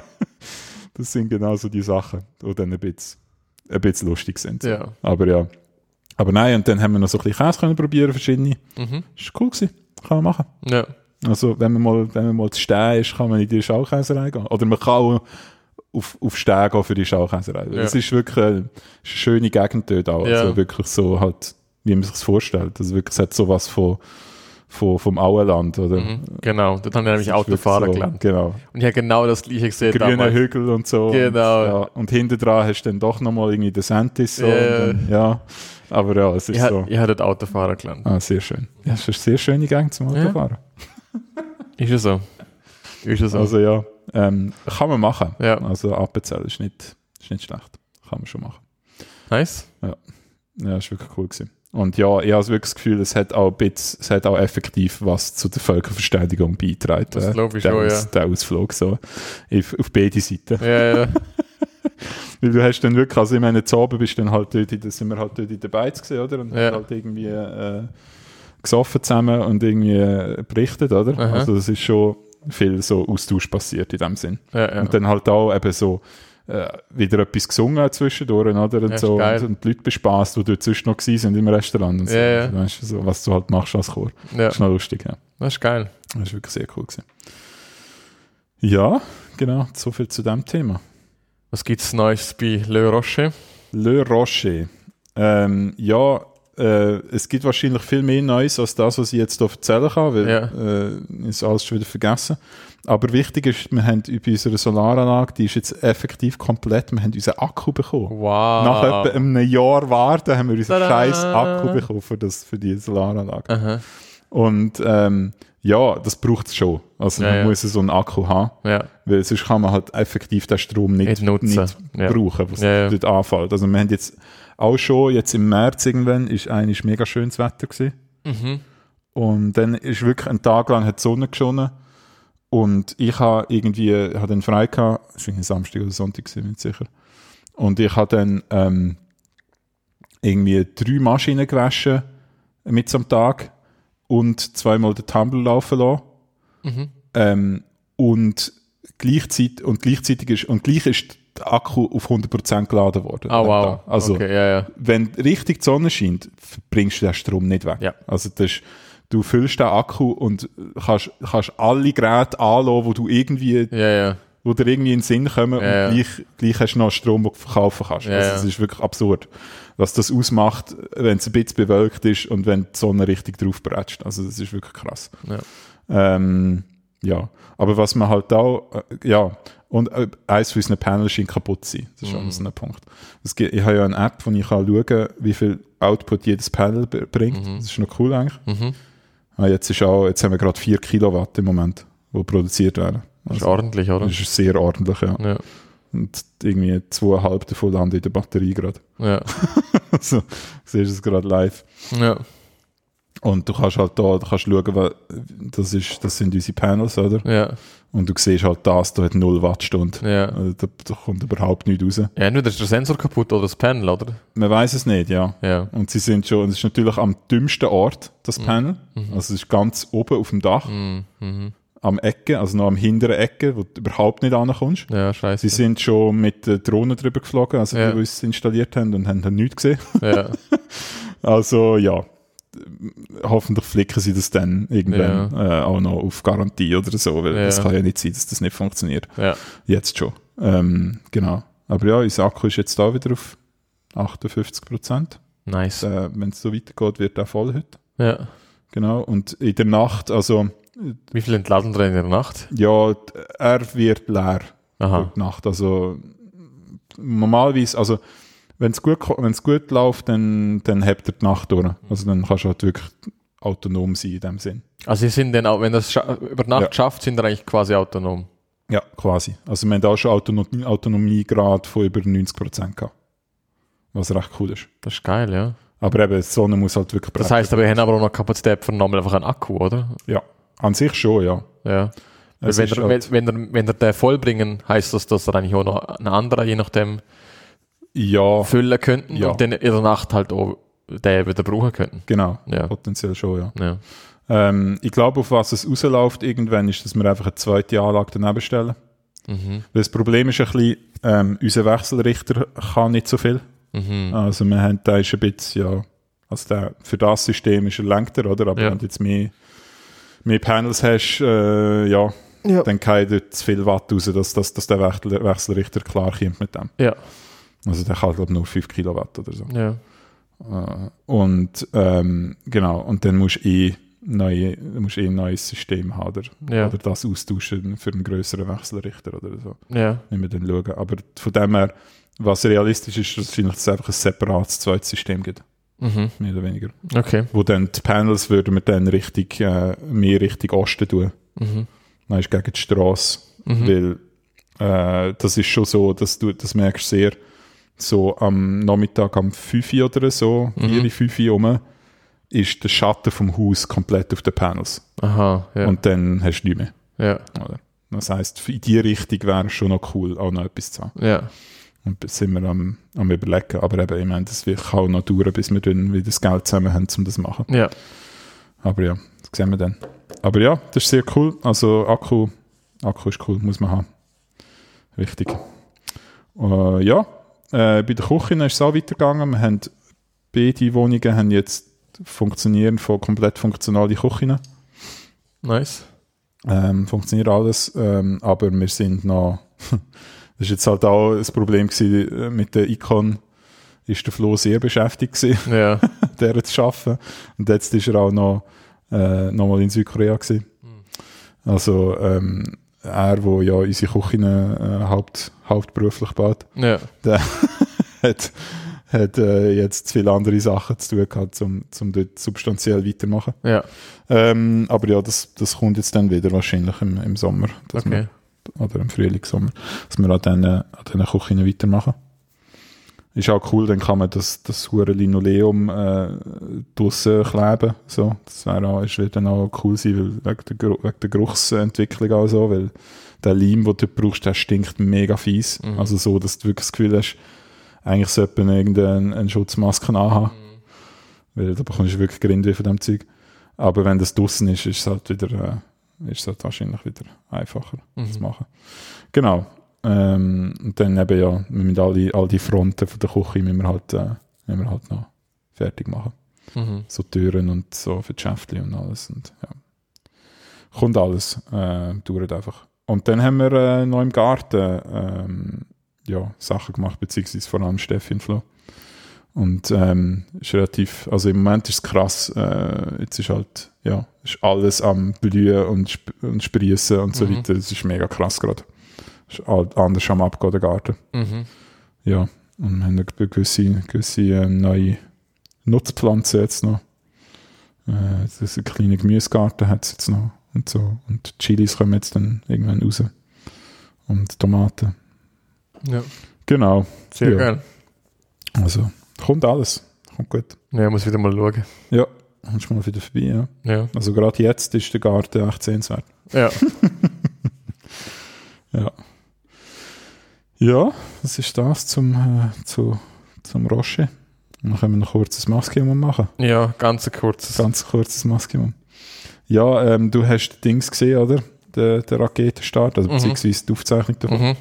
das sind genau so die Sachen, die dann ein bisschen, ein bisschen lustig sind. Aber ja. Aber nein, und dann haben wir noch so ein bisschen Käse können probieren, verschiedene. Mhm. Ist cool gewesen. Kann man machen. Also, wenn man mal, wenn man mal zu stehen ist, kann man in die Schaukäserei gehen. Oder man kann auch auf, auf gehen für die Schaukäserei. Ja. Es ist wirklich eine, ist eine schöne Gegend dort auch. Ja. Also wirklich so halt, wie man sich das vorstellt. Also wirklich, es hat sowas von, von, vom Auenland, oder? Mhm. Genau. Dort haben wir nämlich Autofahrer so, gelernt. Genau. Und ich habe genau das gleiche gesehen Grüne damals. Hügel und so. Genau. Und, ja, und hinten dran hast du dann doch nochmal irgendwie den Sentis. So, Ja. dann, ja. Aber ja, es ist Ich, so. ich habe dort Autofahrer gelernt. Ah, sehr schön. Ja, es ist eine sehr schöne Gegend zum Ja. Autofahren. Ist es so? Ist es so? Also ja, ähm, kann man machen. Ja. Also Appenzell ist nicht, ist nicht schlecht. Kann man schon machen. nice. Ja, ist wirklich cool gewesen. Und ja, ich habe wirklich das Gefühl, es hat auch, ein bisschen, es hat auch effektiv was zu der Völkerverständigung beigetragen. Das glaube ich der, schon, Aus, der Ausflug so. Auf, auf beide Seiten. Ja, ja. Weil du hast dann wirklich, also ich meine, zu Abend bist dann halt dort, der- sind wir halt dort in der Beiz gesehen, oder? Und Ja. haben halt irgendwie äh, gesoffen zusammen und irgendwie äh, berichtet, oder? Aha. Also es ist schon viel so Austausch passiert in dem Sinn. ja, ja. Und dann halt auch eben so äh, wieder etwas gesungen zwischendurch, oder? Und, Ja, so, und, und die Leute bespaßt, die dort sonst noch sind im Restaurant. Und so. Ja, weißt du, so, was du halt machst als Chor. ja. Das ist noch lustig, ja. Das ist geil. Das ist wirklich sehr cool gewesen. Ja, genau, so viel zu dem Thema. Was gibt es Neues bei Le Rocher? Le Rocher. Ähm, ja, äh, es gibt wahrscheinlich viel mehr Neues als das, was ich jetzt hier erzählen kann, weil Ja. äh, ist alles schon wieder vergessen. Aber wichtig ist, wir haben bei unserer Solaranlage, die ist jetzt effektiv komplett, wir haben unseren Akku bekommen. Wow. Nach etwa einem Jahr warten haben wir unseren scheiß Akku bekommen für, das, für die Solaranlage. Aha. Und ähm, ja, das braucht es schon. Also Ja, man ja. muss so einen Akku haben, Ja. weil sonst kann man halt effektiv den Strom nicht, Nicht nutzen. nicht brauchen, was ja. dort anfällt. Also wir haben jetzt auch schon, jetzt im März irgendwann, ist eigentlich mega schönes Wetter gewesen. Mhm. Und dann ist wirklich ein Tag lang hat die Sonne geschonnen. Und ich habe irgendwie, habe dann frei gehabt, es war Samstag oder Sonntag, bin ich sicher. Und ich habe dann ähm, irgendwie drei Maschinen gewaschen mit so einem Tag und zweimal den Tumblr laufen lassen. Mhm. Ähm, und, gleichzeitig, und gleichzeitig ist, und gleich ist der Akku auf 100% geladen worden. Ah, dem wow. Also, okay, ja, ja. wenn richtig die Sonne scheint, bringst du den Strom nicht weg. Ja. Also das du füllst den Akku und kannst, kannst alle Geräte anlassen, wo du irgendwie, wo dir irgendwie in den Sinn kommen und gleich, gleich hast du noch Strom, den du verkaufen kannst. Also das ist wirklich absurd. Was das ausmacht, wenn es ein bisschen bewölkt ist und wenn die Sonne richtig drauf bretscht. Also das ist wirklich krass. Ja. Ähm, ja, aber was man halt auch, äh, ja, und äh, eins von unseren Panels scheint kaputt zu sein. Das ist auch noch so ein Punkt. Gibt, ich habe ja eine App, wo ich kann schauen kann, wie viel Output jedes Panel bringt. Das ist noch cool eigentlich. Mhm. Ah, jetzt, ist auch, jetzt haben wir gerade 4 Kilowatt im Moment, die produziert werden. Das ist Also, ordentlich, oder? das ist sehr ordentlich, ja. Ja. Und irgendwie zweieinhalb davon landen in der Batterie gerade. Ja. also, siehst es gerade live. Ja. Und du kannst halt da, du kannst schauen, das, ist, das sind unsere Panels, oder? Ja, Und du siehst halt das, da hat 0 Wattstunde. ja. Also da, da kommt überhaupt nichts raus. Ja, entweder ist der Sensor kaputt oder das Panel, oder? Man weiß es nicht, ja. Ja. Und sie sind schon, es ist natürlich am dümmsten Ort, das Panel. Also es ist ganz oben auf dem Dach, Mhm. Mhm. am Ecke, also noch am hinteren Ecke, wo du überhaupt nicht ankommst. Ja, scheiße. Sie sind schon mit der Drohne drüber geflogen, also Ja. die, die es installiert haben und haben dann nichts gesehen. Ja, Also ja, hoffentlich flicken sie das dann irgendwann äh, auch noch auf Garantie oder so, weil Ja. das kann ja nicht sein, dass das nicht funktioniert. ja. Jetzt schon. Ähm, genau. Aber ja, unser Akku ist jetzt da wieder auf 58 Prozent. Nice. Äh, Wenn es so weitergeht, wird er voll heute. Ja. Genau. Und in der Nacht, also Wie viel entladen drin in der Nacht? ja, er wird leer Aha. Nacht. Also normalerweise, also wenn es gut, wenn's gut läuft, dann, dann hebt er die Nacht durch. Also dann kannst du halt wirklich autonom sein in dem Sinn. Also sie sind dann auch, wenn das über Nacht Ja. schafft, sind sie eigentlich quasi autonom. Ja, quasi. Also wir haben auch schon Autonomie, Autonomiegrad von über 90 Prozent gehabt. Was recht cool ist. Das ist geil, ja. Aber eben, die Sonne muss halt wirklich Das brechen. heißt, aber wir haben aber auch noch Kapazität für nochmal einfach einen Akku, oder? Ja, an sich schon, ja. Ja. Wenn, er, halt- wenn, wenn, er, wenn er den vollbringen, heißt das, dass er eigentlich auch noch einen anderen, je nachdem, Ja, füllen könnten Ja. und dann in der Nacht halt auch den wieder brauchen könnten. genau. Ja. Potenziell schon, ja. Ja. Ähm, ich glaube, auf was es rausläuft irgendwann, ist, dass wir einfach eine zweite Anlage daneben stellen. Mhm. Weil das Problem ist ein bisschen, ähm, unser Wechselrichter kann nicht so viel. Mhm. Also wir haben, da ist ein bisschen, ja, also der, für das System ist er längter, oder? Aber Ja. wenn du jetzt mehr, mehr Panels hast, äh, ja, Ja. dann kann dort zu viel Watt raus, dass, dass, dass der Wechsel, Wechselrichter klar kommt mit dem. Ja. Also der kann, glaube nur 5 Kilowatt oder so. Ja. Äh, und ähm, genau, und dann musst du eh, neue, musst eh ein neues System haben oder, Ja. oder das austauschen für einen größeren Wechselrichter oder so. Ja. Nicht mehr dann schauen. Aber von dem her, was realistisch ist, ist wahrscheinlich, dass es einfach ein separates zweites System gibt, Mhm. mehr oder weniger. Okay. Wo dann die Panels würden wir dann richtig, äh, mehr Richtung Osten tun. Mhm. Dann ist gegen die Straße. Mhm. Weil äh, das ist schon so, dass du das merkst sehr, so am Nachmittag am 5 Uhr oder so, Mhm. 4, 5 Uhr rum, ist der Schatten vom Haus komplett auf den Panels. Aha. Ja. Und dann hast du nichts mehr. ja. Das heisst, in die Richtung wäre es schon noch cool, auch noch etwas zu haben. Ja. Und sind wir am, am überlegen. Aber eben, ich meine, das wird auch noch dauern, bis wir dann wieder das Geld zusammen haben, um das zu machen. Ja. Aber ja, das sehen wir dann. Aber ja, das ist sehr cool. Also Akku, Akku ist cool, muss man haben. Wichtig. Äh, ja, äh, bei der Küche ist es auch weitergegangen. Wir haben beide Wohnungen haben jetzt funktionieren von komplett funktionale Küchen. Nice. Ähm, funktioniert alles, ähm, aber wir sind noch, das ist jetzt halt auch ein Problem gewesen, äh, mit der Icon ist der Flo sehr beschäftigt gewesen, Ja. der zu arbeiten. Und jetzt ist er auch noch, äh, noch mal in Südkorea gewesen. Also, ähm, er, wo ja unsere Küchen äh, haupt, hauptberuflich baut, Ja. hat, hat äh, jetzt zu viele andere Sachen zu tun gehabt, um, um dort substanziell weitermachen. Ja. Ähm, aber ja, das, das kommt jetzt dann wieder wahrscheinlich im, im Sommer. Okay. wir, oder im Frühling, Sommer. Dass wir an diesen, an diesen Küchen weitermachen. Ist auch cool, dann kann man das, das hure Linoleum äh, draussen kleben. So. Das wäre auch, ist, wird dann auch cool sein, weil wegen der, wegen der Geruchsentwicklung auch so, weil der Leim, den du brauchst, der stinkt mega fies. Mhm. Also so, dass du wirklich das Gefühl hast, eigentlich sollte man irgendeine eine Schutzmaske anhaben. Weil da bekommst du wirklich Grindweh von dem Zeug. Aber wenn das draußen ist, ist es halt wieder, äh, ist es halt wahrscheinlich wieder einfacher Mhm. zu machen. Genau. Ähm, und dann eben ja, wir müssen alle, all die Fronten von der Küche müssen wir halt, äh, müssen wir halt noch fertig machen. Mhm. So Türen und so für die Schäftchen und alles. Und, ja. Kommt alles, äh, dauert einfach. Und dann haben wir äh, noch im Garten ähm, ja, Sachen gemacht, beziehungsweise vor allem Steffi und Flo. Und ähm, ist relativ, also im Moment ist es krass, äh, jetzt ist halt, ja, ist alles am Blühen und, sp und Sprießen und so Mhm. weiter. Das ist mega krass gerade. Ist halt anders am Abgehen, der Garten. Mhm. Ja, und wir haben eine gewisse, gewisse äh, neue Nutzpflanzen jetzt noch. Äh, das ist ein kleiner Gemüsegarten hat es jetzt noch und so. Und Chilis kommen jetzt dann irgendwann raus. Und Tomaten. Ja. Genau. Sehr Ja. geil. Also, kommt alles. Kommt gut. Ja, muss wieder mal schauen. Ja, kommst mal wieder vorbei, ja. Ja. Also gerade jetzt ist der Garten echt sehenswert. Ja. Ja. Ja, das ist das zum, äh, zu, zum Roche. Dann können wir noch ein Maximum machen. ja, ganz ein kurzes. Ganz kurzes Maximum. Ja, ähm, du hast die Dings gesehen, oder? Der, der Raketenstart, also Mhm. beziehungsweise die Aufzeichnung davon, Mhm.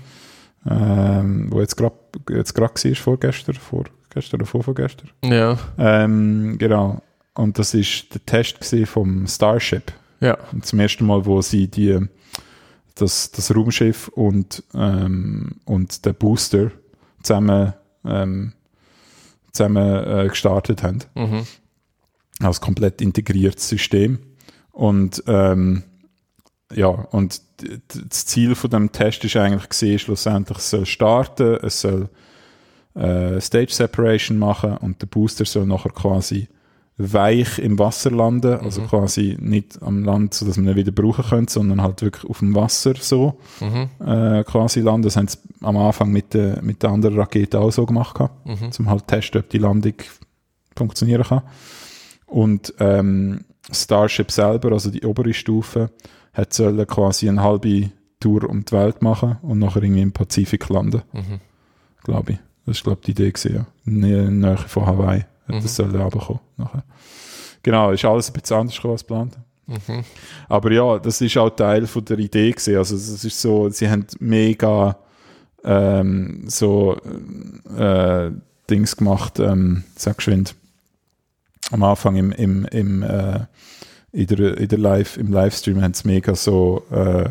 ähm, wo jetzt gerade jetzt grad war, vorgestern, vorgestern oder vorvorgestern. Ja. Ähm, genau. Und das ist der Test vom Starship. Ja. Und zum ersten Mal, wo sie die, das, das Raumschiff und, ähm, und der Booster zusammen, ähm, zusammen äh, gestartet haben. Mhm. Als komplett integriertes System. Und ähm, ja, und das Ziel von dem Test ist eigentlich gesehen, schlussendlich es soll starten, es soll äh, Stage Separation machen und der Booster soll nachher quasi weich im Wasser landen, also quasi nicht am Land, so dass man ihn wieder brauchen könnte, sondern halt wirklich auf dem Wasser so Mhm. äh, quasi landen. Das haben sie am Anfang mit der, mit der anderen Rakete auch so gemacht, Mhm. zum halt testen, ob die Landung funktionieren kann. Und ähm, Starship selber, also die obere Stufe, hat sollen quasi eine halbe Tour um die Welt machen und nachher irgendwie im Pazifik landen, Mhm. glaube ich. Das ist, glaube ich, die Idee gewesen, ja. Nähe von Hawaii hat Mhm. das sollen runterkommen nachher. Genau, ist alles ein bisschen anders gekommen als geplant. Mhm. Aber ja, das ist auch Teil von der Idee gewesen. Also es ist so, sie haben mega ähm, so äh, Dings gemacht, ähm, sag geschwind, am Anfang im, im, im äh, in der, in der Live, im Livestream haben sie mega so äh,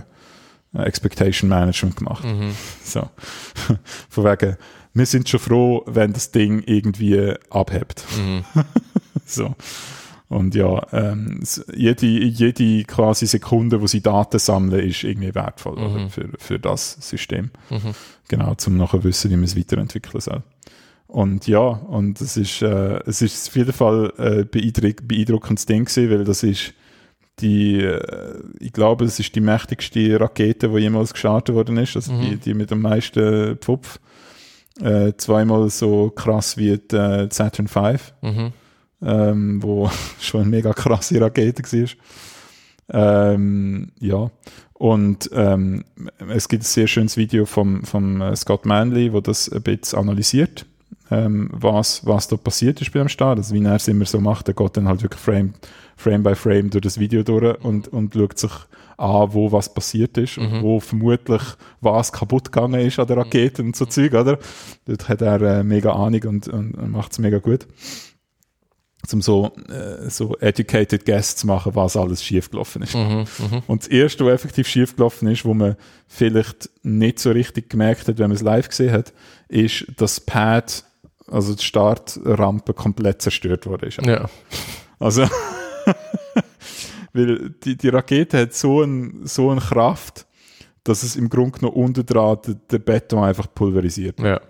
Expectation Management gemacht. Mhm. So. Von wegen, wir sind schon froh, wenn das Ding irgendwie abhebt. Mhm. So. Und ja, ähm, jede, jede quasi Sekunde, wo sie Daten sammeln, ist irgendwie wertvoll Mhm. für, für das System. Mhm. Genau, zum nachher wissen, wie man es weiterentwickeln soll. Und ja, und es ist, äh, es ist auf jeden Fall äh, beeindruck beeindruckendes Ding gewesen, weil das ist die, äh, ich glaube, es ist die mächtigste Rakete, die jemals gestartet worden ist, also Mhm. die, die mit dem meisten Pfupf. Äh, zweimal so krass wie die äh, Saturn V Mhm. ähm, wo schon eine mega krasse Rakete war. Ähm, ja, und ähm, es gibt ein sehr schönes Video vom, vom äh, Scott Manley, wo das ein bisschen analysiert, ähm, was, was da passiert ist beim Start. Also wie er es immer so macht, er geht dann halt wirklich Frame, Frame by Frame durch das Video durch und, und schaut sich an, wo was passiert ist und Mhm. wo vermutlich was kaputt gegangen ist an der Rakete und so Zeug, oder? Dort hat er äh, mega Ahnung und, und, und macht es mega gut um so, äh, so educated guess zu machen, was alles schiefgelaufen ist. Mhm. Mhm. Und das erste, was effektiv schiefgelaufen ist, wo man vielleicht nicht so richtig gemerkt hat, wenn man es live gesehen hat, ist, dass das Pad, also die Startrampe komplett zerstört wurde. Ja. Also, weil die, die Rakete hat so, ein, so eine Kraft, dass es im Grunde genommen unten dran den, den Beton einfach pulverisiert Ja.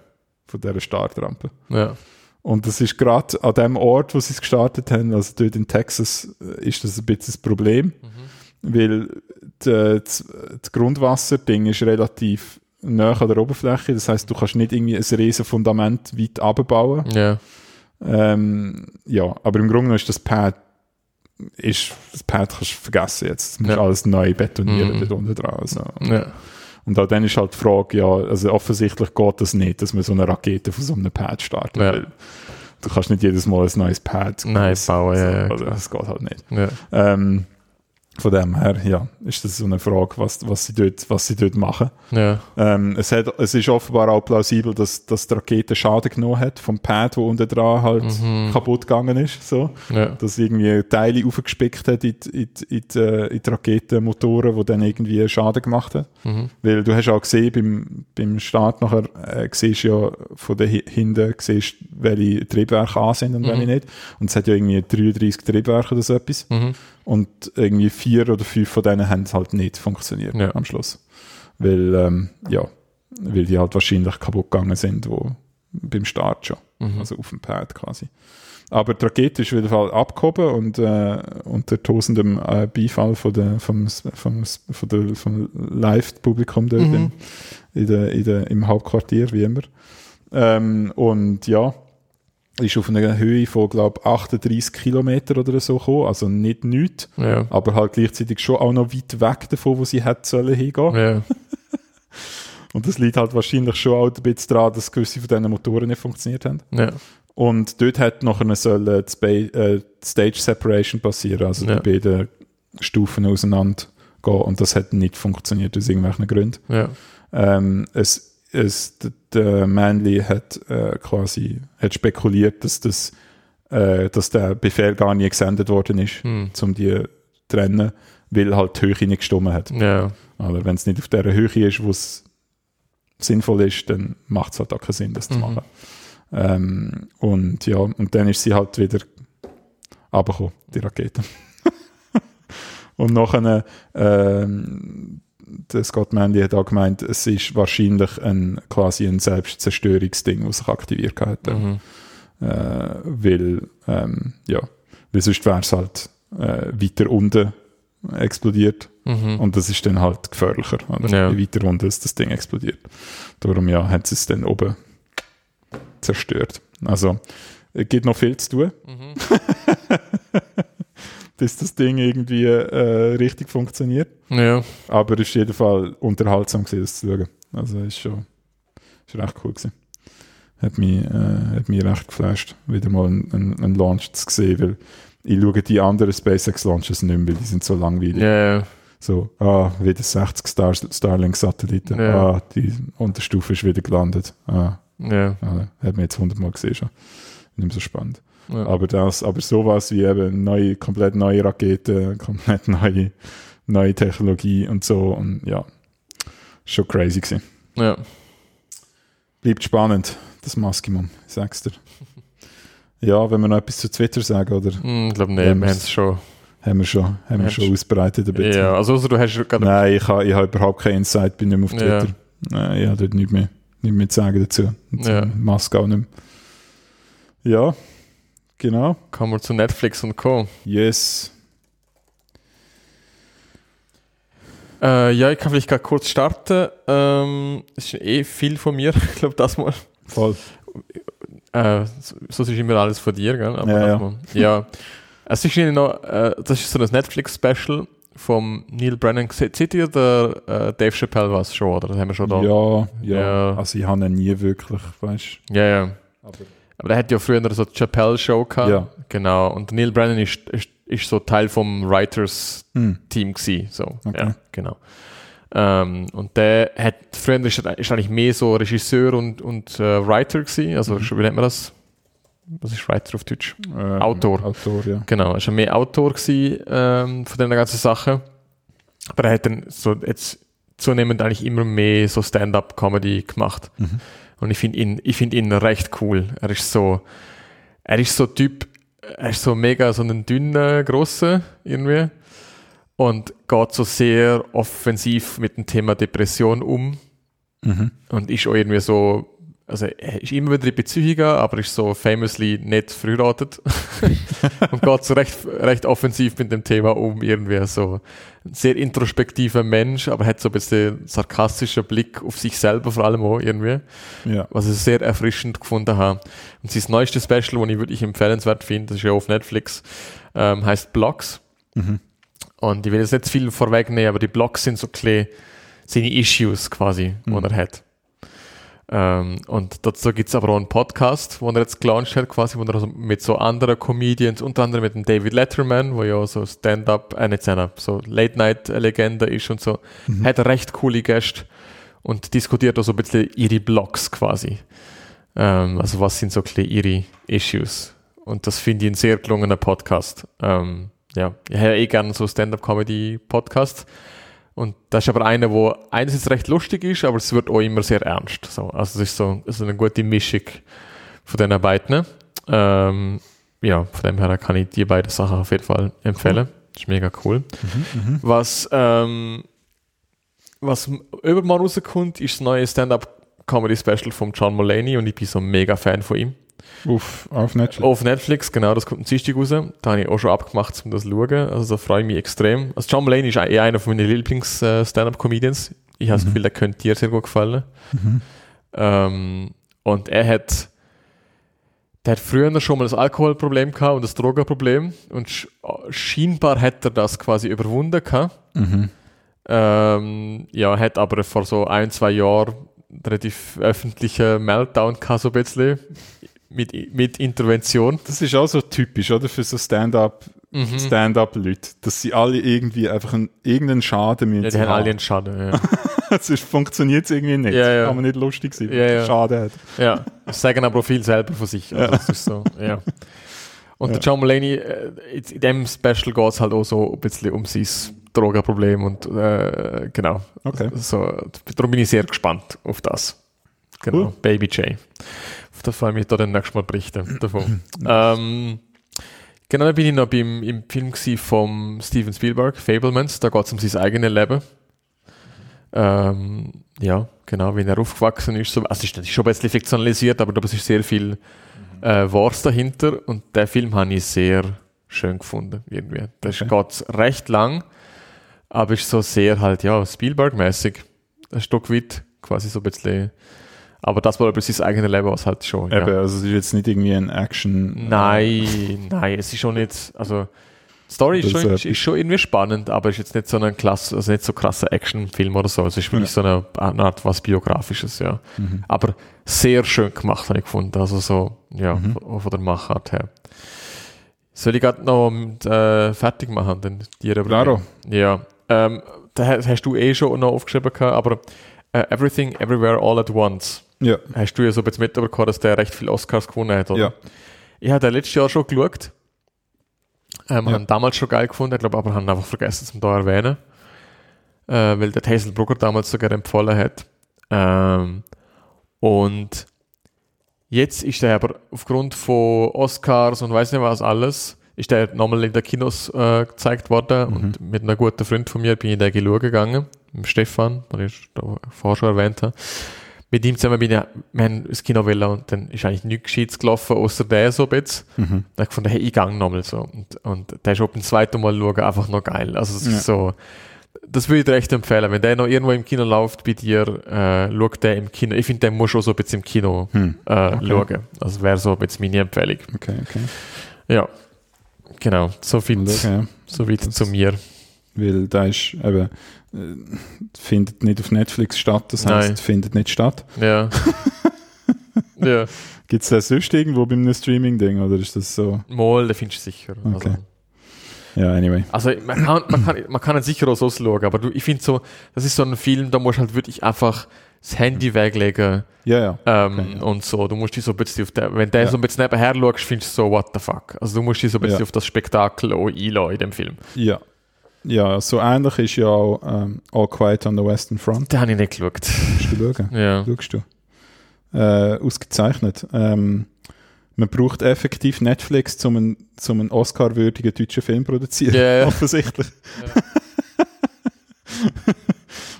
von dieser Startrampe. Ja. Und das ist gerade an dem Ort, wo sie es gestartet haben, also dort in Texas, äh, ist das ein bisschen das Problem, weil die- das, das Grundwasserding ist relativ nah an der Oberfläche, das heißt, du kannst nicht irgendwie ein riesen Fundament weit abbauen. Ja. Ähm, ja, aber im Grunde genommen ist das Pad, ist, das Pad kannst du vergessen jetzt, das musst Ja. alles neu betonieren Mhm. dort unten dran. Also. Ja. Und auch dann ist halt die Frage, ja, also offensichtlich geht das nicht, dass man so eine Rakete von so einem Pad startet. Ja. Weil du kannst nicht jedes Mal ein neues Pad Nein, bauen, ja, ja, also, das geht halt nicht. Ähm, von dem her, ja, ist das so eine Frage, was, was, sie, dort, was sie dort machen. Ja. Ähm, es, hat, es ist offenbar auch plausibel, dass, dass die Rakete Schaden genommen hat vom Pad, wo unten dran halt Mhm. kaputt gegangen ist. So. Ja. Dass irgendwie Teile aufgespickt hat in, die- in, die- in, die, äh, in die Raketenmotoren, die dann irgendwie Schaden gemacht haben. Mhm. Weil du hast auch gesehen, beim, beim Start nachher, äh, siehst du ja von der Hi- hinten, siehst, welche Triebwerke an sind und welche nicht. Und es hat ja irgendwie 33 Triebwerke oder so etwas. Mhm. Und irgendwie vier oder fünf von denen haben halt nicht funktioniert Ja. am Schluss. Weil, ähm, ja, weil die halt wahrscheinlich kaputt gegangen sind, wo, beim Start schon. Mhm. Also auf dem Pad quasi. Aber Rakete ist auf jeden Fall abgehoben und äh, unter tosendem äh, Beifall von der, vom, vom, von der, vom Live-Publikum dort Mhm. in, in der, in der, im Hauptquartier, wie immer. Ähm, und ja, ist auf einer Höhe von, glaube 38 Kilometer oder so gekommen, also nicht nichts, Ja. aber halt gleichzeitig schon auch noch weit weg davon, wo sie hätte sollen hingehen. Ja. Und das liegt halt wahrscheinlich schon auch ein bisschen daran, dass gewisse von diesen Motoren nicht funktioniert haben. Ja. Und dort hat nachher sollen die, äh, die Stage Separation passieren, also die beiden Stufen auseinander gehen. Und das hat nicht funktioniert aus irgendwelchen Gründen. Ähm, es, d- der Manley hat äh, quasi hat spekuliert, dass, das, äh, dass der Befehl gar nie gesendet worden ist, Hm. um die zu trennen, weil halt die Höhe nicht gestimmt hat. Ja. Aber wenn es nicht auf der Höhe ist, wo es sinnvoll ist, dann macht es halt auch keinen Sinn, das zu Mhm. machen. Ähm, und ja, und dann ist sie halt wieder runtergekommen, die Rakete. und nachher, ähm, der Scott Manley hat auch gemeint, es ist wahrscheinlich ein, quasi ein Selbstzerstörungsding, das sich aktiviert hat. Mhm. Äh, weil, ähm, ja, weil sonst wäre es halt äh, weiter unten explodiert. Mhm. Und das ist dann halt gefährlicher, oder? Ja. je weiter runter es das Ding explodiert. Darum ja, hat es dann oben zerstört. Also, es gibt noch viel zu tun, Mhm. bis das Ding irgendwie äh, richtig funktioniert. Ja. Aber es ist jeden Fall unterhaltsam gewesen, das zu schauen. Also, ist schon ist recht cool gewesen. Hat mich, äh, hat mich recht geflasht, wieder mal einen, einen, Launch zu sehen, weil ich schaue die anderen SpaceX-Launches nicht mehr, weil die sind so langweilig. Ja. So, ah, wieder 60 Star Starlink-Satelliten. Ja. Ah, die Unterstufe ist wieder gelandet. Ah, Ja. ah, hat man jetzt 100 Mal gesehen schon. Nicht mehr so spannend. Ja. Aber das, aber sowas wie eben neue, komplett neue Raketen, komplett neue, neue Technologie und so und ja, schon crazy gewesen. ja. Bleibt spannend, das Maskimum, ich sag's dir. Ja, wenn wir noch etwas zu Twitter sagen, oder Hm, Ich glaube, nee, Ja, wir haben es schon. haben wir schon, haben wir schon ausbreitet ein bisschen. Ja, also, also du hast gerade. Nein, ich habe ich ha überhaupt keinen Insight, bin nicht mehr auf Ja. Twitter. Nein, ich habe dort nichts mehr, nichts mehr zu sagen dazu. Ja. Maske auch nicht mehr. Ja, genau. Kommen wir zu Netflix und Co. Yes. Äh, ja, ich kann vielleicht gerade kurz starten. Ähm, es ist eh viel von mir, ich glaube, das mal. Voll. Äh, so- sonst ist immer alles von dir, gell? Aber Ja, das ja. Ja. Es ist noch, äh, das ist so ein Netflix-Special vom Neil Brennan. Se- Seht ihr der äh, Dave Chappelle was schon, oder? Das haben wir schon da. Ja, ja, Ja. Also ich habe ihn nie wirklich, weißt ja. ja. Aber Aber der hat ja früher so Chappelle-Show gehabt. Ja. Genau. Und Neil Brennan ist, ist, ist so Teil vom Writers-Team hm. gewesen. So. Okay. Ja, genau. Ähm, und der hat, früher ist ist eigentlich mehr so Regisseur und, und äh, Writer gewesen. Also, Mhm. wie nennt man das? Was ist Writer auf Deutsch? äh, Autor. Autor, ja. Genau, er war mehr Autor gewesen, ähm, von den ganzen Sachen. Aber er hat dann so jetzt zunehmend eigentlich immer mehr so Stand-up-Comedy gemacht. Mhm. Und ich finde ihn, ich finde ihn recht cool. Er ist so, er ist so Typ, er ist so mega so ein dünner, grosser irgendwie. Und geht so sehr offensiv mit dem Thema Depression um. Mhm. Und ist auch irgendwie so, also er ist immer wieder in Beziehungen, aber ist so famously nicht verheiratet. und geht so recht, recht offensiv mit dem Thema um, irgendwie so ein sehr introspektiver Mensch, aber hat so ein bisschen sarkastischer Blick auf sich selber vor allem auch irgendwie, Ja. was ich sehr erfrischend gefunden habe. Und sein neuestes Special, das ich wirklich empfehlenswert finde, das ist ja auf Netflix, ähm, heißt Blocks. Mhm. Und ich will jetzt nicht viel vorwegnehmen, aber die Blogs sind so ein bisschen seine Issues quasi, die Mhm. er hat. Ähm, und dazu gibt es aber auch einen Podcast, den er jetzt gelauncht hat, quasi, wo er also mit so anderen Comedians, unter anderem mit dem David Letterman, wo ja so Stand-up, äh, nicht Stand-up, so Late-Night-Legende ist und so, Mhm. hat recht coole Gäste und diskutiert auch so ein bisschen ihre Blogs quasi. Ähm, also was sind so ein bisschen ihre Issues? Und das finde ich ein sehr gelungener Podcast. Ähm, ja, ich ja eh gerne so Stand-up-Comedy-Podcast. Und das ist aber einer, wo einerseits recht lustig ist, aber es wird auch immer sehr ernst. So. Also es ist so, so eine gute Mischung von den beiden. Ähm, ja, von dem her kann ich die beiden Sachen auf jeden Fall empfehlen. Das ist mega cool. Mhm. Was, ähm, was übermorgen rauskommt, ist das neue Stand-Up-Comedy-Special von John Mulaney und ich bin so ein mega Fan von ihm. Auf, auf Netflix. Auf Netflix, genau, das kommt am Dienstag raus. Da habe ich auch schon abgemacht, um das zu schauen. Also da freue ich mich extrem. Also John Mulaney ist eh einer von meinen Lieblings-Stand-Up-Comedians. Ich habe das Mhm. Gefühl, der könnte dir sehr gut gefallen. Mhm. Ähm, und er hat, der hat früher schon mal das Alkoholproblem gehabt und das Drogenproblem und sch scheinbar hat er das quasi überwunden gehabt. Mhm. Ähm, ja, hat aber vor so ein, zwei Jahren relativ öffentlichen Meltdown gehabt, so ein bisschen. Mit, mit Intervention. Das ist auch so typisch, oder? Für so Stand-up, Mhm. Stand-up-Leute, dass sie alle irgendwie einfach einen, irgendeinen Schaden müssen Ja, die haben alle einen Schaden, ja. Sonst funktioniert es irgendwie nicht. Ja, ja. Kann man nicht lustig sein, wenn Ja, ja. Schaden hat. ja. Das sagen aber auch viel selber von sich. Also das ist so, ja. Und der John Mulaney, äh, in in dem Special geht es halt auch so ein bisschen um sein Drogenproblem und äh, genau. Okay. So, darum bin ich sehr gespannt auf das. Genau, Cool. Baby J. Auf das freue ich mich da dann nächstes Mal berichten davon. ähm, genau, dann bin ich noch beim, im Film vom Steven Spielberg, Fablemans, da geht es um sein eigenes Leben. Ähm, ja, genau, wie er aufgewachsen ist. So, also es ist natürlich schon ein bisschen fiktionalisiert, aber da ist sehr viel äh, Wahres dahinter und der Film habe ich sehr schön gefunden, irgendwie. Das Okay. geht recht lang, aber ist so sehr halt, ja, Spielberg-mäßig. Ein Stück weit, quasi so ein bisschen. Aber das war über sein eigenes Leben, was halt schon. Eben, Ja. also es ist jetzt nicht irgendwie ein Action. Nein, nein, es ist schon nicht, also die Story ist schon, äh, ist schon irgendwie spannend, aber ist jetzt nicht so ein klass, also nicht so krasser Actionfilm oder so. Es ist wirklich so eine, eine Art was Biografisches, ja. Mhm. Aber sehr schön gemacht, habe ich gefunden. Also so, ja, Mhm. von, von der Machart her. Soll ich gerade noch äh, fertig machen, den dir Klaro. Ja. Ähm, da ha- hast du eh schon noch aufgeschrieben, gehabt, aber äh, Everything, Everywhere, All at Once. Ja, Hast du ja so bisschen mitbekommen, dass der recht viele Oscars gewonnen hat, oder? ja. Ich habe den letztes Jahr schon geschaut. Ähm, Ja. Haben damals schon geil gefunden, ich glaube aber haben einfach vergessen, es da erwähnen. Äh, weil der Hazel Brugger damals sogar empfohlen hat. Ähm, und jetzt ist der aber aufgrund von Oscars und weiß nicht was alles, ist der nochmal in den Kinos äh, gezeigt worden und mit einem guten Freund von mir bin ich in den geschaut gegangen, mit Stefan, den ich da vorher schon erwähnt habe. Mit ihm zusammen bin ich, haben ins Kino wollen und dann ist eigentlich nichts Gescheites gelaufen, außer der so ein bisschen. Mhm. Dann habe ich gefunden, hey, ich gang nochmal so. Und, und der ist auch beim zweiten Mal schauen einfach noch geil. Also es Ja. ist so, das würde ich dir echt empfehlen. Wenn der noch irgendwo im Kino läuft bei dir, äh, schau der im Kino. Ich finde, der muss schon so ein bisschen im Kino Hm. äh, Okay. schauen. Also wäre so bisschen meine Empfehlung. Okay, okay. Ja, genau. So viel, ja. so Das- zu mir. Weil da ist eben, äh, findet nicht auf Netflix statt, das heißt, Nein. findet nicht statt. Ja. ja. Gibt es das sonst irgendwo bei einem Streaming-Ding oder ist das so? Mal, den findest du sicher. Okay. Also, Ja, anyway. Also man kann, man kann, man kann ihn sicher auch so schauen, aber du, ich finde so, das ist so ein Film, da musst du halt wirklich einfach das Handy weglegen Ja, ja. ähm, Okay, ja. und so. Du musst dich so ein bisschen auf der, wenn der Ja. so ein bisschen nebenher schaust, findest du so, what the fuck. Also du musst dich so ein bisschen Ja. auf das Spektakel auch einlassen in dem Film. Ja. Ja, so ähnlich ist ja auch ähm, All Quiet on the Western Front. Den habe ich nicht geschaut. Musst du schauen. Ja. Schaust du. Äh, ausgezeichnet. Ähm, man braucht effektiv Netflix, um einen, um einen Oscar-würdigen deutschen Film zu produzieren. Ja, ja. Offensichtlich.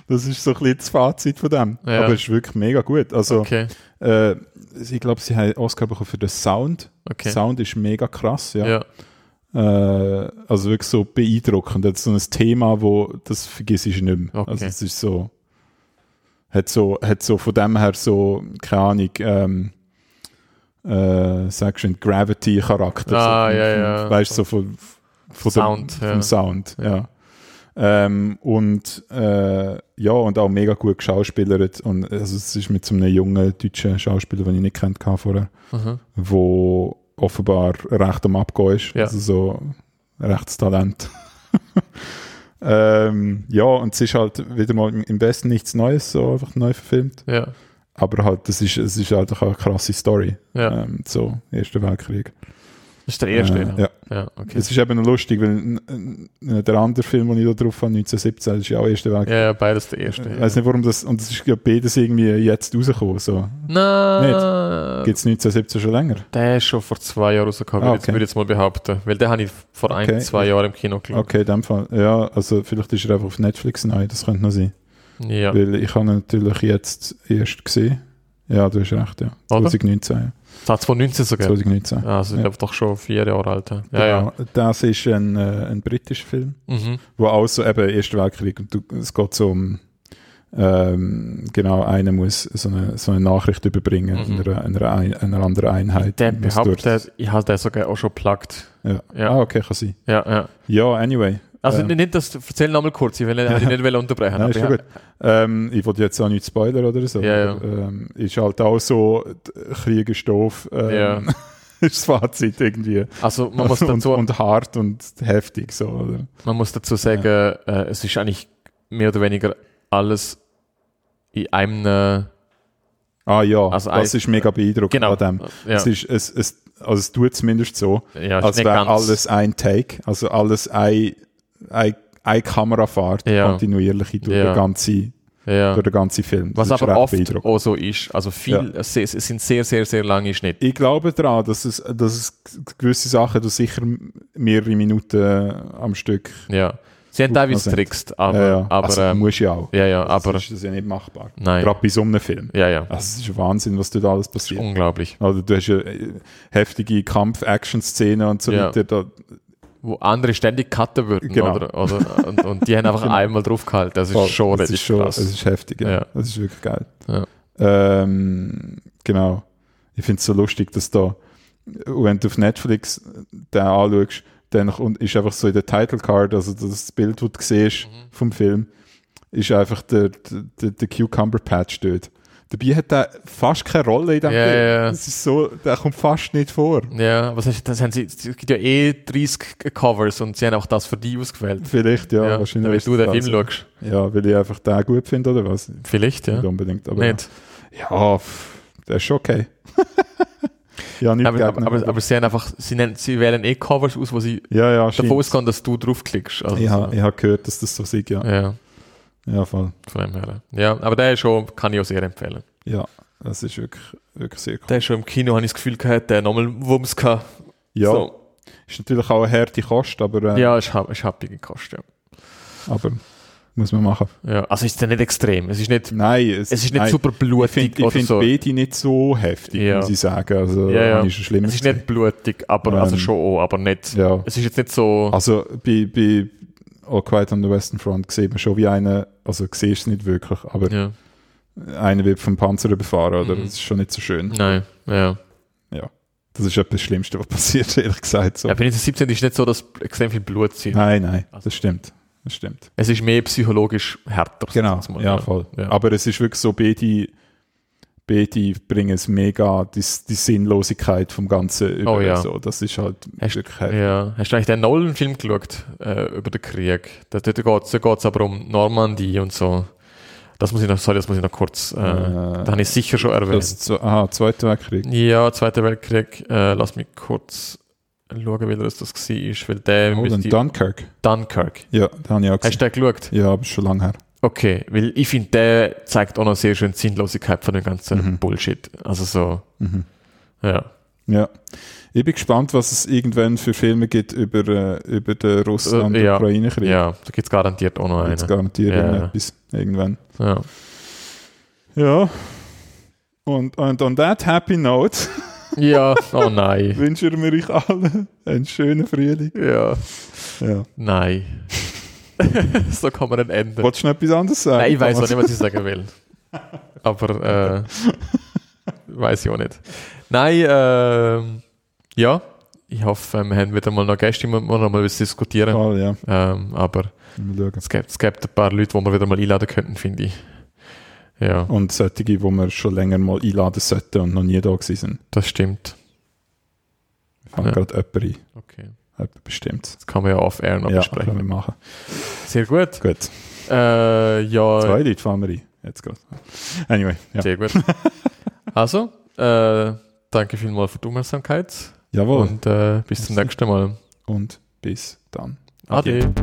das ist so ein bisschen das Fazit von dem. Ja. Aber es ist wirklich mega gut. Also, Okay. äh, ich glaube, sie haben Oscar bekommen für den Sound. Okay. Sound ist mega krass, ja. Ja. Äh, also wirklich so beeindruckend. Das ist so ein Thema, wo das vergisst ich nicht mehr. Okay. Also es ist so, hat so, hat so von dem her so, keine Ahnung, ähm, äh, sagst du, Gravity-Charakter. Ah, so, ja, ja. Weißt du, so von, von Sound, dem, ja. vom Sound, ja. Ähm, und äh, ja, und auch mega gut geschauspielert. Und also es ist mit so einem jungen deutschen Schauspieler, den ich nicht kennt vorher, Mhm. wo offenbar recht am Abgehen ist. Ja. Also so rechtes Talent. ähm, ja, und es ist halt wieder mal im- Besten nichts Neues, so einfach neu verfilmt. Ja. Aber halt, das ist, es ist halt auch eine krasse Story. Ja. Ähm, so, Erster Weltkrieg. Das ist der erste. Äh, ja. ja. Okay. Es ist eben noch lustig, weil n- n- der andere Film, den ich da drauf habe, 1917, das ist ja auch Erster Weltkrieg. Ja, ja, beides der erste. Ich Ja. weiß nicht, warum das, und es ist ja beides irgendwie jetzt rausgekommen. So. Nein. Gibt es 1917 schon länger? Der ist schon vor zwei Jahren rausgekommen, Ah, würde ich jetzt- okay. würde ich jetzt mal behaupten. Weil den habe ich vor ein, Okay. zwei Jahren im Kino geschaut. Okay, in dem Fall. Ja, also vielleicht ist er einfach auf Netflix neu, das könnte noch sein. Ja. Weil ich habe ihn natürlich jetzt erst gesehen. Ja, du hast recht, ja. Oder? 2019, Das 2019 sogar. 2019. Also ich Ja. glaube doch schon vier Jahre alt. Ja, ja. ja. Genau. Das ist ein, äh, ein britischer Film, Mhm. wo auch so eben Erster Weltkrieg und du, es geht so um ähm, genau, einer muss so eine, so eine Nachricht überbringen Mhm. einer, einer, ein- einer anderen Einheit. Der behauptet, ich habe den sogar auch schon plugged. Ja. Ja. Ah, okay, kann sein. Ja, ja. Ja, anyway. Also Ähm, nicht das, erzähl nochmal kurz, ich will ich nicht will unterbrechen. Nein, ist schon ja. gut. Ähm, ich wollte jetzt auch nicht spoilern oder so. Ja, ja. Ähm, ist halt auch so, Krieg ist doof. Ähm, Ja. ist das Fazit irgendwie. Also man muss, und, dazu, und hart und heftig so, oder? man muss dazu sagen, äh, es ist eigentlich mehr oder weniger alles in einem äh, Ah ja, Also das ein- ist mega beeindruckend genau. an dem. Ja, Es, ist, es, es, also es tut zumindest so, ja, als nicht wäre alles ein Take, also alles ein, ein, eine Kamerafahrt Ja. kontinuierlich durch, Ja. den ganzen, ja. durch den ganzen Film. Das Was ist aber oft auch so ist. Also viel, es, es sind sehr, sehr, sehr lange Schnitte. Ich glaube daran, dass es, dass es gewisse Sachen, du sicher mehrere Minuten am Stück. Ja. Sie haben teilweise also- trickst, aber, ja, ja. aber also, ähm, muss ja auch. ja, ja, Das aber ist das ja nicht machbar. nein. Gerade bei so einem Film. Ja, ja. Also, es ist Wahnsinn, was dort alles Das ist passiert. unglaublich. Also, du hast ja äh, heftige Kampf-Action-Szenen und so Ja. weiter. Da, Wo andere ständig cutten würden, Genau. oder? oder und, und die haben einfach Genau. einmal draufgehalten. Das ist voll. schon das richtig ist schon, krass. Es ist heftig, ja. Ja. Das ist wirklich geil. Ja. Ähm, genau. Ich finde es so lustig, dass da, wenn du auf Netflix den anschaust, dann ist einfach so in der Title Card, also das Bild, das du siehst Mhm. vom Film, ist einfach der, der, der Cucumber Patch dort. Dabei hat er fast keine Rolle in dem Ja, Film. ja, ja. Das ist so, der kommt fast nicht vor. Ja, was heißt, das haben sie, es gibt ja eh 30 Covers und sie haben auch das für die ausgewählt. Vielleicht, ja, wahrscheinlich. Weil ist du den das Film schaust. Ja, weil ich einfach den gut finde, oder was? Vielleicht, ja. Nicht unbedingt, aber Nicht. ja, pff, der ist schon okay. ja, nicht Aber, aber, aber, aber sie haben einfach, sie, nennen, sie wählen eh Covers aus, wo sie ja, ja, davon ausgehen, dass du draufklickst. Also, Ich so. habe hab gehört, dass das so ist, ja. ja, Ja, voll. von dem her. Ja, aber der ist schon, kann ich auch sehr empfehlen. Ja, das ist wirklich, wirklich sehr cool. Der ist schon im Kino, habe ich das Gefühl gehabt, der nochmal Wumms gehabt. Ja, So. ist natürlich auch eine harte Kost, aber, äh, Ja, ist, hab- ist happy gekostet, aber muss man machen. ja. ja. Also ist der nicht extrem. Es ist nicht, Nein, es ist nicht nein, super blutig finde ich oder find so. beide nicht so heftig, Ja. muss ich sagen. Also, Ja, ja. schlimmer Es ist nicht blutig, aber Ähm, also schon auch, aber nicht. Ja. Es ist jetzt nicht so. Also bei, bei All Quiet on the Western Front sieht man schon wie einer, also siehst es nicht wirklich, aber ja. einer wird vom Panzer überfahren, oder? Mhm. Das ist schon nicht so schön. Nein, ja. Das ist etwas das Schlimmste, was passiert, ehrlich gesagt. So. Ja, bei 17 ist nicht so, dass extrem viel Blut sind. Nein, nein, Also- das stimmt. Das stimmt. Es ist mehr psychologisch härter. Genau, mal, ja, voll. Ja. Aber es ist wirklich so, beide, beide bringen es mega, die, die Sinnlosigkeit vom Ganzen über. Oh ja. so. Das ist halt Hast- wirklich hart. Ja, hast du eigentlich den Nolan-Film geschaut äh, über den Krieg? Da, dort geht es aber um Normandie und so. Das muss ich noch, sorry, das muss ich noch kurz, äh, da habe ich sicher schon erwähnt. das, aha, Zweiter Weltkrieg. Ja, Zweiter Weltkrieg, äh, lass mich kurz schauen, wie das das war, weil der Oh, dann. Dunkirk. Dunkirk. Ja, den habe ich auch Hast gesehen. du den geschaut? Ja, aber schon lange her. Okay, weil ich finde, der zeigt auch noch sehr schön die Sinnlosigkeit von dem ganzen Mhm. Bullshit. Also so, Mhm. ja. Ja. Ich bin gespannt, was es irgendwann für Filme gibt über, äh, über den Äh, ja. Russland-Ukraine-Krieg. Ja, da gibt es garantiert auch noch einen. garantiert Ja. irgendetwas irgendwann. Ja. Ja. Und, und on that happy note ja, oh nein. wünschen wir euch allen einen schönen Frühling. Ja, Ja. nein. so kann man ein Ende. Wolltest du noch etwas anderes sagen? Nein, ich weiß auch nicht, was ich sagen will. Aber äh, weiß ich auch nicht. Nein, ähm, ja, ich hoffe, wir haben wieder mal noch Gäste, die wir noch mal was diskutieren. Voll, ja. Ähm, aber es gibt, es gibt ein paar Leute, die wir wieder mal einladen könnten, finde ich. Ja, Und solche, die wir schon länger mal einladen sollten und noch nie da gewesen sind. das stimmt. Wir fangen Ja. gerade jemanden ein. Bestimmt. Das kann man ja off-air noch Ja, können wir besprechen. machen. Sehr gut. Gut. Äh, ja, Zwei Leute fahren wir ein. Jetzt gerade. Anyway, ja. sehr gut. also, äh, danke vielmals für die Aufmerksamkeit Jawohl. und äh, bis zum nächsten Mal. und bis dann. Ade.